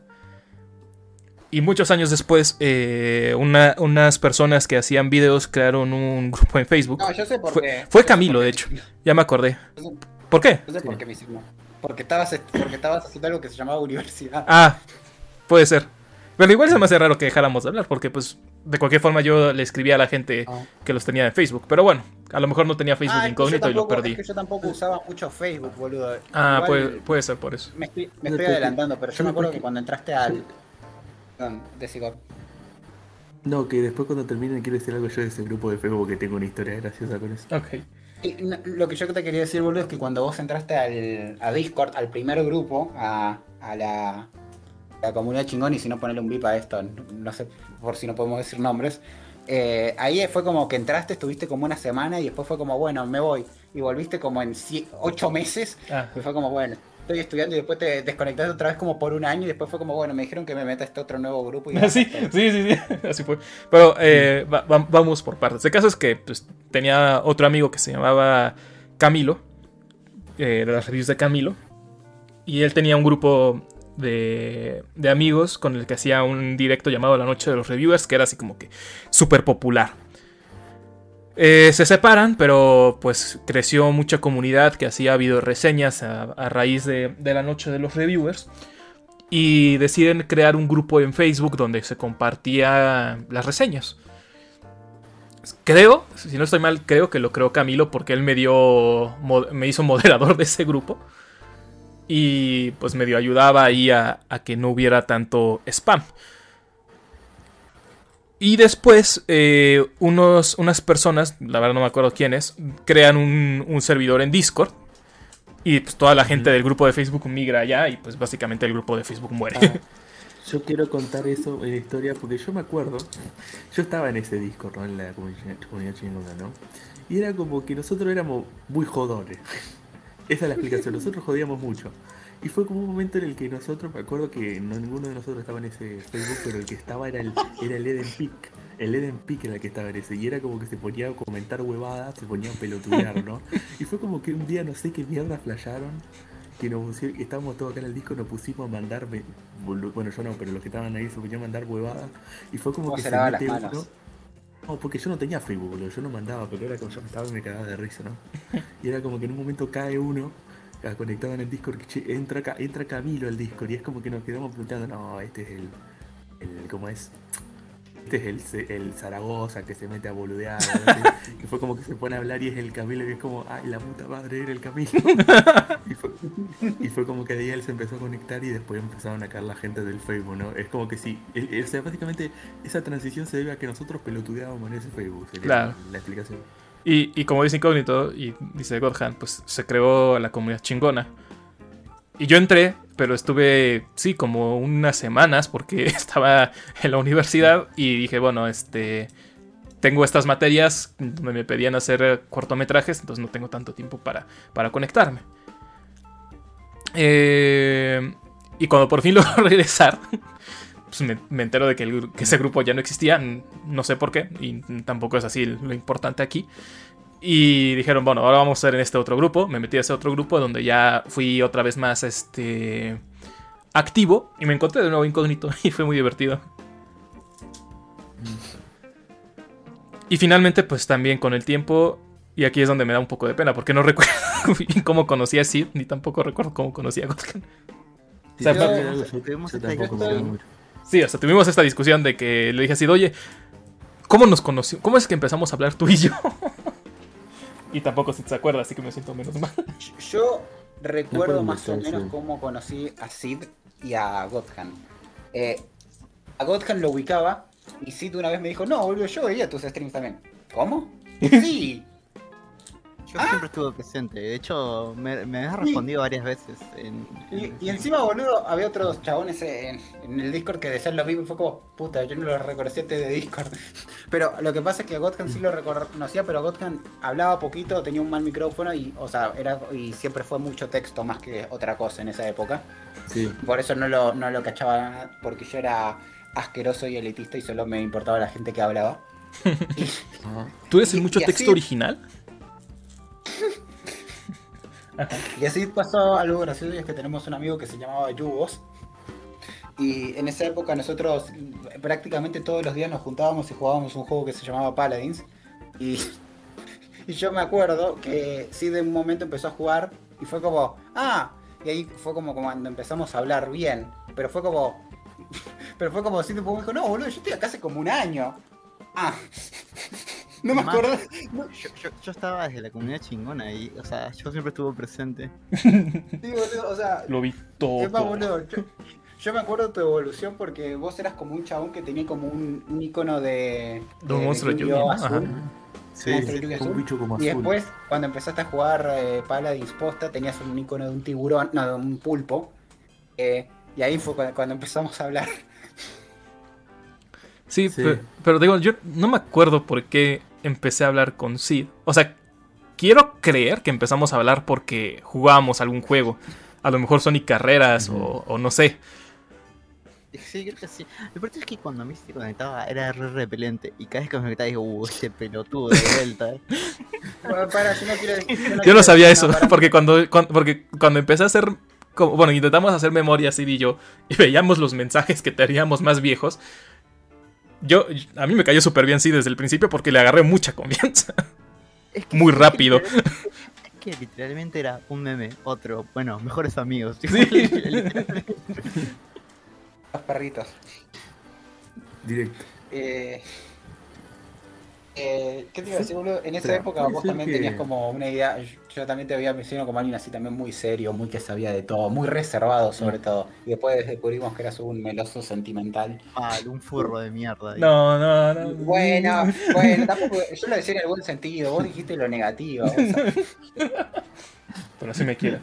Y muchos años después, eh, una- unas personas que hacían videos crearon un grupo en Facebook. No, yo sé por Fue- qué. fue Camilo, por de hecho. Ya me acordé. Yo sé- ¿Por qué? Yo sé por qué me hicimos. Porque estabas, porque estabas haciendo algo que se llamaba universidad. Ah, puede ser. Pero igual se me hace raro que dejáramos de hablar, porque pues de cualquier forma yo le escribía a la gente Ah. que los tenía en Facebook. Pero bueno, a lo mejor no tenía Facebook Ah, que yo incógnito y lo tampoco- perdí. Es que yo tampoco usaba mucho Facebook, boludo. Ah, Igual puede, puede ser por eso. Me estoy, me adelantando, pero yo me acuerdo que cuando entraste al. Perdón, Desigor. No, que después cuando termine quiero decir algo yo de ese grupo de Facebook que tengo una historia graciosa con eso. Ok. Y no, lo que yo te quería decir, boludo, es que cuando vos entraste al, a Discord, al primer grupo, a, a la, la comunidad chingón, y si no ponerle un bip a esto, no, sé por si no podemos decir nombres, eh, ahí fue como que entraste, estuviste como una semana y después fue como, bueno, me voy. Y volviste como en ocho meses, Ah, y fue como, bueno, estoy estudiando y después te desconectaste otra vez como por un año y después fue como, bueno, me dijeron que me meta a este otro nuevo grupo. Y sí, sí, sí, sí, así fue. Pero eh, va- va- vamos por partes. El caso es que pues, tenía otro amigo que se llamaba Camilo, eh, de las reviews de Camilo, y él tenía un grupo de, de amigos con el que hacía un directo llamado La Noche de los Reviewers, que era así como que súper popular. Eh, se separan, pero pues creció mucha comunidad que hacía video reseñas a, raíz de, de la noche de los reviewers. Y deciden crear un grupo en Facebook donde se compartía las reseñas. Creo, si no estoy mal, creo que lo creó Camilo porque él me dio. me hizo moderador de ese grupo. Y pues medio ayudaba ahí a, a que no hubiera tanto spam. Y después, eh, unos, unas personas, la verdad no me acuerdo quiénes, crean un, un servidor en Discord. Y pues toda la gente del grupo de Facebook migra allá y pues básicamente el grupo de Facebook muere. Yo quiero contar eso en la historia porque yo me acuerdo, yo estaba en ese disco, ¿no? En la comunidad, comunidad chingona, ¿no? Y era como que nosotros éramos muy jodones. Esa es la explicación, nosotros jodíamos mucho. Y fue como un momento en el que nosotros, me acuerdo que no ninguno de nosotros estaba en ese Facebook, pero el que estaba era el, era el Eden Peak. El Eden Peak era el que estaba en ese. Y era como que se ponía a comentar huevadas, se ponía a pelotudear, ¿no? Y fue como que un día no sé qué mierda flasharon. Que nos pusieron, estábamos todos acá en el disco, nos pusimos a mandar, bueno yo no, pero los que estaban ahí se ponían a mandar huevadas. Y fue como ¿Cómo que se mete uno. No, porque yo no tenía Facebook, boludo. Yo no mandaba, pero era como yo me estaba y me cagaba de risa, ¿no? Y era como que en un momento cae uno ah, conectado en el Discord, que che, entra, entra Camilo al Discord y es como que nos quedamos preguntando, no, este es el, el ¿cómo es? Este es el, el Zaragoza que se mete a boludear, y fue como que se pone a hablar y es el Camilo y es como, ay, la puta madre era el Camilo. y, fue, y fue como que de ahí él se empezó a conectar y después empezaron a caer la gente del Facebook, ¿no? Es como que sí, el- el- o sea, básicamente esa transición se debe a que nosotros pelotudeábamos en ese Facebook, sería Claro. la explicación. Y, y como dice Incógnito, y dice Godhan, pues se creó la comunidad chingona. Y yo entré, pero estuve, sí, como unas semanas porque estaba en la universidad y dije, bueno, este, tengo estas materias donde me pedían hacer cortometrajes, entonces no tengo tanto tiempo para, para conectarme. Eh, y cuando por fin logro regresar, pues me, me entero de que, el que ese grupo ya no existía, no sé por qué, y tampoco es así lo importante aquí. Y dijeron, bueno, ahora vamos a hacer en este otro grupo. Me metí a ese otro grupo donde ya fui otra vez más este activo y me encontré de nuevo incógnito y fue muy divertido. Y finalmente, pues también con el tiempo, y aquí es donde me da un poco de pena, porque no recuerdo bien cómo conocí a Sid, ni tampoco recuerdo cómo conocí a Gotkan. Sea. Sí, o sea, tuvimos esta discusión de que le dije a Sid, oye, ¿cómo nos conoció? ¿Cómo es que empezamos a hablar tú y yo? Y tampoco Sid se acuerda, así que me siento menos mal. Yo recuerdo más o menos sí. cómo conocí a Sid y a Godhan. Eh, a Godhan lo ubicaba y Sid una vez me dijo, no, boludo, yo veía tus streams también. ¿Cómo? Sí. Yo siempre estuve presente. De hecho, me, me has respondido varias veces. En, Y, en- y encima, boludo, había otros chabones en, en el Discord que decían lo mismo y fue como, puta, yo no los reconocía este de Discord. Pero lo que pasa es que Godhan sí lo reconocía, pero Godhan hablaba poquito, tenía un mal micrófono y, o sea, era, y siempre fue mucho texto más que otra cosa en esa época. Sí. Por eso no lo, no lo cachaba, porque yo era asqueroso y elitista y solo me importaba la gente que hablaba. ¿Tú eres el Y- mucho y texto así- original? Y así pasó algo gracioso y es que tenemos un amigo que se llamaba Yugos. Y en esa época nosotros prácticamente todos los días nos juntábamos y jugábamos un juego que se llamaba Paladins. Y, y yo me acuerdo que sí de un momento empezó a jugar y fue como, ah, y ahí fue como cuando empezamos a hablar bien. Pero fue como, pero fue como si me dijo, no, boludo, yo estoy acá hace como un año. Ah, no me acuerdo. yo, yo- yo estaba desde la comunidad chingona y, o sea, yo siempre estuve presente. Sí, boludo, o sea, Lo vi Es más, todo. boludo, yo, yo me acuerdo de tu evolución porque vos eras como un chabón que tenía como un, un icono de. De un monstruo de Yu-Gi-Oh! Yu-Gi-Oh, azul. ajá. Sí, Monstruo sí, un azul. bicho como Y azul. después, cuando empezaste a jugar eh, Paladins posta, tenías un icono de un tiburón, no, de un pulpo. eh, y ahí fue cuando, cuando empezamos a hablar. Sí, Sí. Pero, pero digo, yo no me acuerdo por qué empecé a hablar con Sid. O sea, quiero creer que empezamos a hablar porque jugábamos algún juego. A lo mejor Sonic Carreras o, o no sé. Sí, creo que sí. Lo peor es que cuando a mí se conectaba era re repelente. Y cada vez que me conectaba digo, uh, este pelotudo de vuelta. Bueno, para, yo no quiero decir- yo no Yo quiero no sabía eso, porque cuando, cuando- porque cuando empecé a hacer, como- bueno, intentamos hacer memoria Sid y yo, y veíamos los mensajes que teníamos más viejos, yo, a mí me cayó súper bien Sid desde el principio porque le agarré mucha confianza. Es que Muy sí, rápido. Es que literalmente era un meme, otro, bueno, mejores amigos. Sí. Los perritos. Directo. Eh, eh, ¿Qué te iba a decir, boludo? En esa época vos también que- tenías como una idea. Yo, yo también te había mencionado como alguien así también muy serio, muy que sabía de todo, muy reservado sobre todo. Y después descubrimos que eras un meloso sentimental. Mal, un furro de mierda. No, no, no. Bueno, bueno, tampoco. Yo lo decía en el buen sentido, vos dijiste lo negativo. Pero así me quiero.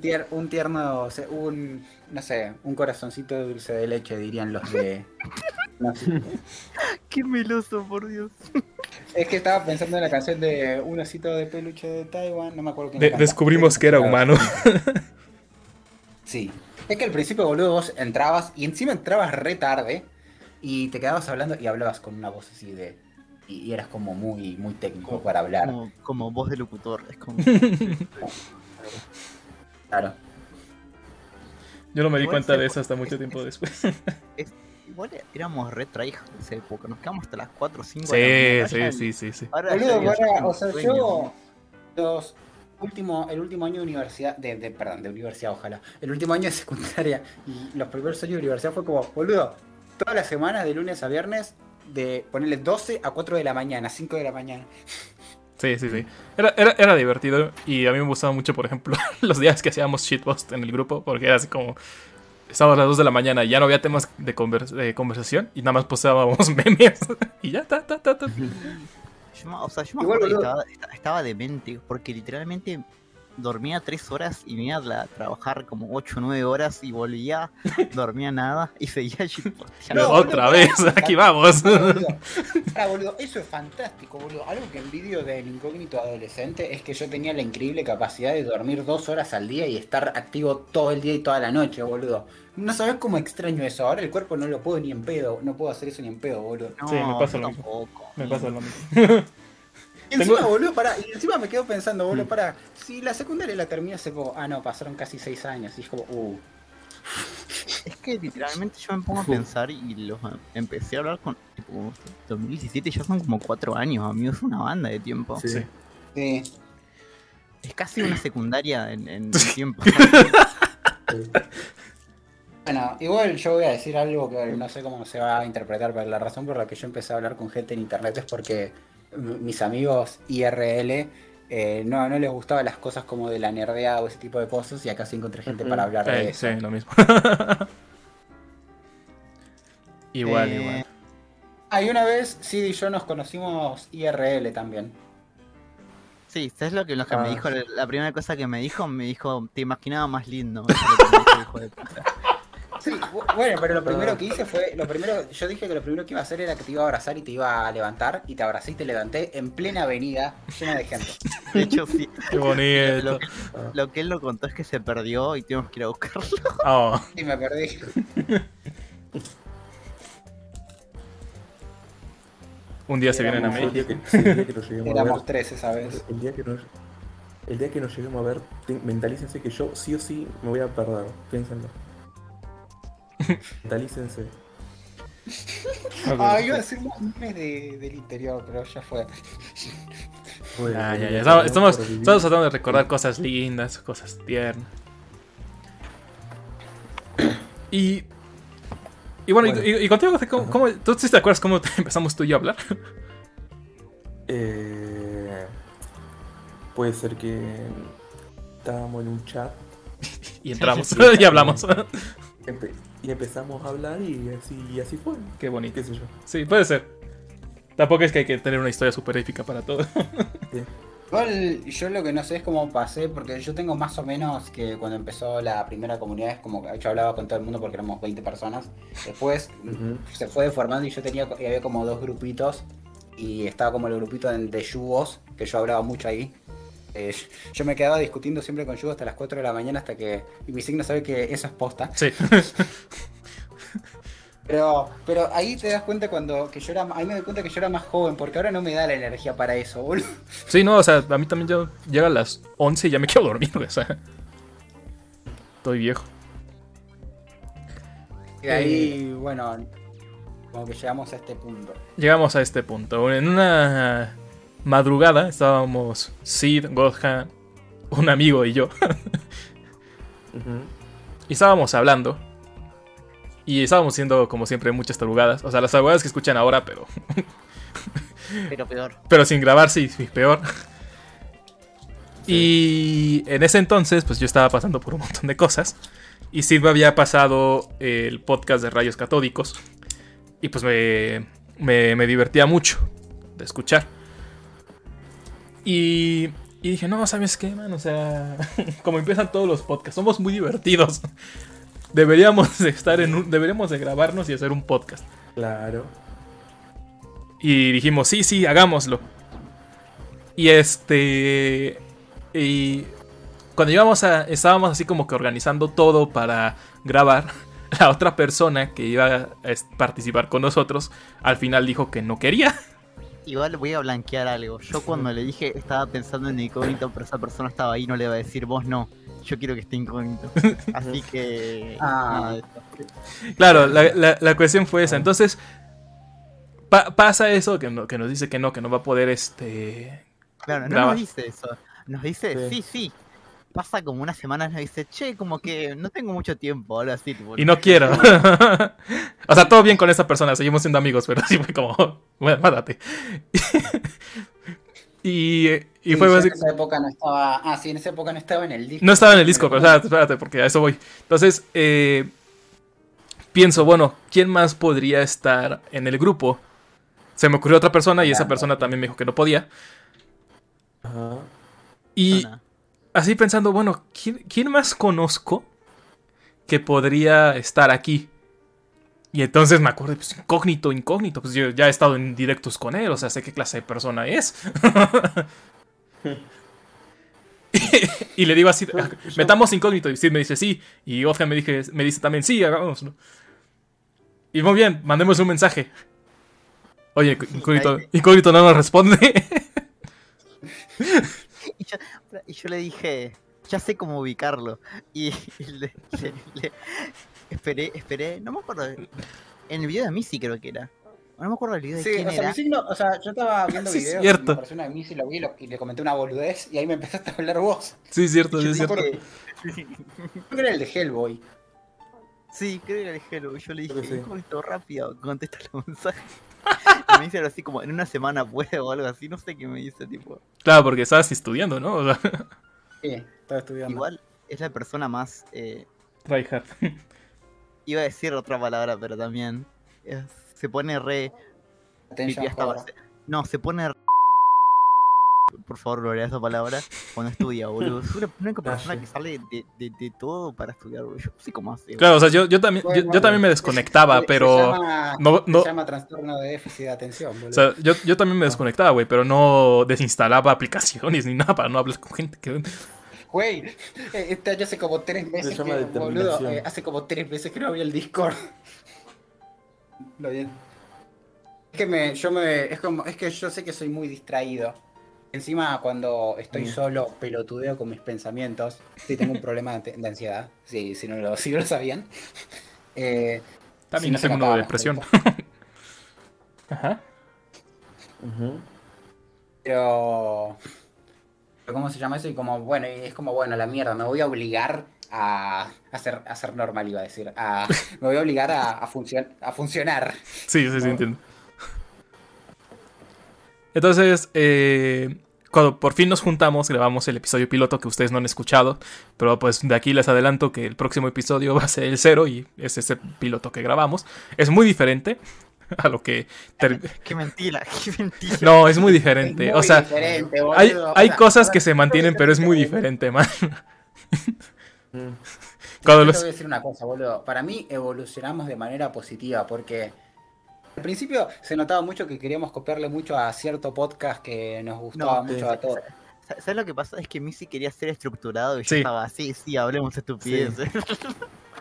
tier- un tierno, o sea, un, no sé, un corazoncito de dulce de leche, dirían los de... no sé. Qué meloso, por Dios. Es que estaba pensando en la canción de Un osito de peluche de Taiwán, no me acuerdo quién De- descubrimos que era humano. Sí. Es que al principio, boludo, vos entrabas y encima entrabas re tarde y te quedabas hablando y hablabas con una voz así de... Y, y eras como muy, muy técnico para hablar. Como, como voz de locutor. Es como. Claro. Yo no me di Igual cuenta de eso hasta mucho es- tiempo es- después. Igual éramos re tryhard en esa época. Nos quedamos hasta las 4 o 5 Sí, de la sí, mañana. sí, sí, sí. Ahora Boludo, para- tengo o sea, sueño. yo los último, el último año de universidad, de, de- perdón, de universidad, ojalá, el último año de secundaria y los primeros años de universidad fue como, boludo, todas las semanas de lunes a viernes de ponerle 12 a 4 de la mañana, 5 de la mañana. Sí, sí, sí. Era, era, era divertido y a mí me gustaba mucho, por ejemplo, los días que hacíamos shitpost en el grupo, porque era así como... Estábamos a las 2 de la mañana y ya no había temas de, convers- de conversación y nada más posteábamos memes y ya, ta, ta, ta, ta. Yo, me- o sea, yo me acuerdo que estaba, esta- estaba demente, porque literalmente dormía 3 horas y me iba a trabajar como 8 o 9 horas y volvía, dormía nada y seguía. No, Otra vez, aquí vamos. Boludo. Boludo, eso es fantástico, boludo. Algo que envidio del incógnito adolescente es que yo tenía la increíble capacidad de dormir dos horas al día y estar activo todo el día y toda la noche, boludo. No sabes cómo extraño eso. Ahora el cuerpo no lo puedo ni en pedo. No puedo hacer eso ni en pedo, boludo. No, Sí, me pasa lo mismo. tampoco. Me pasa lo mismo. Y encima, Tengo- boludo, pará. Y encima me quedo pensando, boludo, pará. Si la secundaria la terminé hace poco. Ah, no, pasaron casi seis años. Y es como, uh. Es que literalmente yo me pongo a pensar y los empecé a hablar con tipo 2017 ya son como 4 años, amigos, es una banda de tiempo. Sí. Sí. Sí. Es casi una secundaria en, en tiempo. Bueno, igual yo voy a decir algo que no sé cómo se va a interpretar, pero la razón por la que yo empecé a hablar con gente en internet es porque mis amigos IRL eh, no, no les gustaban las cosas como de la nerdeada o ese tipo de cosas y acá sí encontré gente para hablar de eso. sí, lo mismo. igual, Eh, igual. Ah, y una vez Sid y yo nos conocimos IRL también. Sí, ¿sabes lo que, lo que Ah, me dijo? sí. La, la primera cosa que me dijo, me dijo, te imaginaba más lindo. Sí, bu- bueno, pero lo primero que hice fue, lo primero, yo dije que lo primero que iba a hacer era que te iba a abrazar y te iba a levantar y te abracé y te levanté en plena avenida llena de gente. De hecho, sí. Qué bonito. Lo, que- lo que él lo contó es que se perdió y tuvimos que ir a buscarlo. Oh, Y me perdí. un día se vienen a México. sí, Éramos tres esa vez. el día que nos, el día que nos lleguemos a ver, mentalícense que yo sí o sí me voy a perder. Piénsenlo. Mentalícense. Ah, iba a decir más memes de, del interior, pero ya fue. Bueno, Ya, ya. Estamos, tratando de recordar cosas lindas, cosas tiernas. Y. Y bueno, y- Bueno. Y, y contigo, ¿cómo, ¿tú sí te acuerdas cómo te- empezamos tú y yo a hablar? Eh, puede ser que estábamos en un chat Y entramos y hablamos. Y empezamos a hablar y así, y así fue. Qué bonito. ¿Qué sé yo? Sí, puede ser. Tampoco es que hay que tener una historia súper épica para todo. Sí. Igual yo lo que no sé es cómo pasé, porque yo tengo más o menos que cuando empezó la primera comunidad es como que yo hablaba con todo el mundo porque éramos 20 personas. Después se fue deformando y yo tenía y había como dos grupitos y estaba como el grupito de, de yugos, que yo hablaba mucho ahí. Eh, yo me quedaba discutiendo siempre con yugos hasta las 4 de la mañana hasta que y mi signo sabe que eso es posta. Sí. Pero, pero ahí te das cuenta cuando que yo era, ahí me doy cuenta que yo era más joven, porque ahora no me da la energía para eso, boludo. Sí, no, o sea, a mí también yo llega a las 11 y ya me quedo dormido, o sea. Estoy viejo. Y ahí, bueno, como que llegamos a este punto. Llegamos a este punto. En una madrugada estábamos Sid, Godhan, un amigo y yo. Y estábamos hablando. Y estábamos haciendo, como siempre, muchas tarugadas. O sea, las tarugadas que escuchan ahora, pero, Pero peor. pero sin grabarse y y peor. Y en ese entonces, pues yo estaba pasando por un montón de cosas. Y Sid me había pasado el podcast de Rayos Catódicos. Y pues me, me, me divertía mucho de escuchar. Y Y dije, no, ¿sabes qué, man? O sea, como empiezan todos los podcasts, somos muy divertidos. Deberíamos de estar en un, deberíamos de grabarnos y hacer un podcast. Claro. Y dijimos, sí, sí, hagámoslo. Y este. Y cuando íbamos a. Estábamos así como que organizando todo para grabar. La otra persona que iba a participar con nosotros al final dijo que no quería. Igual voy a blanquear algo. Yo cuando le dije estaba pensando en incógnito, pero esa persona estaba ahí, no le iba a decir vos no. Yo quiero que esté incógnito. Así que. Ah. Claro, la, la- la cuestión fue esa. Entonces. pa- pasa eso que, no- que nos dice que no, que no va a poder este. Claro, no nos dice eso. Nos dice, Sí. sí, sí. Pasa como unas semanas, nos dice, che, como que no tengo mucho tiempo, algo así. Tipo, Y no quiero. o sea, todo bien con esa persona, seguimos siendo amigos, pero así fue como, bueno, mátate. y, y Sí, fue así. en esa época no estaba. Ah, sí, en esa época no estaba en el disco. No estaba en el disco, pero o sea, espérate, porque a eso voy. Entonces, eh, pienso, bueno, ¿quién más podría estar en el grupo? Se me ocurrió otra persona y esa persona también me dijo que no podía. Ajá. Y Zona. Así pensando, bueno, ¿quién, quién más conozco que podría estar aquí? Y entonces me acuerdo, pues incógnito, incógnito, pues yo ya he estado en directos con él, o sea, sé qué clase de persona es. y le digo así, "Ah, metamos incógnito, y Steve me dice sí, y Oscar me, dije, me dice también sí, hagámoslo. Y muy bien, mandemos un mensaje. Oye, incógnito, incógnito no nos responde. Y yo, y yo le dije, ya sé cómo ubicarlo. Y, y le, le- le- esperé, esperé, no me acuerdo. En el video de Missy creo que era. No me acuerdo el video de Sí, quién o sea, era. mi signo, o sea, yo estaba viendo Sí, videos cierto. y me de mí y lo vi y, lo- y le comenté una boludez y ahí me empezaste a hablar vos. sí, cierto, sí, cierto. Creo que era el de Hellboy. Sí, creo que era el Hello. Y yo le dije, sí. rápido, contesta los mensajes. Y me dice algo así como, en una semana puede o algo así, no sé qué me dice, tipo. Claro, porque estabas estudiando, ¿no? O sea, Sí, estaba estudiando. Igual es la persona más, eh, tryhard. iba a decir otra palabra, pero también eh, se pone re... Atención. No, se pone re... Por favor, no lea esa palabra cuando estudia, boludo. Es una única persona que sale de, de, de todo para estudiar, boludo. Yo no sé cómo hace. Claro, o sea, yo, yo también, yo, Bueno, yo también me desconectaba, se- pero... Se llama, no- no- se llama trastorno de déficit de atención, boludo. O sea, yo, yo también me desconectaba, güey, pero no desinstalaba aplicaciones ni nada para no hablar con gente que... Güey, eh, este año hace como tres meses llama que, boludo, eh, hace como tres meses que no abrí el Discord. Lo bien. Es que me, yo me, es como, es que yo sé que soy muy distraído. Encima cuando estoy Mm. solo pelotudeo con mis pensamientos. Sí tengo un problema de, de ansiedad, sí, si no lo, si no lo sabían. Eh, También me uno de depresión. Ajá. Ujú. Pero. pero ¿Cómo se llama eso? Y como, bueno, y es como, bueno, la mierda, me voy a obligar a, a, ser, normal, iba a decir. A, me voy a obligar a, a, funcion- a funcionar. Sí, sí, sí, No. entiendo. Entonces, eh, cuando por fin nos juntamos, grabamos el episodio piloto que ustedes no han escuchado, pero pues de aquí les adelanto que el próximo episodio va a ser el cero y es ese piloto que grabamos. Es muy diferente a lo que... ter- Qué mentira, qué mentira. No, es muy diferente. Es o sea, diferente, hay. O hay sea, cosas que se mantienen, pero es muy diferente. man. Mm. Cuando Yo los- te voy a decir una cosa, boludo. Para mí evolucionamos de manera positiva porque al principio se notaba mucho que queríamos copiarle mucho a cierto podcast que nos gustaba No, mucho sí. a todos. Sa- ¿Sabes lo que pasa? Es que Missy quería ser estructurado y yo Sí. estaba así, sí, hablemos estupideces.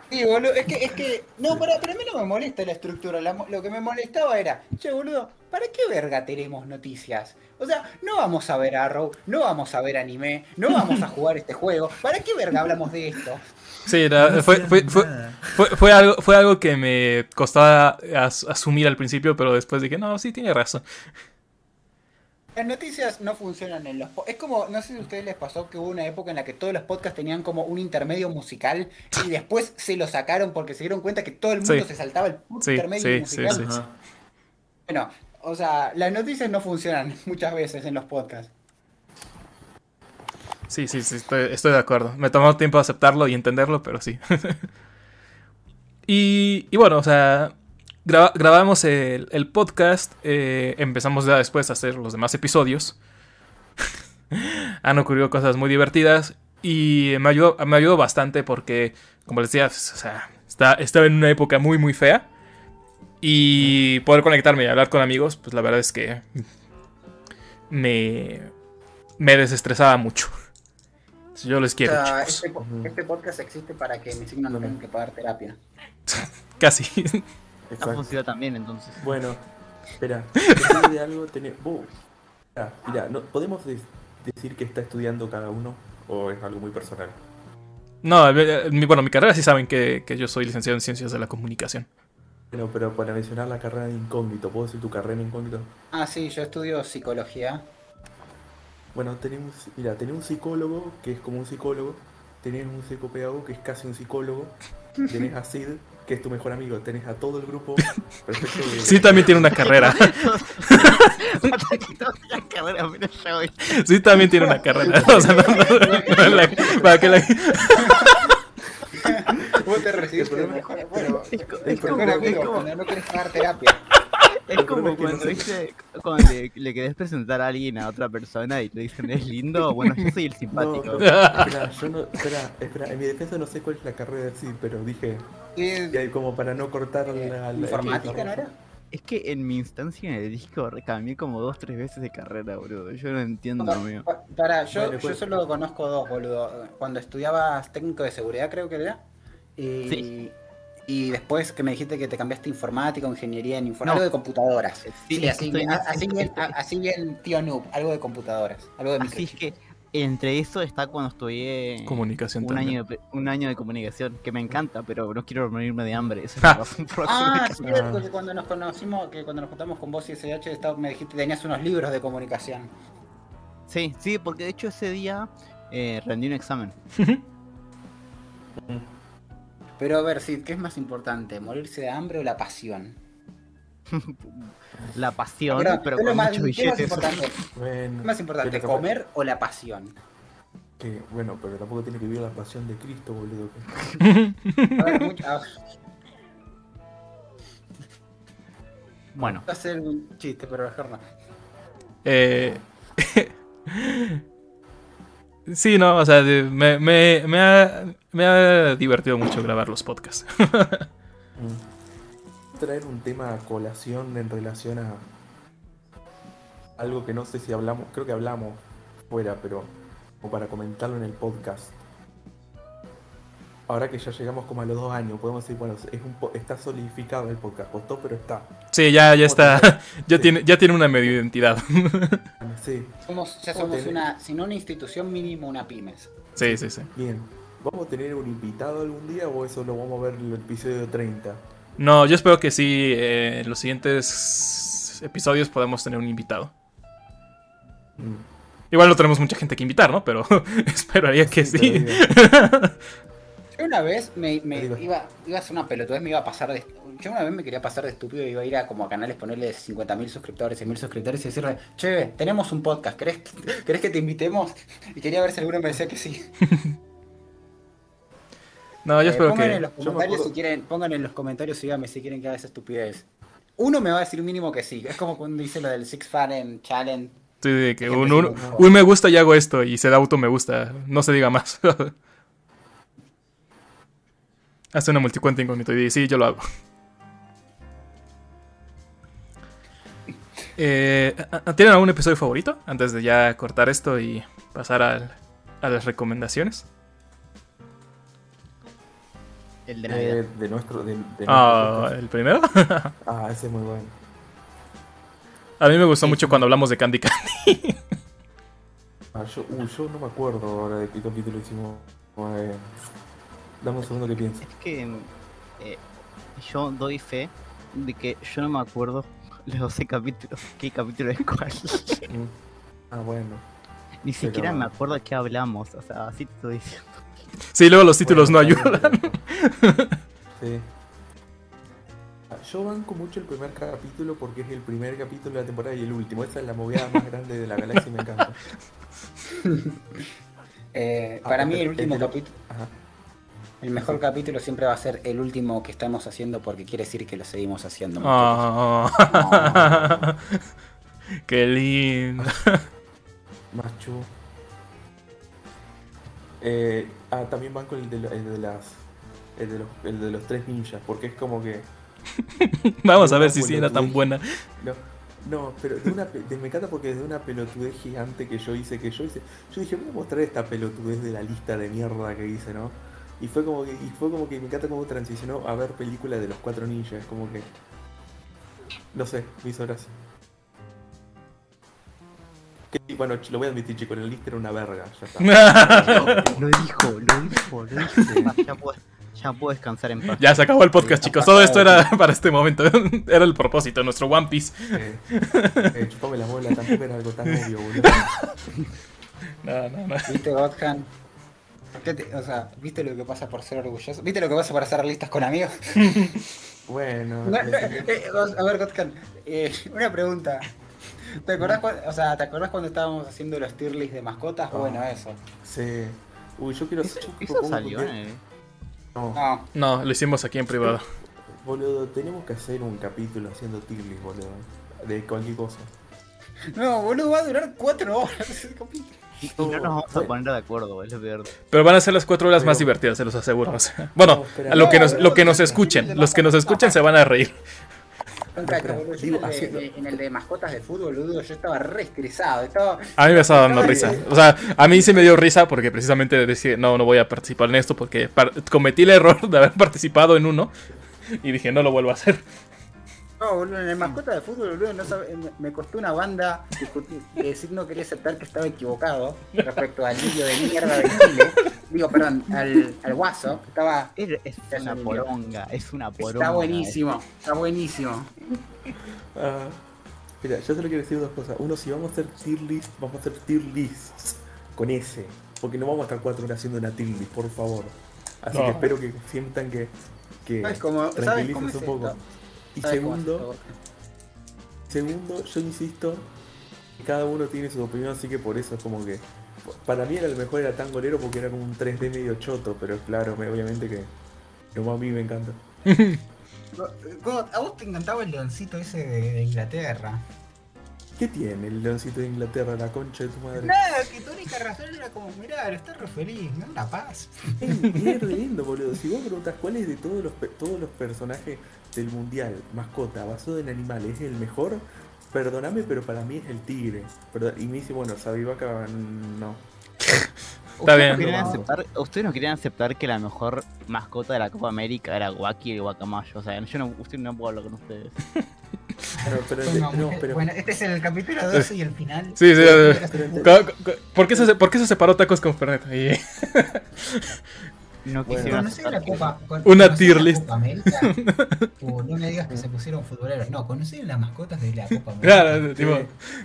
Sí, boludo, es que, es que, no, pero, pero a mí no me molesta la estructura, la mo- lo que me molestaba era, che, boludo, ¿para qué verga tenemos noticias? O sea, no vamos a ver Arrow, no vamos a ver anime, no vamos a jugar este juego, ¿para qué verga hablamos de esto? Sí, era- No fue, fue, fue, fue, fue algo, fue algo que me costaba as- asumir al principio, pero después dije, no, sí, tiene razón. Las noticias no funcionan en los... Es como, no sé si a ustedes les pasó que hubo una época en la que todos los podcasts tenían como un intermedio musical y después se lo sacaron porque se dieron cuenta que todo el mundo Sí. se saltaba el puto Sí, intermedio sí, sí, musical. Bueno, o sea, las noticias no funcionan muchas veces en los podcasts. Sí, sí, sí, estoy, de acuerdo. Me tomó tiempo aceptarlo y entenderlo, pero sí. y, y bueno, o sea, graba- grabamos el, el podcast, eh, empezamos ya después a hacer los demás episodios. han ocurrido cosas muy divertidas y me ayudó, me ayudó bastante porque, como les decía, o sea, está, estaba en una época muy, muy fea. Y poder conectarme y hablar con amigos, pues la verdad es que me, me desestresaba mucho. Yo les O quiero, sea, este, este podcast existe para que mis signos no tengan que pagar terapia. Casi. Ha Exacto. funcionado también entonces. Bueno, espera. de algo tener. vos- ah, mira, no, ¿podemos decir que está estudiando cada uno? ¿O es algo muy personal? No, eh, mi- bueno, mi carrera sí saben que, que yo soy licenciado en Ciencias de la Comunicación. Bueno, pero para mencionar la carrera de incógnito, ¿puedo decir tu carrera en incógnito? Ah, sí, yo estudio psicología. Bueno, tenemos, mira, tenés un psicólogo que es como un psicólogo, tenés un psicopedagogo que es casi un psicólogo, tenés a Sid, que es tu mejor amigo, tenés a todo el grupo perfecto de- Sí, también tiene una carrera. Sí, también tiene una carrera. O sea, no- no- no la- para que la- Vos te recibiste bueno, Es es como- es amigo como- cuando no querés pagar terapia. Es como cuando, ¿viste? cuando le, le querés presentar a alguien a otra persona y le dicen es lindo. Bueno, yo soy el simpático. no, espera, yo no, espera, espera, en mi defensa no sé cuál es la carrera de Sid, pero dije, ¿Qué- y como para no cortar la... la- ¿Informática no era? Es que en mi instancia en el disco cambié como dos, tres veces de carrera, boludo. Yo no entiendo, Pa- amigo. pa- Para, yo pues- solo conozco dos, boludo. Cuando estudiabas técnico de seguridad, creo que era. Y, Sí. Y después que me dijiste que te cambiaste informática, ingeniería en informática, No. algo de computadoras. Sí, así, bien, así bien, tío noob, algo de computadoras, algo de Así es que entre eso está cuando estudié Comunicación un también. año, de, un año de comunicación, que me encanta, pero no quiero morirme de hambre. Esa es Ah, me sí, Ah. porque cuando nos conocimos, que cuando nos juntamos con vos y SH, estaba- me dijiste que tenías unos libros de comunicación. Sí, sí, porque de hecho ese día eh, rendí un examen. Pero a ver, sí, ¿qué es más importante? ¿Morirse de hambre o la pasión? La pasión, pero ¿qué es lo con más- muchos ¿qué es más importante? Bueno, ¿Qué es más importante, comer o la pasión? que- bueno, pero tampoco tiene que vivir la pasión de Cristo, boludo. A ver, mucho- ah, Bueno, va a ser un chiste, pero mejor no. Eh, sí, no, o sea, me, me, me ha, me ha divertido mucho grabar los podcasts. Traer un tema a colación en relación a algo que no sé si hablamos, creo que hablamos fuera, pero como para comentarlo en el podcast. Ahora que ya llegamos como a los dos años, podemos decir, bueno, es un po- está solidificado el podcast, costó, pero está. Sí, ya, ya está. Ya Sí. tiene, ya tiene una medio identidad. Sí, Somos, ya ¿Cómo somos una, si no una institución mínimo, una pymes. Sí, sí, sí. bien. ¿Vamos a tener un invitado algún día o eso lo vamos a ver en el episodio 30? No, yo espero que sí, eh, en los siguientes episodios podamos tener un invitado. Mm. Igual no tenemos mucha gente que invitar, ¿no? Pero esperaría que Sí, sí. Yo una vez me, iba, iba a hacer una pelotudez, me iba a pasar de... Yo una vez me quería pasar de estúpido y iba a ir a como a canales, ponerle 50.000 suscriptores, 100.000 suscriptores y decirle, che, tenemos un podcast, ¿querés, ¿querés que te invitemos? Y quería ver si alguno me decía que sí. No, yo Eh, espero pongan en que... los Yo me comentarios si quieren, pongan en los comentarios, díganme si quieren que haga esa estupidez. Uno me va a decir mínimo que sí. Es como cuando dice lo del Six Fan Challenge. Sí, de que un, un- un me gusta y hago esto y se da auto me gusta. No se diga más. Hace una multicuenta incógnito y dice, sí, yo lo hago. Eh, ¿Tienen algún episodio favorito? Antes de ya cortar esto y pasar al- a las recomendaciones. el de Navidad. Eh, de nuestro. De, de nuestro Ah. ¿El primero? Ah, ese es muy bueno. A mí me gustó mucho cuando hablamos de Candy Candy. Ah, yo, uy, yo no me acuerdo ahora de qué capítulo hicimos. Eh, dame un segundo que pienso. Es que eh, yo doy fe de que yo no me acuerdo los 12 capítulos, qué capítulo es cuál. Mm. Ah, bueno. Ni Pero- siquiera me acuerdo de qué hablamos, o sea, así te estoy diciendo. Sí, luego los títulos Bueno, no ayudan. Sí. Ah, Yo banco mucho el primer capítulo porque es el primer capítulo de la temporada y el último. Esa es la movida más grande de la galaxia y me encanta. Eh, Ah, para mí el- último capítulo, Ajá. El mejor capítulo siempre va a ser el último que estamos haciendo porque quiere decir que lo seguimos haciendo. Ah. Qué lindo. Macho. Eh, ah, también van con el de, el de las. El de, los, el de los tres ninjas, porque es como que. Vamos a ver si sí era tan buena. No, no pero de una, de- me encanta porque de una pelotudez gigante que yo hice, que yo hice, yo dije, voy a mostrar esta pelotudez de la lista de mierda que hice, ¿no? Y fue como que, y fue como que me encanta cómo transicionó a ver películas de los cuatro ninjas, como que. No sé, me hizo gracia. Que, bueno, lo voy a admitir, chicos, la lista era una verga, ya está. Lo dijo, lo dijo, lo dijo. Ya puedo, ya puedo descansar en paz. ya se acabó el podcast, chicos. Todo esto era para este momento. Era el propósito, nuestro One Piece. Eh, eh, chupame la bola, tampoco era algo tan obvio, boludo. No, no, no. ¿Viste, Godhan? ¿Qué te- o sea, ¿viste lo que pasa por ser orgulloso? ¿Viste lo que pasa por hacer listas con amigos? Bueno, No, no, eh, eh, a ver, Godhan, eh, una pregunta. ¿Te acordás, cuando, o sea, ¿Te acordás cuando estábamos haciendo los tier list de mascotas? Ah. Bueno, eso. sí. Uy, yo quiero Eso, yo eso salió. No. No, No, lo hicimos aquí en privado. Boludo, tenemos que hacer un capítulo haciendo tier list, boludo. De cualquier cosa. no, boludo, va a durar cuatro horas ese capítulo. Y, y no nos vamos a poner de acuerdo, es lo peor. Pero van a ser las cuatro horas más divertidas, se los aseguro. o sea, bueno, a lo que nos, No, lo que no, nos no, escuchen, los que nos no, escuchen se van a reír. Boludo, digo, en, el de, haciendo- en el de mascotas de fútbol, boludo, yo estaba re estresado. Estaba... A mí me estaba dando risa. O sea, a mí sí me dio risa porque precisamente decía, no, no voy a participar en esto porque par- cometí el error de haber participado en uno y dije, no lo vuelvo a hacer. No, boludo, en el mascota de fútbol, boludo, no sabe- me, costó una banda discutir, que decir no quería aceptar que estaba equivocado respecto al vídeo de mierda de Chile. Digo, perdón, al, al guaso, que estaba... Es, una un poronga, es una poronga. Está buenísimo, está buenísimo. Ah, mira, yo solo quiero decir dos cosas. Uno, si vamos a hacer tier list, vamos a hacer tier lists con S. Porque no vamos a estar cuatro horas haciendo una tier list, por favor. Así No. que espero que sientan que, que ¿Sabes cómo- sabes tranquilices cómo es un poco. esto? Y ¿Sabes cómo es segundo, segundo, yo insisto, cada uno tiene su opinión, así que por eso es como que. Para mí era el mejor era Tangolero porque era como un 3D medio choto, pero claro, me- obviamente que. Como a mí me encanta. God, ¿A vos te encantaba el leoncito ese de, Inglaterra? ¿Qué tiene el leoncito de Inglaterra, la concha de tu madre? Nada, que tu única razón era como, mirá, está re feliz, me da una paz. Es, es re lindo, boludo. Si vos preguntas cuál es de todos los, todos los personajes del mundial, mascota, basado en animales, es el mejor, perdóname, pero para mí es el tigre. Y me dice, bueno, Sabivaca no. Está ¿Ustedes bien. No querían No. aceptar, ¿Ustedes no querían aceptar que la mejor mascota de la Copa América era Wacky el Guacamayo? O sea, yo no, usted no puedo hablar con ustedes. Pero, pero, Bueno, no, pero bueno, este es el capítulo 12 y el final. Sí, sí, Eh, sí. ¿Por qué se, por qué se separó tacos con Fernet? Y- No Bueno. quisieron ¿Conocés la Copa? con- Una tier la list. Copa América? Uh, no me digas que se pusieron futboleros. No, ¿conocés las mascotas de la Copa América? Claro, tipo,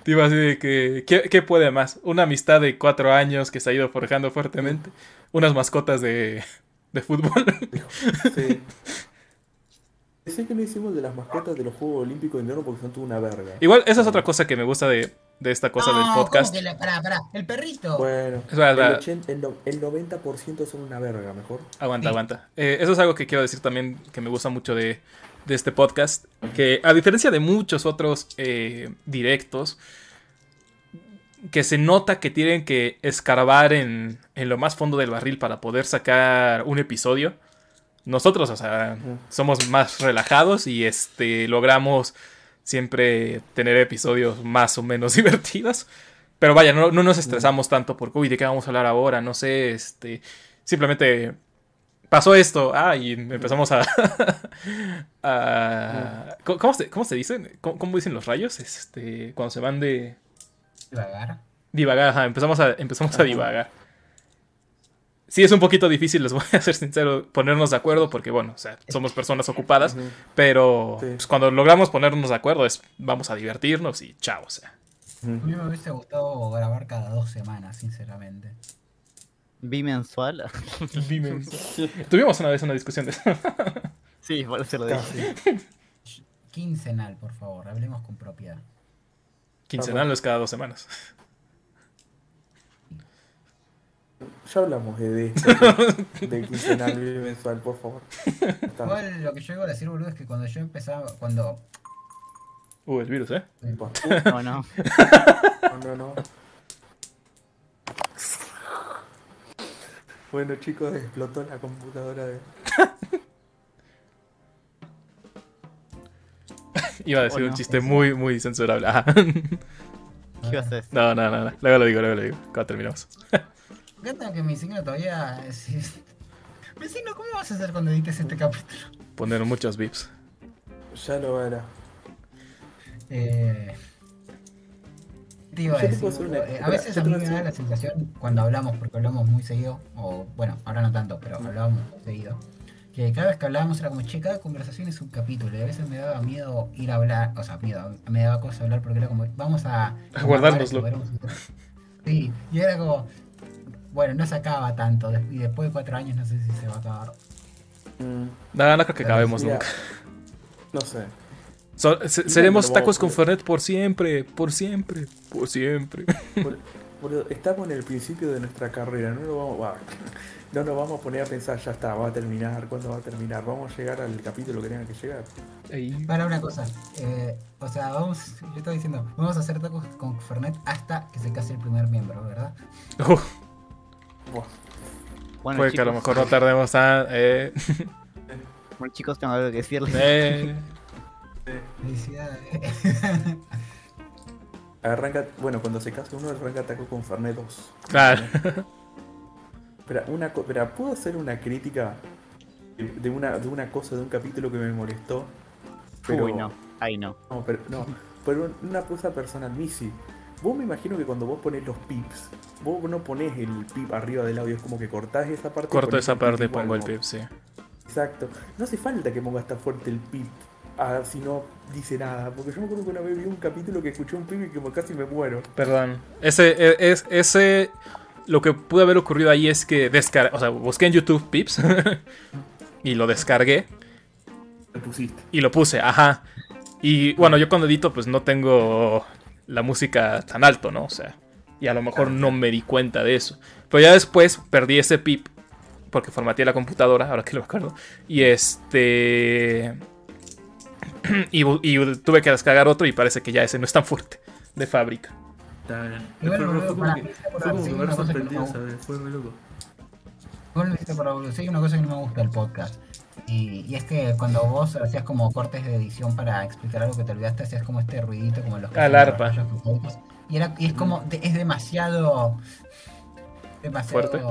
tipo así de que, ¿qué, qué puede más? Una amistad de cuatro años que se ha ido forjando fuertemente, unas mascotas de, de fútbol. sí. Sé que no hicimos de las mascotas de los Juegos Olímpicos de Invierno porque son toda una verga. Igual, esa es otra cosa que me gusta de, de esta cosa del No, podcast. ¿cómo que la- pará, pará, el perrito. Bueno, el, verdad. 80 el, no- el 90% son una verga, mejor. Aguanta, Sí. aguanta. Eh, eso es algo que quiero decir también que me gusta mucho de, de este podcast. Que a diferencia de muchos otros eh, directos, que se nota que tienen que escarbar en, en lo más fondo del barril para poder sacar un episodio. Nosotros, o sea, somos más relajados y este logramos siempre tener episodios más o menos divertidos. Pero vaya, no, no nos estresamos tanto porque, uy, ¿de qué vamos a hablar ahora? No sé, este. Simplemente pasó esto. Ah, y empezamos a. a- ¿cómo, se, cómo se dicen? ¿Cómo, cómo dicen los rayos? Este. Cuando se van de. Divagar. Divagar, ajá, empezamos a, empezamos a divagar. Sí, es un poquito difícil, les voy a ser sincero, ponernos de acuerdo porque, bueno, o sea, somos personas ocupadas, pero Sí. pues, cuando logramos ponernos de acuerdo es vamos a divertirnos y chao, o sea. A mí me hubiese gustado grabar cada dos semanas, sinceramente. Bimensual. Tuvimos una vez una discusión de eso. sí, por eso lo dije. Casi. Quincenal, por favor, hablemos con propiedad. Quincenal no es cada dos semanas. Ya hablamos de, de esto, de, quincenal mensual, por favor. Igual lo que yo iba a decir, boludo, es que cuando yo empezaba, cuando... Uh, el virus, ¿eh? No, no. No, no, no. Bueno chicos, explotó la computadora de... Iba a decir Oh, un chiste muy, muy censurable. ¿Qué ibas a decir? No, no, no, no. Luego lo digo, luego lo digo. Cuando terminamos. Me encanta que mi signo todavía. es- es- Vecino, ¿cómo vas a hacer cuando edites este capítulo? Poner muchos bips. Ya lo era. Eh, te iba a decir, una- eh, a veces a mí me da la sensación cuando hablamos, porque hablamos muy seguido, o bueno, ahora no tanto, pero hablábamos muy seguido, que cada vez que hablábamos era como, che, cada conversación es un capítulo, y a veces me daba miedo ir a hablar, o sea, miedo, me daba cosa hablar porque era como, vamos a... A guardárnoslo. Sí, y era como, bueno, no se acaba tanto, y después de cuatro años no sé si se va a acabar. Mm, No, no creo que Pero acabemos nunca. No sé. So- se- Igual seremos tacos con poder. Fernet por siempre, por siempre, por siempre. Por- por- estamos en el principio de nuestra carrera, no lo vamos, va, no nos vamos a poner a pensar, ya está, va a terminar, ¿cuándo va a terminar? Vamos a llegar al capítulo que tenga que llegar. Ahí. Para una cosa, eh, o sea, vamos, yo estaba diciendo, vamos a hacer tacos con Fernet hasta que se case el primer miembro, ¿verdad? Uf, Buah. Bueno, puede que a lo chicos, mejor no tardemos a... Eh, bueno, chicos, tengo algo que decirles. eh. Felicidades. Arranca, bueno, cuando se casa uno arranca taco con Fernet 2. Claro. Espera, una, co- espera, ¿puedo hacer una crítica de, una, de una cosa, de un capítulo que me molestó? Pero, Uy, no. Ay, no. No, pero, no, pero una cosa personal, Missy. Vos me imagino que cuando vos pones los pips, vos no pones el pip arriba del audio, es como que cortás esa parte. Corto esa parte y pongo el pip, sí. Exacto. No hace falta que pongas tan fuerte el pip ah, si no dice nada. Porque yo me acuerdo que una vez vi un capítulo que escuché un pip y como casi me muero. Perdón. Ese, e- es, ese, lo que pudo haber ocurrido ahí es que descar o sea, busqué en YouTube Pips y lo descargué Me pusiste. y lo puse, ajá. Y bueno, yo cuando edito pues no tengo la música tan alto, ¿no? O sea, y a lo mejor no me di cuenta de eso. Pero ya después perdí ese pip porque formateé la computadora, ahora que lo acuerdo. Y este... Y, tuve que descargar otro y parece que ya ese no es tan fuerte de fábrica. Fue- fue boludo, como para que- mí, fue para como mí, que una me cosa que sorprendido, no- ¿sabes? Fue re loco. Vos lo hiciste por la Sí, hay una cosa que no me gusta del podcast. Y, y es que cuando vos hacías como cortes de edición para explicar algo que te olvidaste, hacías como este ruidito como los que Ah, el. Y, era, y es como, de- es demasiado... Demasiado... ¿Fuerte?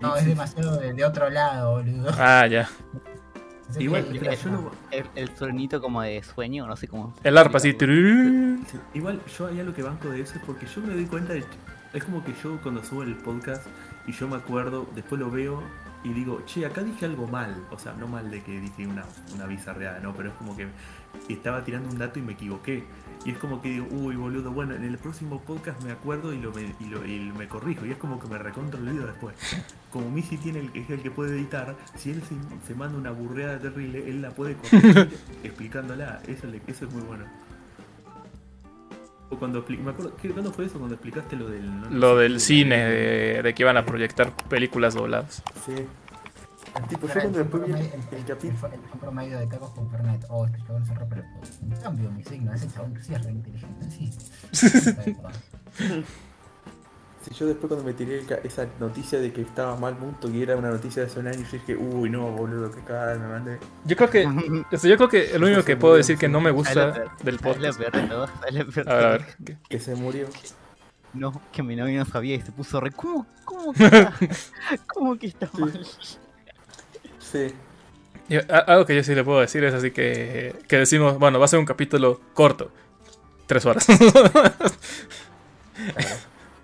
No, es demasiado de, de otro lado, boludo. Ah, ya. Igual, El, el sonito como de sueño, no sé cómo. El arpa así. Igual yo hay algo que banco de eso es porque yo me doy cuenta de es como que yo cuando subo el podcast y yo me acuerdo, después lo veo y digo, che, acá dije algo mal, o sea, no mal de que dije una, una bizarreada, no, pero es como que estaba tirando un dato y me equivoqué. Y es como que digo, uy boludo, bueno, en el próximo podcast me acuerdo y lo me, y lo, y me corrijo. Y es como que me recontra olvido después. Como Missy tiene el, es el que puede editar, si él se, se manda una burreada terrible, él la puede corregir explicándola. Eso, le- eso es muy bueno. Cuando me acuerdo, ¿qué, ¿cuándo fue eso? Cuando explicaste lo del... no Lo sé del qué, cine, de, de que iban a proyectar películas dobladas. Sí. Tipo, yo cuando el después vi el, el el- capítulo. el- el promedio de tacos con Fernet. Oh, este chabón se rompe el En cambio, mi signo, ese chabón sí es re inteligente, sí. Si yo después cuando me tiré el ca- esa noticia de que estaba mal punto y era una noticia de hace un año, yo dije, uy no, boludo, que cagada me mandé. Yo creo que, o sea, yo creo que lo único que puedo decir que no me gusta del podcast. peor de todo. peor A ver, de a ver. todo. ¿qué? Que se murió. No, que mi novio no sabía y se puso re. ¿Cómo? ¿Cómo que está? ¿Cómo que está mal? Sí. Yo- algo que yo sí le puedo decir es así que, que decimos, bueno, va a ser un capítulo corto. Tres horas.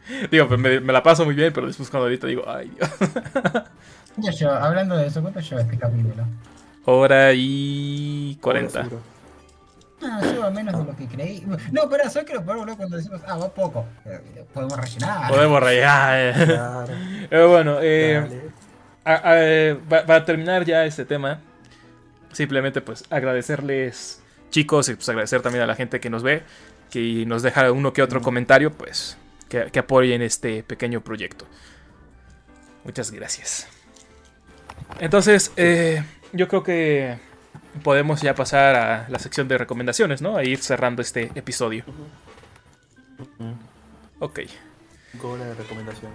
digo, pues me, me la paso muy bien, pero después cuando ahorita digo, ay Dios. Hablando de eso, ¿cuánto lleva este capítulo? Hora y 40. Ahora seguro. No, lleva menos de lo que creí. No, pero ¿sabes qué lo boludo? Cuando decimos, ah, va poco. Eh, Podemos rellenar. Podemos rayar. eh. Claro. Pero bueno, eh, a- a- eh, para terminar ya este tema, simplemente pues agradecerles chicos y pues agradecer también a la gente que nos ve, que nos deja uno que otro comentario, pues que, que apoyen este pequeño proyecto. Muchas gracias. Entonces, eh, yo creo que podemos ya pasar a la sección de recomendaciones, ¿no? A ir cerrando este episodio. Ok. Horas de recomendación.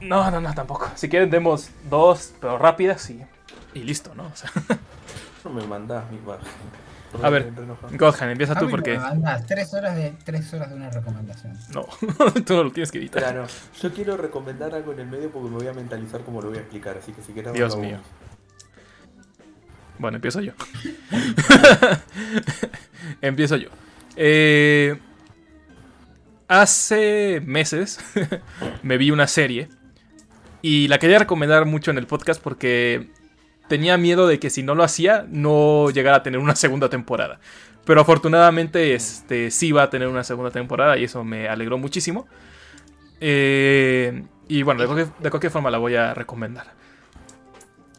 No, no, no, tampoco. Si quieren, demos dos, pero rápidas y, y listo, ¿no? O sea, No me mandás mi baja. A ver. Gohan, empieza tú mí porque. tres horas de tres horas de una recomendación. No, tú no lo tienes que editar. Claro, yo quiero recomendar algo en el medio porque me voy a mentalizar como lo voy a explicar, así que si quieres Dios mío. Bueno, empiezo yo. empiezo yo. Eh, hace meses me vi una serie y la quería recomendar mucho en el podcast porque tenía miedo de que si no lo hacía no llegara a tener una segunda temporada. Pero afortunadamente este, sí va a tener una segunda temporada y eso me alegró muchísimo. Eh, y bueno, de cualquier, de cualquier forma la voy a recomendar.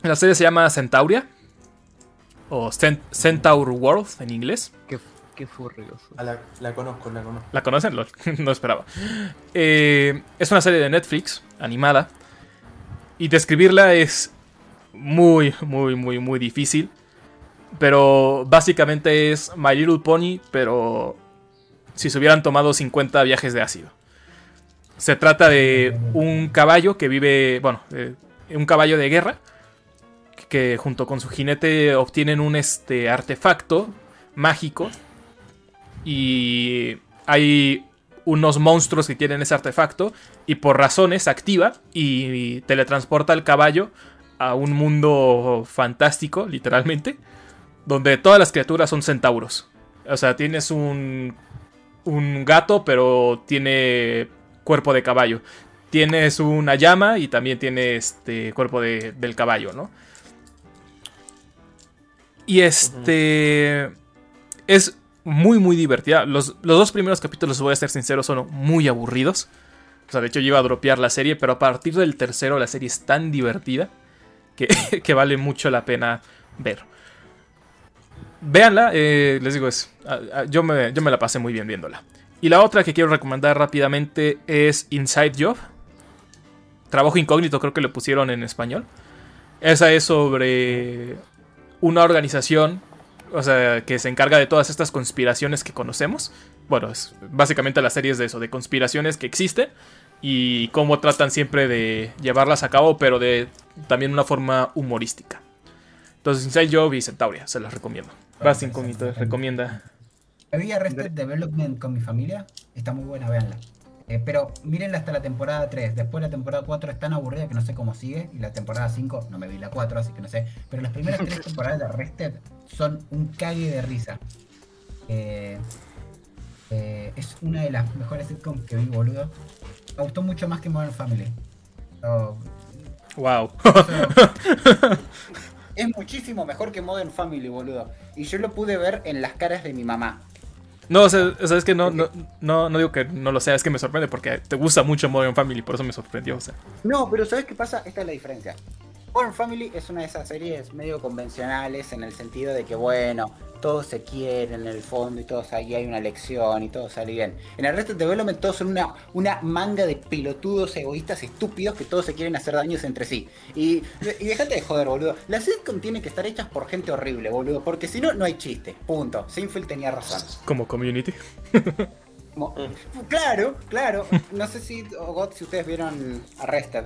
La serie se llama Centauria o Cent- Centaur World en inglés. Qué, qué furrioso. Ah, la, la conozco, la conozco. ¿La conocen? Lo- no esperaba. Eh, es una serie de Netflix, animada. Y describirla es muy, muy, muy, muy difícil. Pero básicamente es My Little Pony, pero si se hubieran tomado 50 viajes de ácido. Se trata de un caballo que vive, bueno, un caballo de guerra, que junto con su jinete obtienen un este, artefacto mágico y hay unos monstruos que quieren ese artefacto y por razones activa y teletransporta al caballo a un mundo fantástico, literalmente, donde todas las criaturas son centauros. O sea, tienes un, un gato, pero tiene cuerpo de caballo. Tienes una llama y también tiene este cuerpo de- del caballo, ¿no? Y este es muy, muy divertida. Los, los dos primeros capítulos, voy a ser sincero, son muy aburridos. O sea, de hecho, yo iba a dropear la serie, pero a partir del tercero, la serie es tan divertida que, vale mucho la pena ver. Véanla, eh, les digo, es, yo, me, yo me la pasé muy bien viéndola. Y la otra que quiero recomendar rápidamente es Inside Job. Trabajo incógnito, creo que le pusieron en español. Esa es sobre una organización o sea, que se encarga de todas estas conspiraciones que conocemos. Bueno, es básicamente la serie es de eso, de conspiraciones que existen y cómo tratan siempre de llevarlas a cabo, pero de también una forma humorística. Entonces, Inside Job y Centauria, se las recomiendo. Vas incógnito, recomienda. Vi Arrested Development con mi familia, está muy buena, véanla. Eh, pero mírenla hasta la temporada 3, después la temporada 4 es tan aburrida que no sé cómo sigue, y la temporada 5, no me vi la 4, así que no sé, pero las primeras tres temporadas de Arrested son un cague de risa. Eh, eh, es una de las mejores sitcoms que vi, boludo. Me gustó mucho más que Modern Family. Oh, Wow. Es muchísimo mejor que Modern Family, boludo. Y yo lo pude ver en las caras de mi mamá. No, o sea, o sea, es que no, no, no, no digo que no lo sea, es que me sorprende porque te gusta mucho Modern Family, por eso me sorprendió. O sea. No, pero ¿sabes qué pasa? Esta es la diferencia. Modern Family es una de esas series medio convencionales en el sentido de que, bueno, todos se quieren en el fondo y todos ahí hay una lección y todo sale bien. En el resto de Development todos son una, una manga de pelotudos egoístas estúpidos que todos se quieren hacer daños entre sí. Y, y déjate de joder, boludo. Las sitcom tienen que estar hechas por gente horrible, boludo, porque si no, no hay chiste. Punto. Seinfeld tenía razón. Como community. Claro, claro. No sé si, o God, si ustedes vieron Arrested.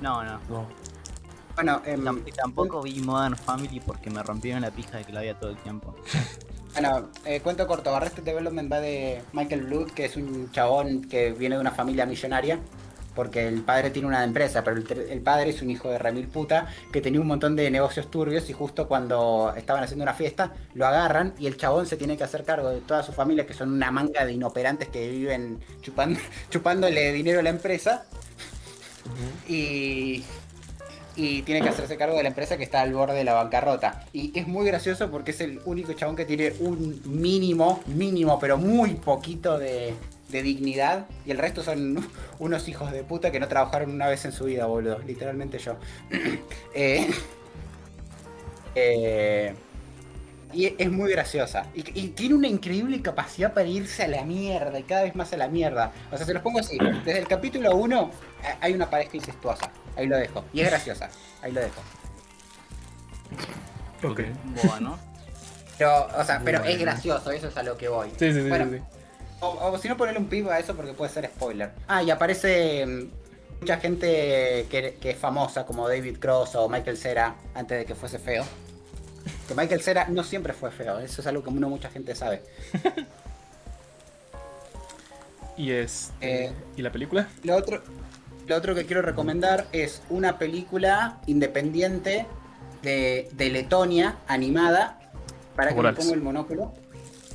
No, no. No. Bueno, em, y tampoco vi Modern Family porque me rompieron la pija de que la veía todo el tiempo. Bueno, eh, cuento corto, Arrested Development va de Michael Blood, que es un chabón que viene de una familia millonaria, porque el padre tiene una empresa, pero el, padre es un hijo de remil puta, que tenía un montón de negocios turbios y justo cuando estaban haciendo una fiesta, lo agarran y el chabón se tiene que hacer cargo de toda su familia, que son una manga de inoperantes que viven chupando, chupándole dinero a la empresa. Y, y tiene que hacerse cargo de la empresa que está al borde de la bancarrota. Y es muy gracioso porque es el único chabón que tiene un mínimo, mínimo, pero muy poquito de, dignidad. Y el resto son unos hijos de puta que no trabajaron una vez en su vida, boludo. Literalmente yo. Eh, eh, y es muy graciosa. Y, y tiene una increíble capacidad para irse a la mierda y cada vez más a la mierda. O sea, se los pongo así. Desde el capítulo 1 hay una pareja incestuosa. Ahí lo dejo. Y es graciosa. Ahí lo dejo. Ok. Boa, ¿no? Pero, o sea, pero es gracioso, eso es a lo que voy. Sí, sí, sí. Bueno, sí, sí. O, o si no ponerle un pivo a eso porque puede ser spoiler. Ah, y aparece. mm, mucha gente que, que es famosa, como David Cross o Michael Cera, antes de que fuese feo. Que Michael Cera no siempre fue feo, eso es algo que no mucha gente sabe. Y este, Eh, ¿Y la película? Lo otro, lo otro que quiero recomendar es una película independiente de, de Letonia, animada. Para que pongo el monóculo.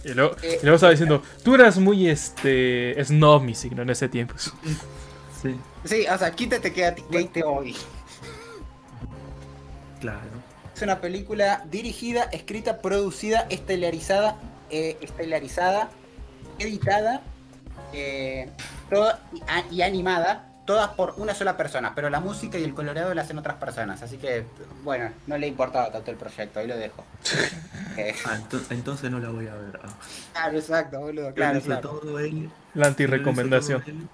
Y luego, Eh, y luego estaba diciendo, tú eras muy este snob, mi signo, en ese tiempo. Sí, Sí, o sea, quítate que a ti te odio. claro. Es una película dirigida, escrita, producida, estelarizada, eh, estelarizada, editada, eh, toda y, a- y animada, todas por una sola persona, pero la música y el coloreado la hacen otras personas, así que, bueno, no le importaba tanto el proyecto, ahí lo dejo. Eh, Ah, ento- entonces no la voy a ver. Ah. claro, exacto, boludo, claro, claro. todo él. La antirecomendación. él.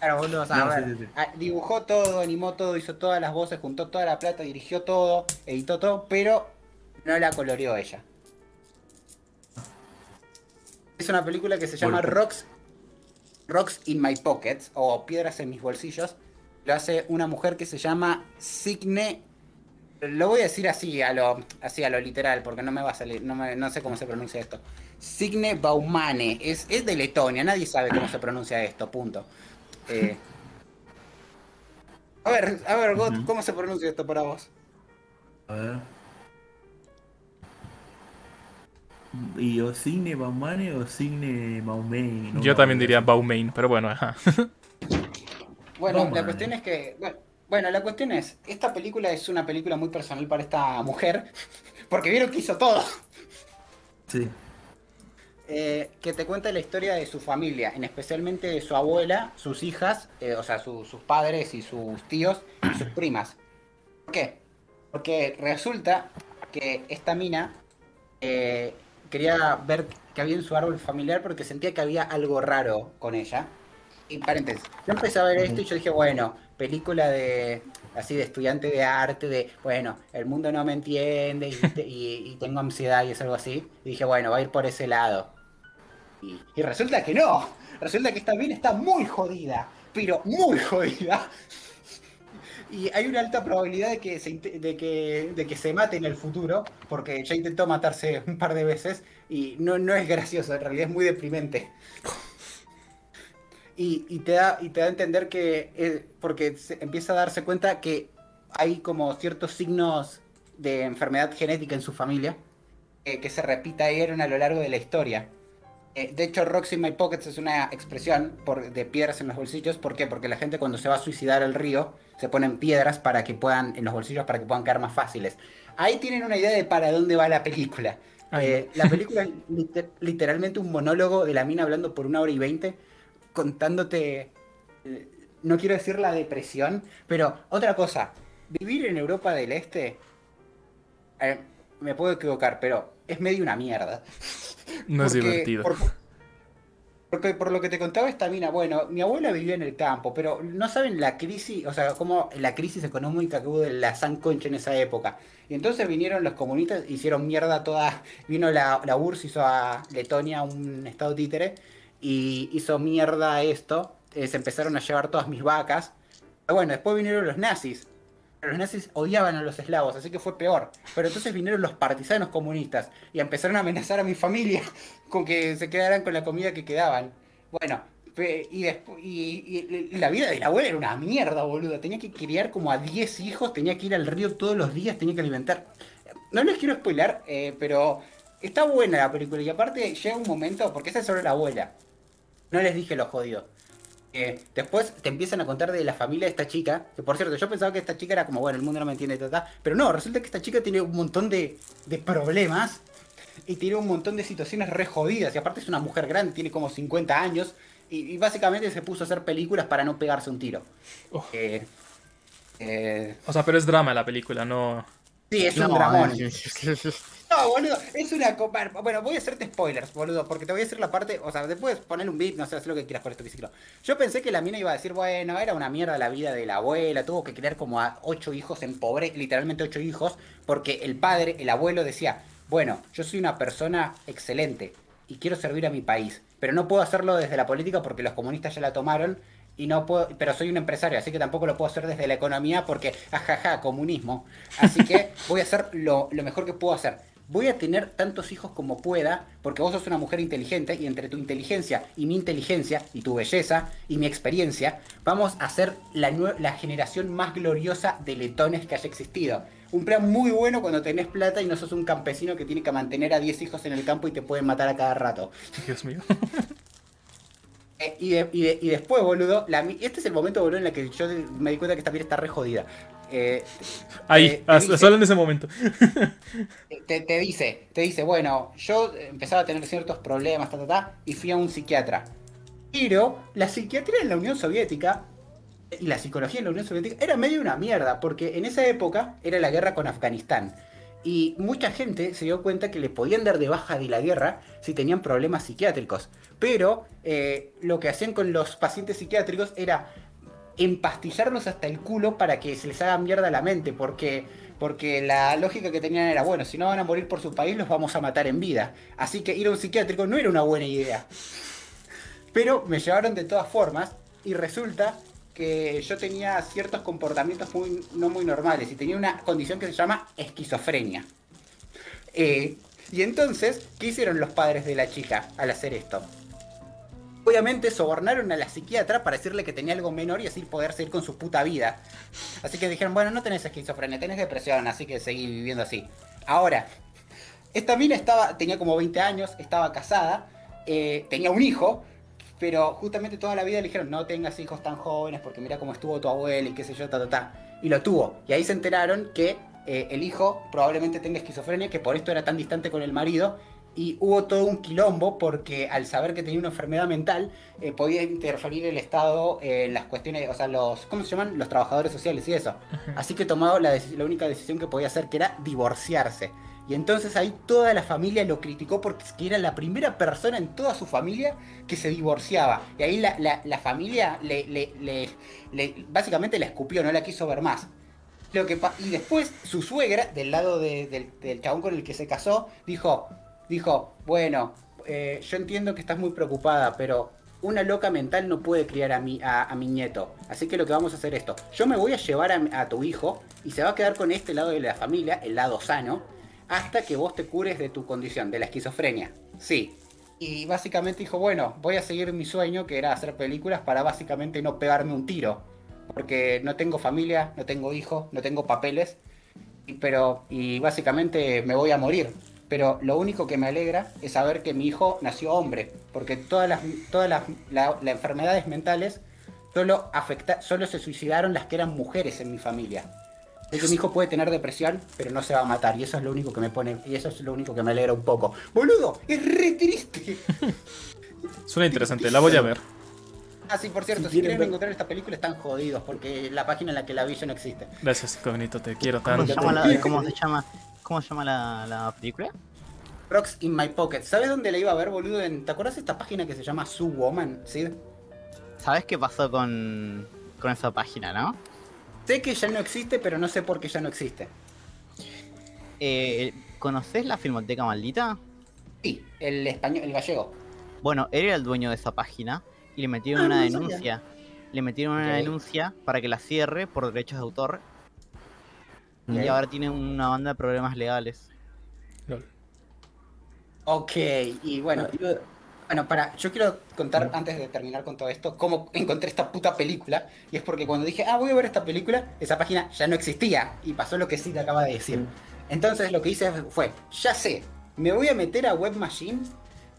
Claro, sea, No, a sí, ver, sí, sí. dibujó todo, animó todo, hizo todas las voces, juntó toda la plata, dirigió todo, editó todo, pero no la coloreó ella. Es una película que se llama Golpe. Rocks, Rocks in My Pockets, o Piedras en mis bolsillos. Lo hace una mujer que se llama Signe. Lo voy a decir así a lo, así a lo literal, porque no me va a salir, no, me- no sé cómo se pronuncia esto. Signe Baumane, es, es de Letonia, nadie sabe cómo se pronuncia esto, punto. Eh, a ver, a ver, God. ¿cómo se pronuncia esto para vos? A ver. ¿Y o Signe Baumane o Signe Maumei? No Yo también diría Baumain, pero bueno, ajá. Bueno, Baumane. la cuestión es que. Bueno, bueno, la cuestión es. Esta película es una película muy personal para esta mujer. Porque vieron que hizo todo. Sí. Eh, que te cuenta la historia de su familia, en especialmente de su abuela, sus hijas, eh, o sea, su- sus padres y sus tíos y sus primas. ¿Por qué? Porque resulta que esta mina eh, quería ver qué había en su árbol familiar porque sentía que había algo raro con ella. Y paréntesis, yo empecé a ver esto y yo dije, bueno, película de así de estudiante de arte, de, bueno, el mundo no me entiende y, y- y tengo ansiedad y es algo así. Y dije, bueno, va a ir por ese lado. Y, resulta que no. Resulta que esta mina está muy jodida, pero muy jodida. Y hay una alta probabilidad de que, se, de, que, de que se mate en el futuro, porque ya intentó matarse un par de veces y no, no es gracioso, en realidad es muy deprimente. Y, y te, da, y te da a entender que, eh, porque empieza a darse cuenta que hay como ciertos signos de enfermedad genética en su familia, eh, que se repita a lo largo de la historia. Eh, de hecho, Rocks in My Pockets es una expresión por, de piedras en los bolsillos. ¿Por qué? Porque la gente cuando se va a suicidar al río se ponen piedras para que puedan, en los bolsillos para que puedan quedar más fáciles. Ahí tienen una idea de para dónde va la película. Eh, la película es liter- literalmente un monólogo de la mina hablando por una hora y veinte, contándote, eh, no quiero decir la depresión, pero otra cosa, vivir en Europa del Este, eh, me puedo equivocar, pero es medio una mierda. No es divertido. por- porque por lo que te contaba esta mina, bueno, mi abuela vivía en el campo, pero no saben la crisis, o sea, como la crisis económica que hubo de la San Concha en esa época. Y entonces vinieron los comunistas, hicieron mierda toda, vino la, la URSS, hizo a Letonia un estado títere, y hizo mierda esto, eh, se empezaron a llevar todas mis vacas. Pero bueno, después vinieron los nazis. Los nazis odiaban a los eslavos, así que fue peor. Pero entonces vinieron los partisanos comunistas y empezaron a amenazar a mi familia con que se quedaran con la comida que quedaban. Bueno, y, y, y- la vida de la abuela era una mierda, boludo. Tenía que criar como a 10 hijos, tenía que ir al río todos los días, tenía que alimentar. No les quiero spoilar, eh, pero está buena la película. Y aparte llega un momento, porque esa es sobre la abuela. No les dije lo jodido. Después te empiezan a contar de la familia de esta chica, que por cierto, yo pensaba que esta chica era como, bueno, el mundo no me entiende, ta, ta, pero no, resulta que esta chica tiene un montón de, de problemas y tiene un montón de situaciones re jodidas, y aparte es una mujer grande, tiene como 50 años, y, y básicamente se puso a hacer películas para no pegarse un tiro. Oh. Eh, eh, O sea, pero es drama la película, no. sí, es un dramón. es- No, boludo, es una copa. Bueno, voy a hacerte spoilers, boludo, porque te voy a decir la parte. O sea, después poner un beat, no sé, haz lo que quieras por esto biciclo. Yo pensé que la mina iba a decir, bueno, era una mierda la vida de la abuela, tuvo que criar como a ocho hijos en pobre, literalmente ocho hijos, porque el padre, el abuelo decía, bueno, yo soy una persona excelente y quiero servir a mi país, pero no puedo hacerlo desde la política porque los comunistas ya la tomaron y no puedo, pero soy un empresario, así que tampoco lo puedo hacer desde la economía porque, ajaja, comunismo. Así que voy a hacer lo mejor que puedo hacer. Voy a tener tantos hijos como pueda, porque vos sos una mujer inteligente y entre tu inteligencia y mi inteligencia y tu belleza y mi experiencia, vamos a ser la, la generación más gloriosa de letones que haya existido. Un plan muy bueno cuando tenés plata y no sos un campesino que tiene que mantener a 10 hijos en el campo y te pueden matar a cada rato. Dios mío. Eh, y, de- y de- y después, boludo, la este es el momento, boludo, en el que yo me di cuenta que esta piel está re jodida. Eh, Ahí, Eh, dice- solo en ese momento. te, te dice, te dice, bueno, yo empezaba a tener ciertos problemas, ta, ta, ta, y fui a un psiquiatra. Pero la psiquiatría en la Unión Soviética y la psicología en la Unión Soviética era medio una mierda, porque en esa época era la guerra con Afganistán. Y mucha gente se dio cuenta que le podían dar de baja de la guerra si tenían problemas psiquiátricos. Pero eh, lo que hacían con los pacientes psiquiátricos era empastillarlos hasta el culo para que se les haga mierda la mente, porque, porque la lógica que tenían era, bueno, si no van a morir por su país, los vamos a matar en vida. Así que ir a un psiquiátrico no era una buena idea. Pero me llevaron de todas formas y resulta que yo tenía ciertos comportamientos muy, no muy normales y tenía una condición que se llama esquizofrenia. Eh, y entonces, ¿qué hicieron los padres de la chica al hacer esto? Obviamente sobornaron a la psiquiatra para decirle que tenía algo menor y así poder seguir con su puta vida. Así que dijeron, bueno, no tenés esquizofrenia, tenés depresión, así que seguí viviendo así. Ahora, esta mina estaba, tenía como 20 años, estaba casada, eh, tenía un hijo, pero justamente toda la vida le dijeron, no tengas hijos tan jóvenes porque mira cómo estuvo tu abuela y qué sé yo, ta, ta, ta. Y lo tuvo. Y ahí se enteraron que eh, el hijo probablemente tenga esquizofrenia, que por esto era tan distante con el marido. Y hubo todo un quilombo porque al saber que tenía una enfermedad mental, eh, podía interferir el Estado en las cuestiones, o sea, los, ¿cómo se llaman? Los trabajadores sociales y eso. Así que tomó la, la única decisión que podía hacer, que era divorciarse. Y entonces ahí toda la familia lo criticó porque era la primera persona en toda su familia que se divorciaba. Y ahí la, la- familia le, le- le- le- básicamente la escupió, no la quiso ver más. Lo que y después su suegra, del lado de- del, del chabón con el que se casó, dijo, dijo, bueno, eh, yo entiendo que estás muy preocupada, pero una loca mental no puede criar a mi, a, mi nieto. Así que lo que vamos a hacer es esto. Yo me voy a llevar a tu hijo y se va a quedar con este lado de la familia, el lado sano, hasta que vos te cures de tu condición, de la esquizofrenia. Sí. Y básicamente dijo, bueno, voy a seguir mi sueño, que era hacer películas para básicamente no pegarme un tiro. Porque no tengo familia, no tengo hijos, no tengo papeles. Y, pero, y básicamente me voy a morir. Pero lo único que me alegra es saber que mi hijo nació hombre. Porque todas las, todas las, la- enfermedades mentales solo, afecta, solo se suicidaron las que eran mujeres en mi familia. Es que mi hijo puede tener depresión, pero no se va a matar. Y eso es lo único que me pone. Y eso es lo único que me alegra un poco. Boludo, es re triste. Suena interesante, la voy a ver. Ah, sí, por cierto, Si si, quieren ver- encontrar esta película están jodidos porque la página en la que la vi ya no existe. Gracias, Cognito, te quiero ¿Cómo tanto. se llama la, cómo se llama, cómo se llama la, la película? Rocks in my pocket. ¿Sabes dónde la iba a ver, boludo? ¿Te acuerdas de esta página que se llama Su Woman? ¿Sí? ¿Sabes qué pasó con, con esa página, no? Sé que ya no existe, pero no sé por qué ya no existe. Eh, ¿Conoces la Filmoteca Maldita? Sí, el español, el gallego. Bueno, él era el dueño de esa página y le metieron Ah, una no sabía. denuncia. Le metieron una denuncia para que la cierre por derechos de autor. Y ahora tiene una banda de problemas legales. Ok, y bueno, Ah, Bueno, para, yo quiero contar antes de terminar con todo esto cómo encontré esta puta película. Y es porque cuando dije, ah, voy a ver esta película, esa página ya no existía. Y pasó lo que sí te acaba de decir. Entonces lo que hice fue, ya sé, me voy a meter a Web Machine,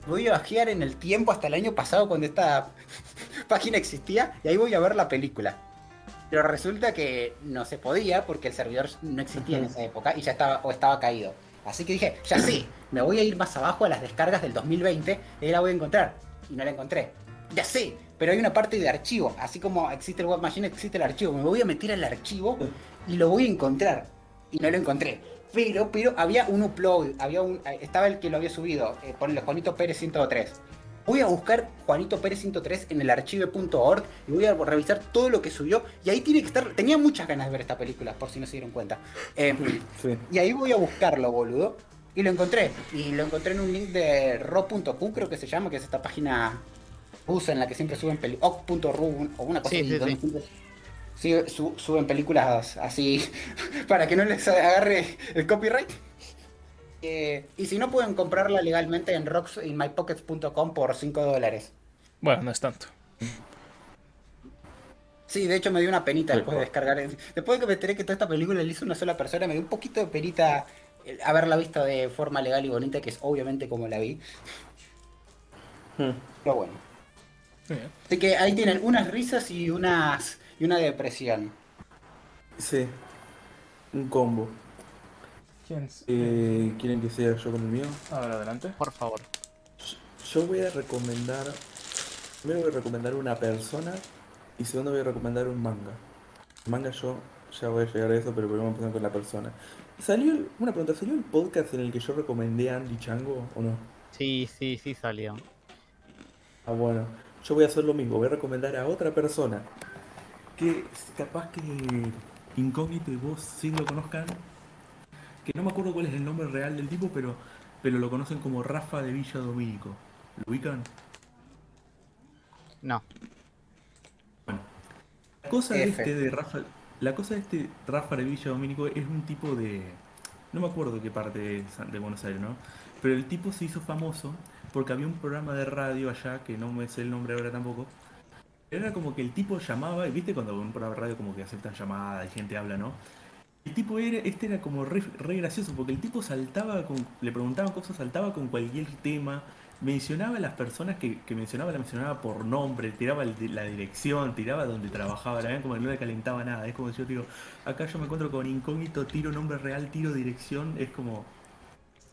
voy a bajear en el tiempo hasta el año pasado cuando esta página existía y ahí voy a ver la película. Pero resulta que no se podía porque el servidor no existía en esa época y ya estaba o estaba caído. Así que dije, ya sé, me voy a ir más abajo a las descargas del 2020 y la voy a encontrar. Y no la encontré. Ya sé, pero hay una parte de archivo. Así como existe el Web Machine, existe el archivo. Me voy a meter al archivo y lo voy a encontrar. Y no lo encontré. Pero, pero había un upload, había un, estaba el que lo había subido, eh, ponle Juanito Pérez 103. Voy a buscar Juanito Pérez 103 en el archive.org y voy a revisar todo lo que subió. Y ahí tiene que estar. Tenía muchas ganas de ver esta película, por si no se dieron cuenta. Eh, sí. y ahí voy a buscarlo, boludo. Y lo encontré. Y lo encontré en un link de ro.q, creo que se llama, que es esta página USA en la que siempre suben películas, oc.ru o una cosa Sí, así, sí, donde siempre su- suben películas así para que no les agarre el copyright. Eh, y si no pueden comprarla legalmente en rocksinmypockets.com por 5 dólares. Bueno, no es tanto. Sí, de hecho me dio una penita Sí, después de descargar. Después de que me enteré que toda esta película la hizo una sola persona, me dio un poquito de penita haberla visto de forma legal y bonita, que es obviamente como la vi. Hmm. Pero bueno. Así que ahí tienen unas risas y unas y una depresión. Sí. Un combo. ¿Quién? Eh, ¿Quieren que sea yo con el mío? Ahora adelante. Por favor. Yo voy a recomendar. Primero voy a recomendar una persona y segundo voy a recomendar un manga. Manga yo ya voy a llegar a eso, pero primero empezar con la persona. ¿Salió el- una pregunta, ¿salió el podcast en el que yo recomendé a Andy Chango o no? Sí, sí, sí salió. Ah, bueno. Yo voy a hacer lo mismo, voy a recomendar a otra persona que capaz que incógnito y vos sí lo conozcan. Que no me acuerdo cuál es el nombre real del tipo, pero, pero lo conocen como Rafa de Villa Domínico. ¿Lo ubican? No. Bueno, la cosa F. este de Rafa, la cosa de este Rafa de Villa Domínico es un tipo de, no me acuerdo qué parte de, de Buenos Aires, ¿no? Pero el tipo se hizo famoso porque había un programa de radio allá que no me sé el nombre ahora tampoco. Era como que el tipo llamaba, y viste cuando un programa de radio como que aceptan llamadas y gente habla, ¿no? El tipo era, este era como re, gracioso porque el tipo saltaba con, le preguntaban cosas, saltaba con cualquier tema, mencionaba a las personas que, que mencionaba, la mencionaba por nombre, tiraba la dirección, tiraba donde trabajaba, la verdad como que no le calentaba nada, es como si yo digo, acá yo me encuentro con incógnito, tiro nombre real, tiro dirección, es como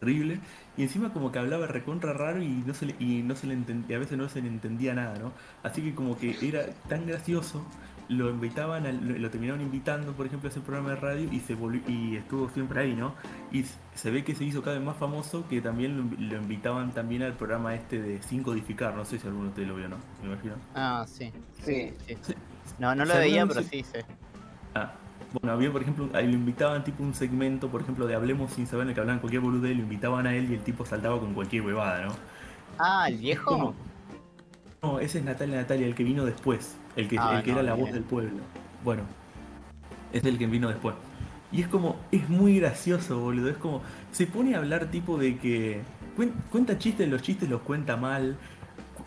terrible, y encima como que hablaba recontra raro y no se le, y no se le entendía, a veces no se le entendía nada, ¿no? Así que como que era tan gracioso, lo invitaban, al- lo, lo terminaron invitando, por ejemplo, a ese programa de radio y se volvió, y estuvo siempre ahí, ¿no? Y se ve que se hizo cada vez más famoso, que también lo, invi- lo invitaban también al programa este de Sin Codificar, no sé si alguno de ustedes lo vio, ¿no? Me imagino. Ah, sí. Sí. sí. Sí. No, no lo ¿Se veía, acuerdan pero sí, sí. Ah, bueno, había por ejemplo, ahí lo invitaban tipo un segmento, por ejemplo, de Hablemos sin saber en el que hablaban cualquier boludez, lo invitaban a él y el tipo saltaba con cualquier huevada, ¿no? Ah, ¿el viejo? como- No, ese es Natalia Natalia, el que vino después, el que, Ah, el que no, era la voz del pueblo. Bueno, es el que vino después. Y es como, es muy gracioso, boludo. Es como, se pone a hablar tipo de que cuen- cuenta chistes, los chistes los cuenta mal.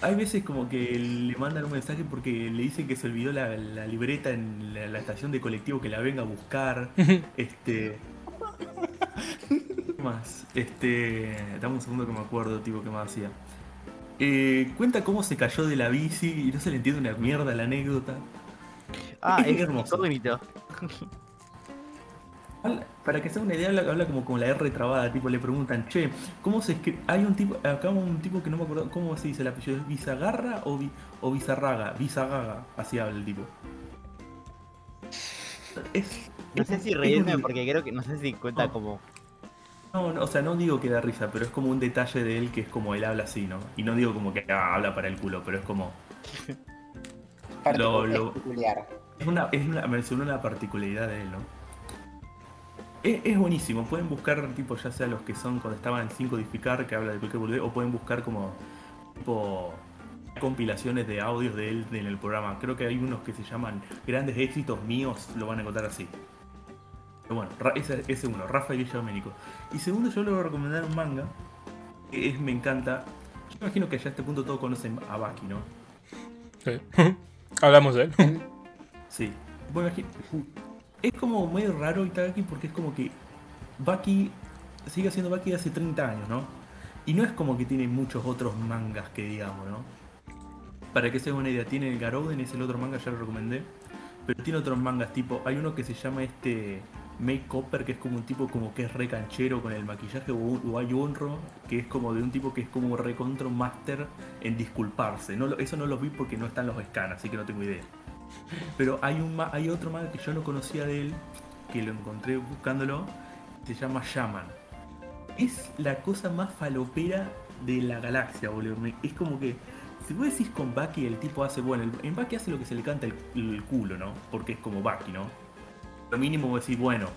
Hay veces como que le mandan un mensaje porque le dicen que se olvidó la, la libreta en la, la estación de colectivo que la venga a buscar. Este. ¿Qué más? Este. Dame un segundo que me acuerdo, tipo, qué más hacía. Eh, cuenta cómo se cayó de la bici y no se le entiende una mierda la anécdota. Ah, es es hermoso. incógnito. Para que se haga una idea, habla, habla como con la R trabada, tipo le preguntan, che, ¿cómo se escribe? Hay un tipo, acá un tipo que no me acuerdo, ¿cómo se dice el apellido? ¿Es Bizagarra o, Vi- o Bizarraga? Bizagaga, así habla el tipo. Es, No sé si reírme porque creo que no sé si cuenta No. como. No, no, o sea, no digo que da risa, pero es como un detalle de él que es como él habla así, ¿no? Y no digo como que ah, habla para el culo, pero es como... Lo- es lo- peculiar. Es una, es una, mencionó una particularidad de él, ¿no? Es, es buenísimo, pueden buscar tipo ya sea los que son cuando estaban en sin codificar, que habla de cualquier boludez, o pueden buscar como tipo compilaciones de audios de él en el programa. Creo que hay unos que se llaman Grandes Éxitos Míos, lo van a encontrar así. Pero bueno, ese, ese uno, Rafa y Domenico. Y segundo, yo le voy a recomendar un manga, que es, me encanta. Yo imagino que ya a este punto todos conocen a Baki, ¿no? Sí. Hablamos de él. Sí. Bueno, aquí- es como medio raro Itagaki porque es como que Baki sigue haciendo Baki hace 30 años, ¿no? Y no es como que tiene muchos otros mangas que digamos, ¿no? Para que se hagan una idea, tiene el Garouden, es el otro manga, ya lo recomendé. Pero tiene otros mangas, tipo, hay uno que se llama este Make Copper, que es como un tipo como que es re canchero con el maquillaje, o, o hay otro que es como de un tipo que es como un máster en disculparse. Eso no lo vi porque no están los scans, así que no tengo idea. Pero hay un hay otro manga que yo no conocía de él, que lo encontré buscándolo, se llama Shaman. Es la cosa más falopera de la galaxia, boludo. Es como que, si vos decís con Baki, el tipo hace, bueno, en Baki hace lo que se le canta el, culo, ¿no? Porque es como Baki, ¿no? Mínimo decís, bueno,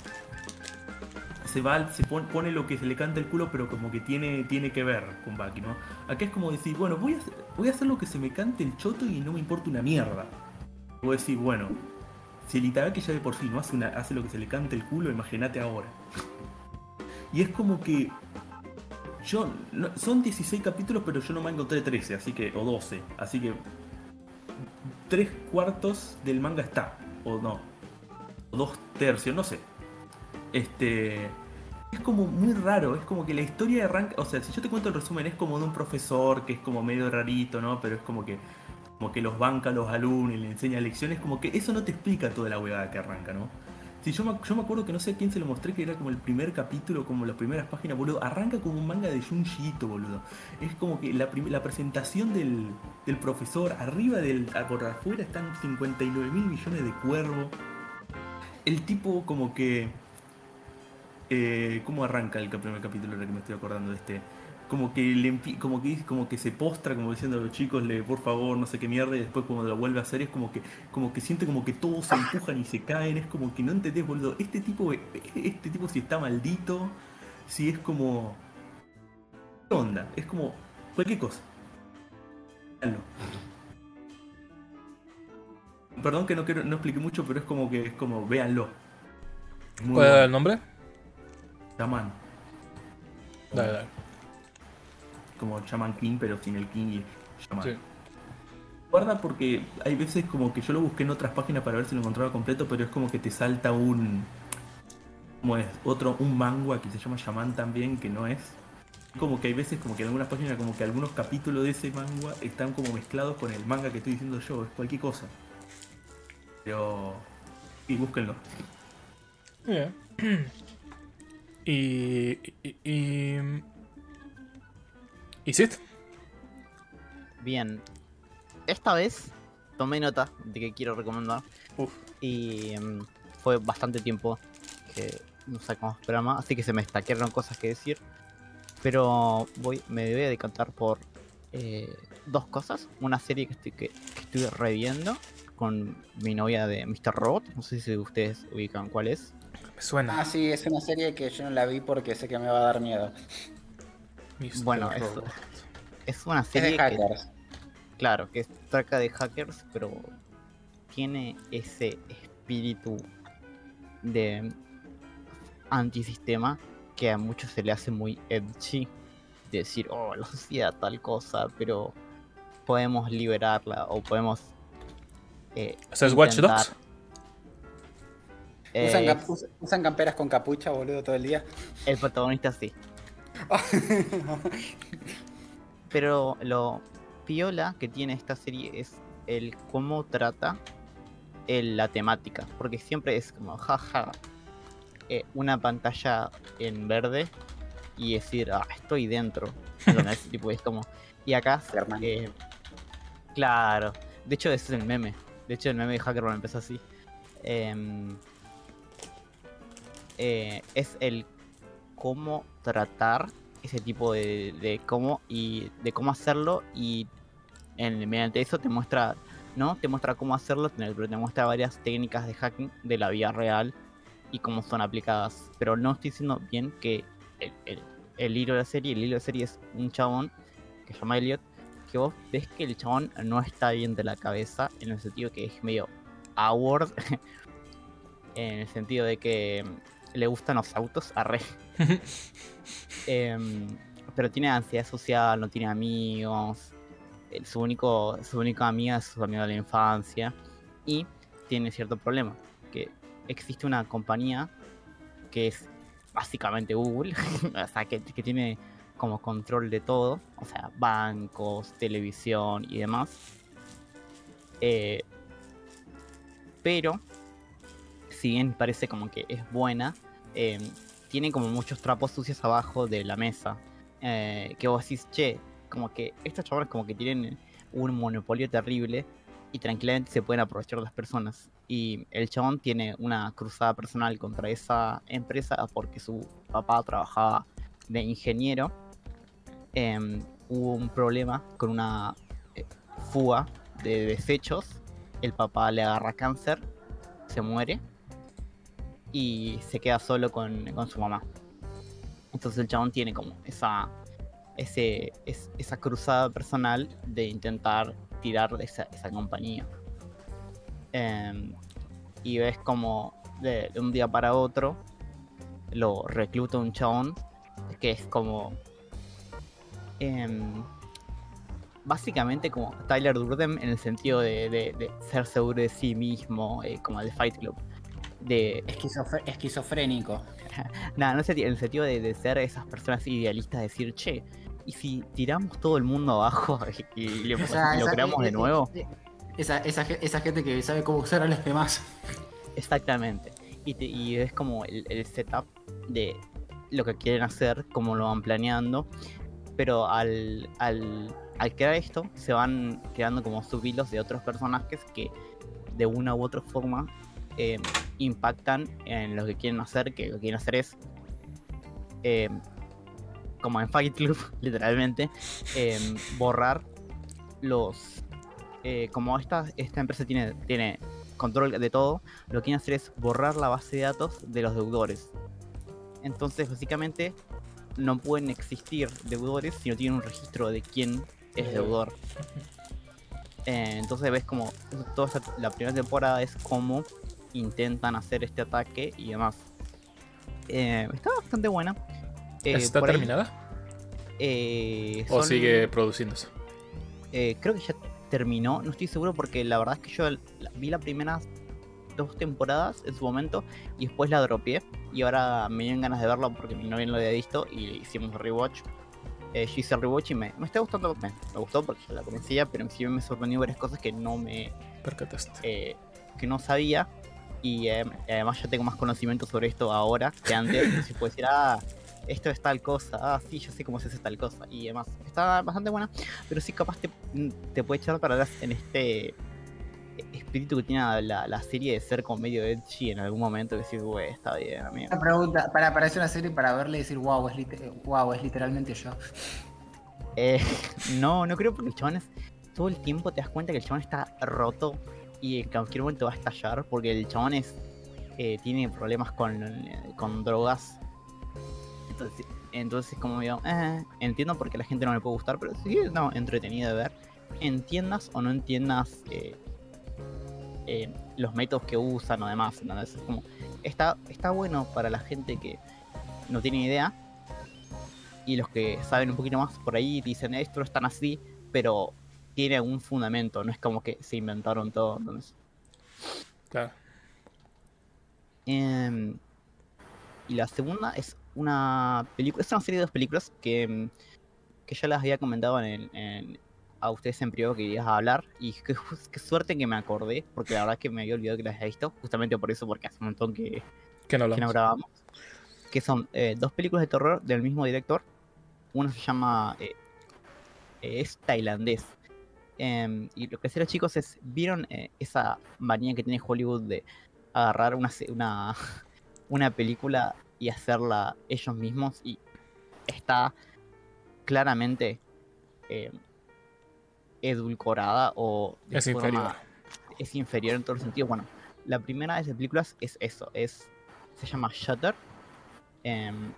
se va, se pon- pone lo que se le canta el culo, pero como que tiene, tiene que ver con Bucky, ¿no? Acá es como decir, bueno, voy a, voy a hacer lo que se me cante el choto y no me importa una mierda. Voy a decir, bueno, si el Itagaki ya de por sí no hace, una, hace lo que se le cante el culo, imagínate ahora. Y es como que. Yo. son 16 capítulos, pero yo no me encontré 13, así que. o 12. Así que. Tres cuartos del manga está. O no. Dos tercios, no sé. Este. Es como muy raro, es como que la historia arranca. O sea, si yo te cuento el resumen, es como de un profesor que es como medio rarito, ¿no? Pero es como que. Como que los banca a los alumnos y le enseña lecciones, como que eso no te explica toda la huevada que arranca, ¿no? Sí, yo me, yo me acuerdo que no sé a quién se lo mostré, que era como el primer capítulo, como las primeras páginas, boludo. Arranca como un manga de Junji Ito, boludo. Es como que la, la presentación del, del profesor, arriba del. por afuera están 59 mil millones de cuervos. El tipo, como que. Eh, ¿Cómo arranca el primer capítulo? Ahora que me estoy acordando de este. Como que, le como que como que se postra, como diciendo a los chicos, le, por favor, no sé qué mierda, y después cuando lo vuelve a hacer es como que como que siente como que todos se empujan y se caen, es como que no entendés, boludo. Este tipo, este tipo si está maldito, si es como. ¿Qué onda? Es como cualquier cosa. Véanlo. Perdón que no quiero, no expliqué mucho, pero es como que es como, véanlo. Muy ¿Cuál era el nombre? Shaman. Dale, dale. Como Shaman King, pero sin el King y Shaman. Sí. Guarda porque hay veces como que yo lo busqué en otras páginas para ver si lo encontraba completo, pero es como que te salta un. como es? Otro, un manga que se llama Shaman también, que no es. Como que hay veces como que en algunas páginas como que algunos capítulos de ese manga están como mezclados con el manga que estoy diciendo yo, es cualquier cosa. Pero. Y búsquenlo. Bien. Y. Y. Y. ¿Y Sid? Bien. Esta vez tomé nota de que quiero recomendar. Uf. Y mm, fue bastante tiempo que no sacamos programa, así que se me estaquearon cosas que decir. Pero voy, me voy a decantar por eh, dos cosas. Una serie que estoy, que, que estoy reviendo con mi novia de Mr. Robot. No sé si ustedes ubican cuál es. Me suena. Ah, sí, es una serie que yo no la vi porque sé que me va a dar miedo. Mr. Bueno, es, Robot. es una Es serie que, hackers. Claro, que trata de hackers, pero tiene ese espíritu de antisistema que a muchos se le hace muy edgy. Decir, oh, la sociedad tal cosa, pero podemos liberarla o podemos. Eh, O sea, ¿es Watch Dogs? Usan, Eh, camperas con capucha, boludo, todo el día. el protagonista sí. Pero lo piola que tiene esta serie es el cómo trata el- la temática. Porque siempre es como, jaja, eh, una pantalla en verde y decir, ah, estoy dentro. tipo, es como. Y acá, eh, claro. De hecho, ese es el meme. De hecho, el meme de Hackerman empezó así. Em, eh, es el cómo tratar ese tipo de, de cómo y de cómo hacerlo y mediante eso te muestra no te muestra cómo hacerlo pero te muestra varias técnicas de hacking de la vida real y cómo son aplicadas pero no estoy diciendo bien que el, el hilo de la serie el hilo de la serie es un chabón que se llama Elliot que vos ves que el chabón no está bien de la cabeza en el sentido que es medio award en el sentido de que le gustan los autos arre Em, pero tiene ansiedad social, no tiene amigos. eh, Su, único, su única amiga es su amiga de la infancia. Y tiene cierto problema. Que existe una compañía que es básicamente Google. o sea, que, que tiene como control de todo. O sea, bancos, televisión y demás. Eh, pero, si bien parece como que es buena, em, tiene como muchos trapos sucios abajo de la mesa. eh, que vos decís, che, como que estos chavales como que tienen un monopolio terrible y tranquilamente se pueden aprovechar las personas. Y el chabón tiene una cruzada personal contra esa empresa porque su papá trabajaba de ingeniero. Em, hubo un problema con una eh, fuga de desechos. El papá le agarra cáncer, se muere y se queda solo con, con su mamá. Entonces el chabón tiene como esa, ese, es- esa cruzada personal de intentar tirar de esa, esa compañía. Em, y ves como de, de un día para otro lo recluta un chabón que es como em, básicamente como Tyler Durden en el sentido de, de- de ser seguro de sí mismo, eh, como el de Fight Club. De, esquizofrénico. Nada, no sé, en el sentido de, de ser esas personas idealistas, decir, che, ¿y si tiramos todo el mundo abajo y, le- O sea, y lo esa- creamos de nuevo? eh, Esa, esa, ge- esa gente que sabe cómo usar a los demás. Exactamente. Y, te- y es como el, el setup de lo que quieren hacer, cómo lo van planeando. Pero al, al, al crear esto, se van creando como subhilos de otros personajes que de una u otra forma eh, impactan en lo que quieren hacer, que lo que quieren hacer es, eh, como en Fight Club, literalmente, eh, borrar los... eh, como esta, esta empresa tiene, tiene control de todo, lo que quieren hacer es borrar la base de datos de los deudores. Entonces, básicamente, no pueden existir deudores si no tienen un registro de quién es deudor. Eh, entonces ves como toda esta- la primera temporada es cómo intentan hacer este ataque y demás. Eh, está bastante buena. Eh, ¿Está ahí, terminada? ¿O son- sigue produciéndose? creo que ya terminó, no estoy seguro porque la verdad es que yo la- vi las primeras dos temporadas en su momento y después la dropeé y ahora me dieron ganas de verla porque mi novia no lo había visto y hicimos rewatch. Eh, yo hice el rewatch y me, me está gustando, me, me gustó porque yo la conocía, pero sí me sorprendió varias cosas que no me Percataste. eh, que no sabía y eh, además ya tengo más conocimiento sobre esto ahora que antes, entonces puedo decir, ah, esto es tal cosa, ah, sí, yo sé cómo se hace tal cosa y demás. Está bastante buena, pero sí capaz te, te puede echar para atrás en este espíritu que tiene la, la serie de ser como medio edgy en algún momento que decís, güey, está bien, amigo. Una pregunta, para, para hacer una serie para verle y decir, wow, es, wow, es literalmente yo. Eh, no, no creo porque el chabón es. Todo el tiempo te das cuenta que el chabón está roto y en cualquier momento va a estallar porque el chabón es. eh, tiene problemas con, con drogas. Entonces, entonces como digo, eh, entiendo por qué a la gente no le puede gustar, pero sí no, entretenido de ver. Entiendas o no entiendas eh, eh, los métodos que usan o demás. Es como, está, está bueno para la gente que no tiene idea y los que saben un poquito más por ahí dicen esto no es tan así, pero tiene algún fundamento, no es como que se inventaron todo. Entonces. Claro. Em, y la segunda es una película, es una serie de dos películas que, em, que ya las había comentado en el- en- a ustedes en privado que querías hablar y qué, suerte que me acordé, porque la verdad es que me había olvidado que las había visto, justamente por eso, porque hace un montón que, ¿Qué no que no hablamos? grabamos. Que son eh, dos películas de terror del mismo director. Una se llama. eh, eh, es tailandés. Em, y lo que hacen los chicos es. ¿Vieron esa manía que tiene Hollywood de agarrar una, una, una película y hacerla ellos mismos? Y está claramente eh, edulcorada o. de Es forma- inferior. es inferior en todos los sentidos. Bueno, la primera de esas películas es eso, es se llama Shutter. em,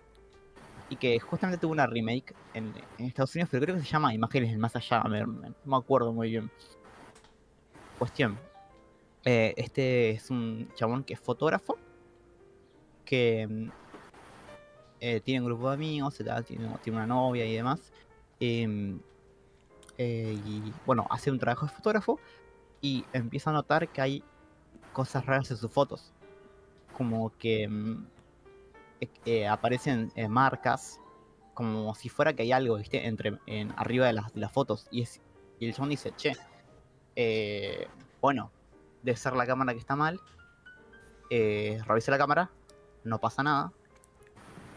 y que justamente tuvo una remake en, en Estados Unidos, pero creo que se llama Imágenes del Más Allá. me- me- no me acuerdo muy bien. Cuestión. eh, este es un chabón que es fotógrafo. Que em, eh, tiene un grupo de amigos, tiene, tiene una novia y demás. em, eh, y bueno, hace un trabajo de fotógrafo y empieza a notar que hay cosas raras en sus fotos. Como que mm, eh, eh, aparecen eh, marcas, como si fuera que hay algo, ¿viste? Entre, en, arriba de las, fotos. Y, el chabón dice, che, bueno, debe ser la cámara que está mal. Revisa la cámara, no pasa nada.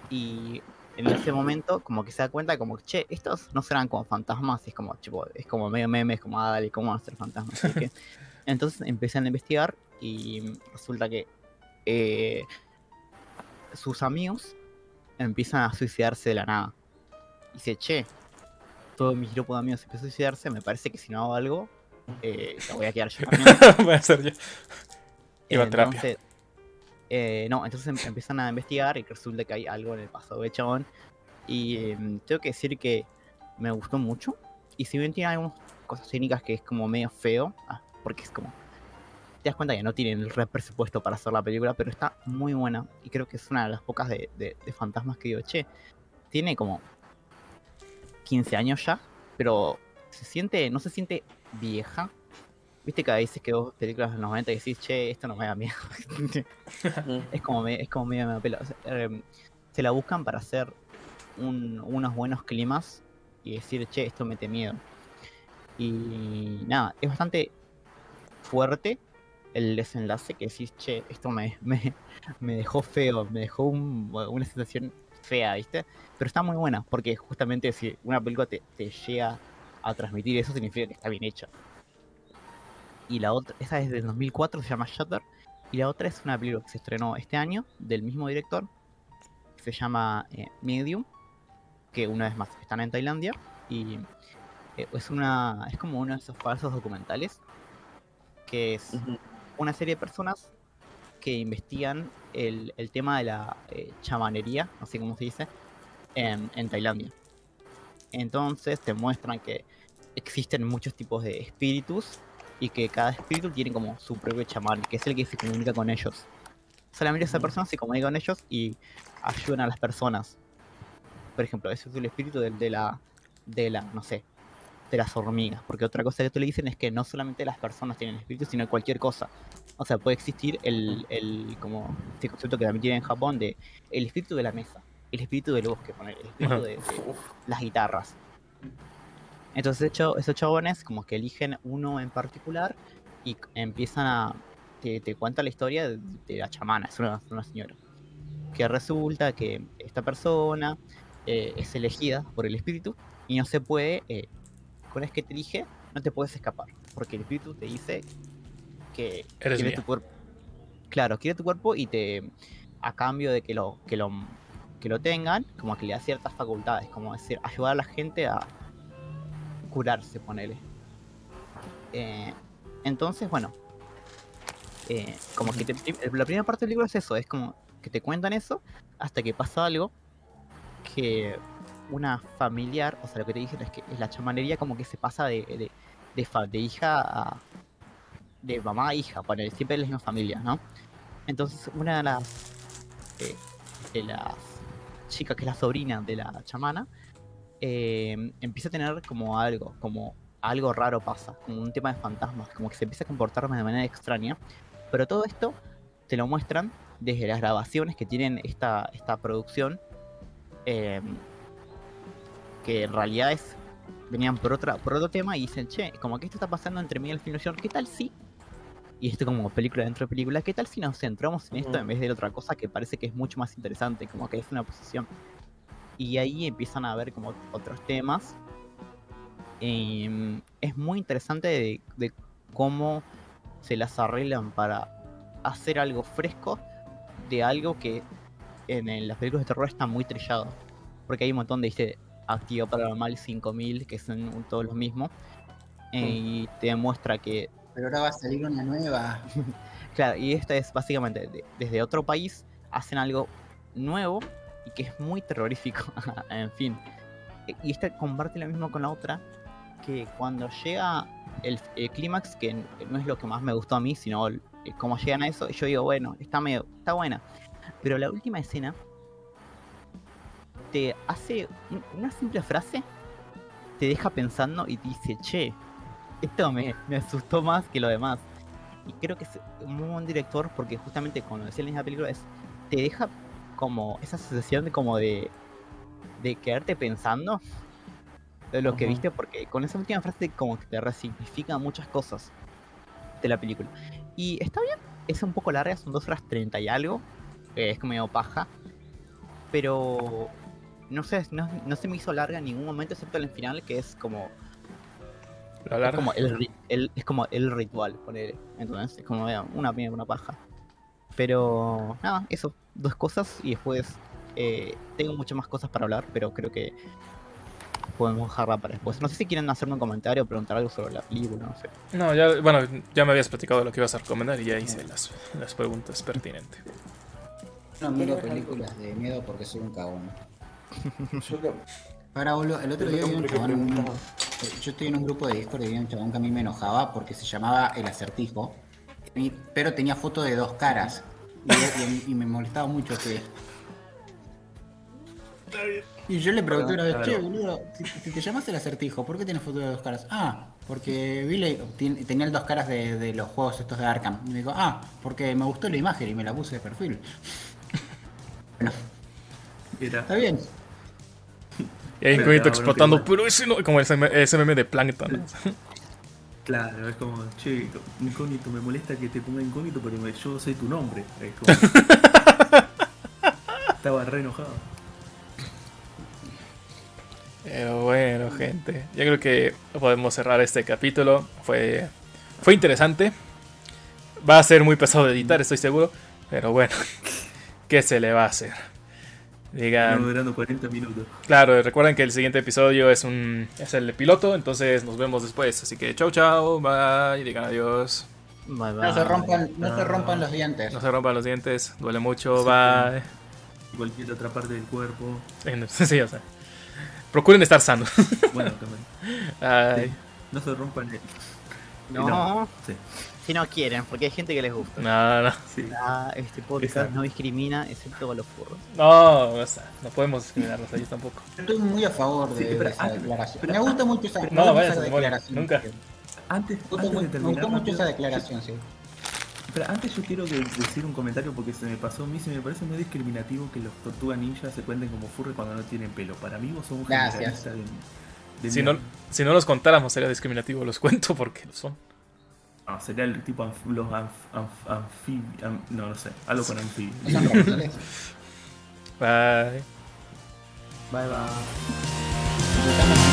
Y en ese momento, como que se da cuenta, como, che, estos no serán como fantasmas, y es como, tipo, es como medio meme, es como, ah, dale, ¿cómo van a ser fantasmas? Así que- entonces empiezan a investigar y resulta que eh, sus amigos empiezan a suicidarse de la nada. Y dice, che, todo mi grupo de amigos empieza a suicidarse, me parece que si no hago algo, eh, la voy a quedar yo también. Voy a hacer yo. Iba a terapia. Eh, no, entonces em- empiezan a investigar y resulta que hay algo en el pasado de chabón. Y em, tengo que decir que me gustó mucho. Y si bien tiene algunas cosas técnicas que es como medio feo, ah, porque es como. Te das cuenta que no tienen el re presupuesto para hacer la película, pero está muy buena. Y creo que es una de las pocas de fantasmas que digo, che, tiene como 15 años ya, pero se siente, no se siente vieja. Viste que a veces que vos películas de los 90 y decís, che, esto no me da miedo. es como me, es como medio me da pela. O sea, em, se la buscan para hacer un- unos buenos climas y decir, che, esto mete miedo. Y nada, es bastante fuerte el desenlace que decís, che, esto me, me, me dejó feo, me dejó un- una sensación fea, ¿viste? Pero está muy buena, porque justamente si una película te, te llega a transmitir eso, significa que está bien hecha. Y la otra, esa es del 2004, se llama Shutter. Y la otra es una película que se estrenó este año, del mismo director, que se llama eh, Medium, que una vez más están en Tailandia. Y eh, es una es como uno de esos falsos documentales, que es una serie de personas que investigan el, el tema de la eh, chamanería, no sé cómo se dice, en, en Tailandia. Entonces te muestran que existen muchos tipos de espíritus y que cada espíritu tiene como su propio chamán, que es el que se comunica con ellos. Solamente esa Ujú. persona se comunica con ellos y ayudan a las personas. Por ejemplo, ese es el espíritu de, de la, de la, no sé, de las hormigas. Porque otra cosa que tú le dicen es que no solamente las personas tienen espíritus, sino cualquier cosa. O sea, puede existir el, el como este concepto que también tiene en Japón de el espíritu de la mesa, el espíritu del bosque, poner, el espíritu de las guitarras. Entonces esos chabones como que eligen uno en particular y empiezan a... Te, te cuenta la historia de, de la chamana, es una, una señora. Que resulta que esta persona eh, es elegida por el espíritu y no se puede, eh, vez que te elige, no te puedes escapar. Porque el espíritu te dice que Eres quiere mía. tu cuerpo. Claro, quiere tu cuerpo y te... A cambio de que lo, que lo, que lo tengan, como que le da ciertas facultades, como decir, ayudar a la gente a curarse, ponele. Eh, entonces, bueno, eh, como que te- la primera parte del libro es eso, es como que te cuentan eso hasta que pasa algo que una familiar, o sea, lo que te dicen es que la chamanería como que se pasa de, de, fa- de hija a... de mamá a hija, ponele, siempre es la misma familia, ¿no? Entonces, una de las... eh, de las chicas que es la sobrina de la chamana, eh, empieza a tener como algo, como algo raro pasa, como un tema de fantasmas, como que se empieza a comportar de manera extraña. Pero todo esto te lo muestran desde las grabaciones que tienen esta, esta producción, eh, que en realidad es, venían por, otra, por otro tema y dicen, che, como que esto está pasando entre Miguel y Film ¿qué tal si? Y esto como película dentro de película, ¿qué tal si nos centramos en esto Ujú. en vez de otra cosa que parece que es mucho más interesante, como que es una posición? Y ahí empiezan a ver como otros temas. Em, es muy interesante de, de cómo se las arreglan para hacer algo fresco de algo que en, el- las películas de terror está muy trillado. Porque hay un montón de este activo paranormal 5000 que son todos los mismos. eh, y te demuestra que Pero ahora va a salir una nueva. Claro, y esta es básicamente de- desde otro país hacen algo nuevo y que es muy terrorífico. en fin. Y esta comparte lo mismo con la otra, que cuando llega el, clímax, que no es lo que más me gustó a mí, sino el- cómo llegan a eso, yo digo, bueno, está medio, está buena. Pero la última escena te hace un- una simple frase, te deja pensando y te dice, che, esto me, me asustó más que lo demás. Y creo que es un muy buen director porque justamente como decía en la película es te deja como esa sensación de como de de quedarte pensando de lo que viste porque con esa última frase como que te resimplifica muchas cosas de la película. Y está bien, es un poco larga, son dos horas 30 y algo, eh, es como medio paja, pero no sé, no, no se me hizo larga en ningún momento excepto en el final que es como La es como el, el- es como el ritual, ponele. Entonces, es como una una paja. Pero nada, eso, dos cosas y después eh, tengo muchas más cosas para hablar, pero creo que podemos dejarla para después. No sé si quieren hacerme un comentario o preguntar algo sobre la película, no sé. No, ya, bueno, ya me habías platicado lo que ibas a recomendar y ya hice las, las preguntas pertinentes. No miro películas de miedo porque soy un cagón. Ahora, boludo, el otro día vi un chabón. en un- preguntaba. Yo estoy en un grupo de Discord y vi un chabón que a mí me enojaba porque se llamaba El Acertijo, pero tenía foto de dos caras. Y, y- y me molestaba mucho que. Y yo le pregunté una vez, che, boludo, si, si te llamas El Acertijo, ¿por qué tienes foto de dos caras? Ah, porque tien- tenía el dos caras de, de los juegos estos de Arkham. Y me dijo, ah, porque me gustó la imagen y me la puse de perfil. Bueno, está bien. Y ahí explotando, pero ese no, como ese, meme- ese meme de Plankton. Claro, es como, che, incógnito, me molesta que te ponga incógnito, pero yo sé tu nombre. Es como- Estaba re enojado. Pero bueno, gente. Yo creo que podemos cerrar este capítulo. Fue, fue interesante. Va a ser muy pesado de editar, estoy seguro. Pero bueno, ¿qué se le va a hacer? Digan, Estamos durando 40 minutos. claro, recuerden que el siguiente episodio es un es el de piloto, entonces nos vemos después. Así que chau chau, bye, digan adiós. Bye, No se bye. rompan, no se rompan los dientes. No se rompan los dientes, duele mucho, Sí. bye. Cualquier otra parte del cuerpo. Sí, o sea. Procuren estar sanos. Bueno, también. Bye. No se rompan el. No, Sí, si no quieren, porque hay gente que les gusta. No, no. sí. Ah, este podcast Exacto. no discrimina excepto a los furros. No, o sea, no podemos discriminarlos a ellos tampoco. Estoy muy a favor de, Sí, pero de esa antes- declaración. pero me gusta mucho esa, me No, vaya, esa declaración. Nunca. Antes, Me antes mu- de me gustó mucho esa declaración, sí. Pero antes yo quiero de- decir un comentario porque se me pasó a mí, se me parece muy discriminativo que los tortugas ninjas se cuenten como furry cuando no tienen pelo. Para mí vos sos un generalista de, de Si no, si no los contáramos sería discriminativo, los cuento porque lo son. No, sería el tipo anf- los anf, anf- anfib- am- no, no sé, algo con anfibio. No son reptiles. Bye. Bye bye.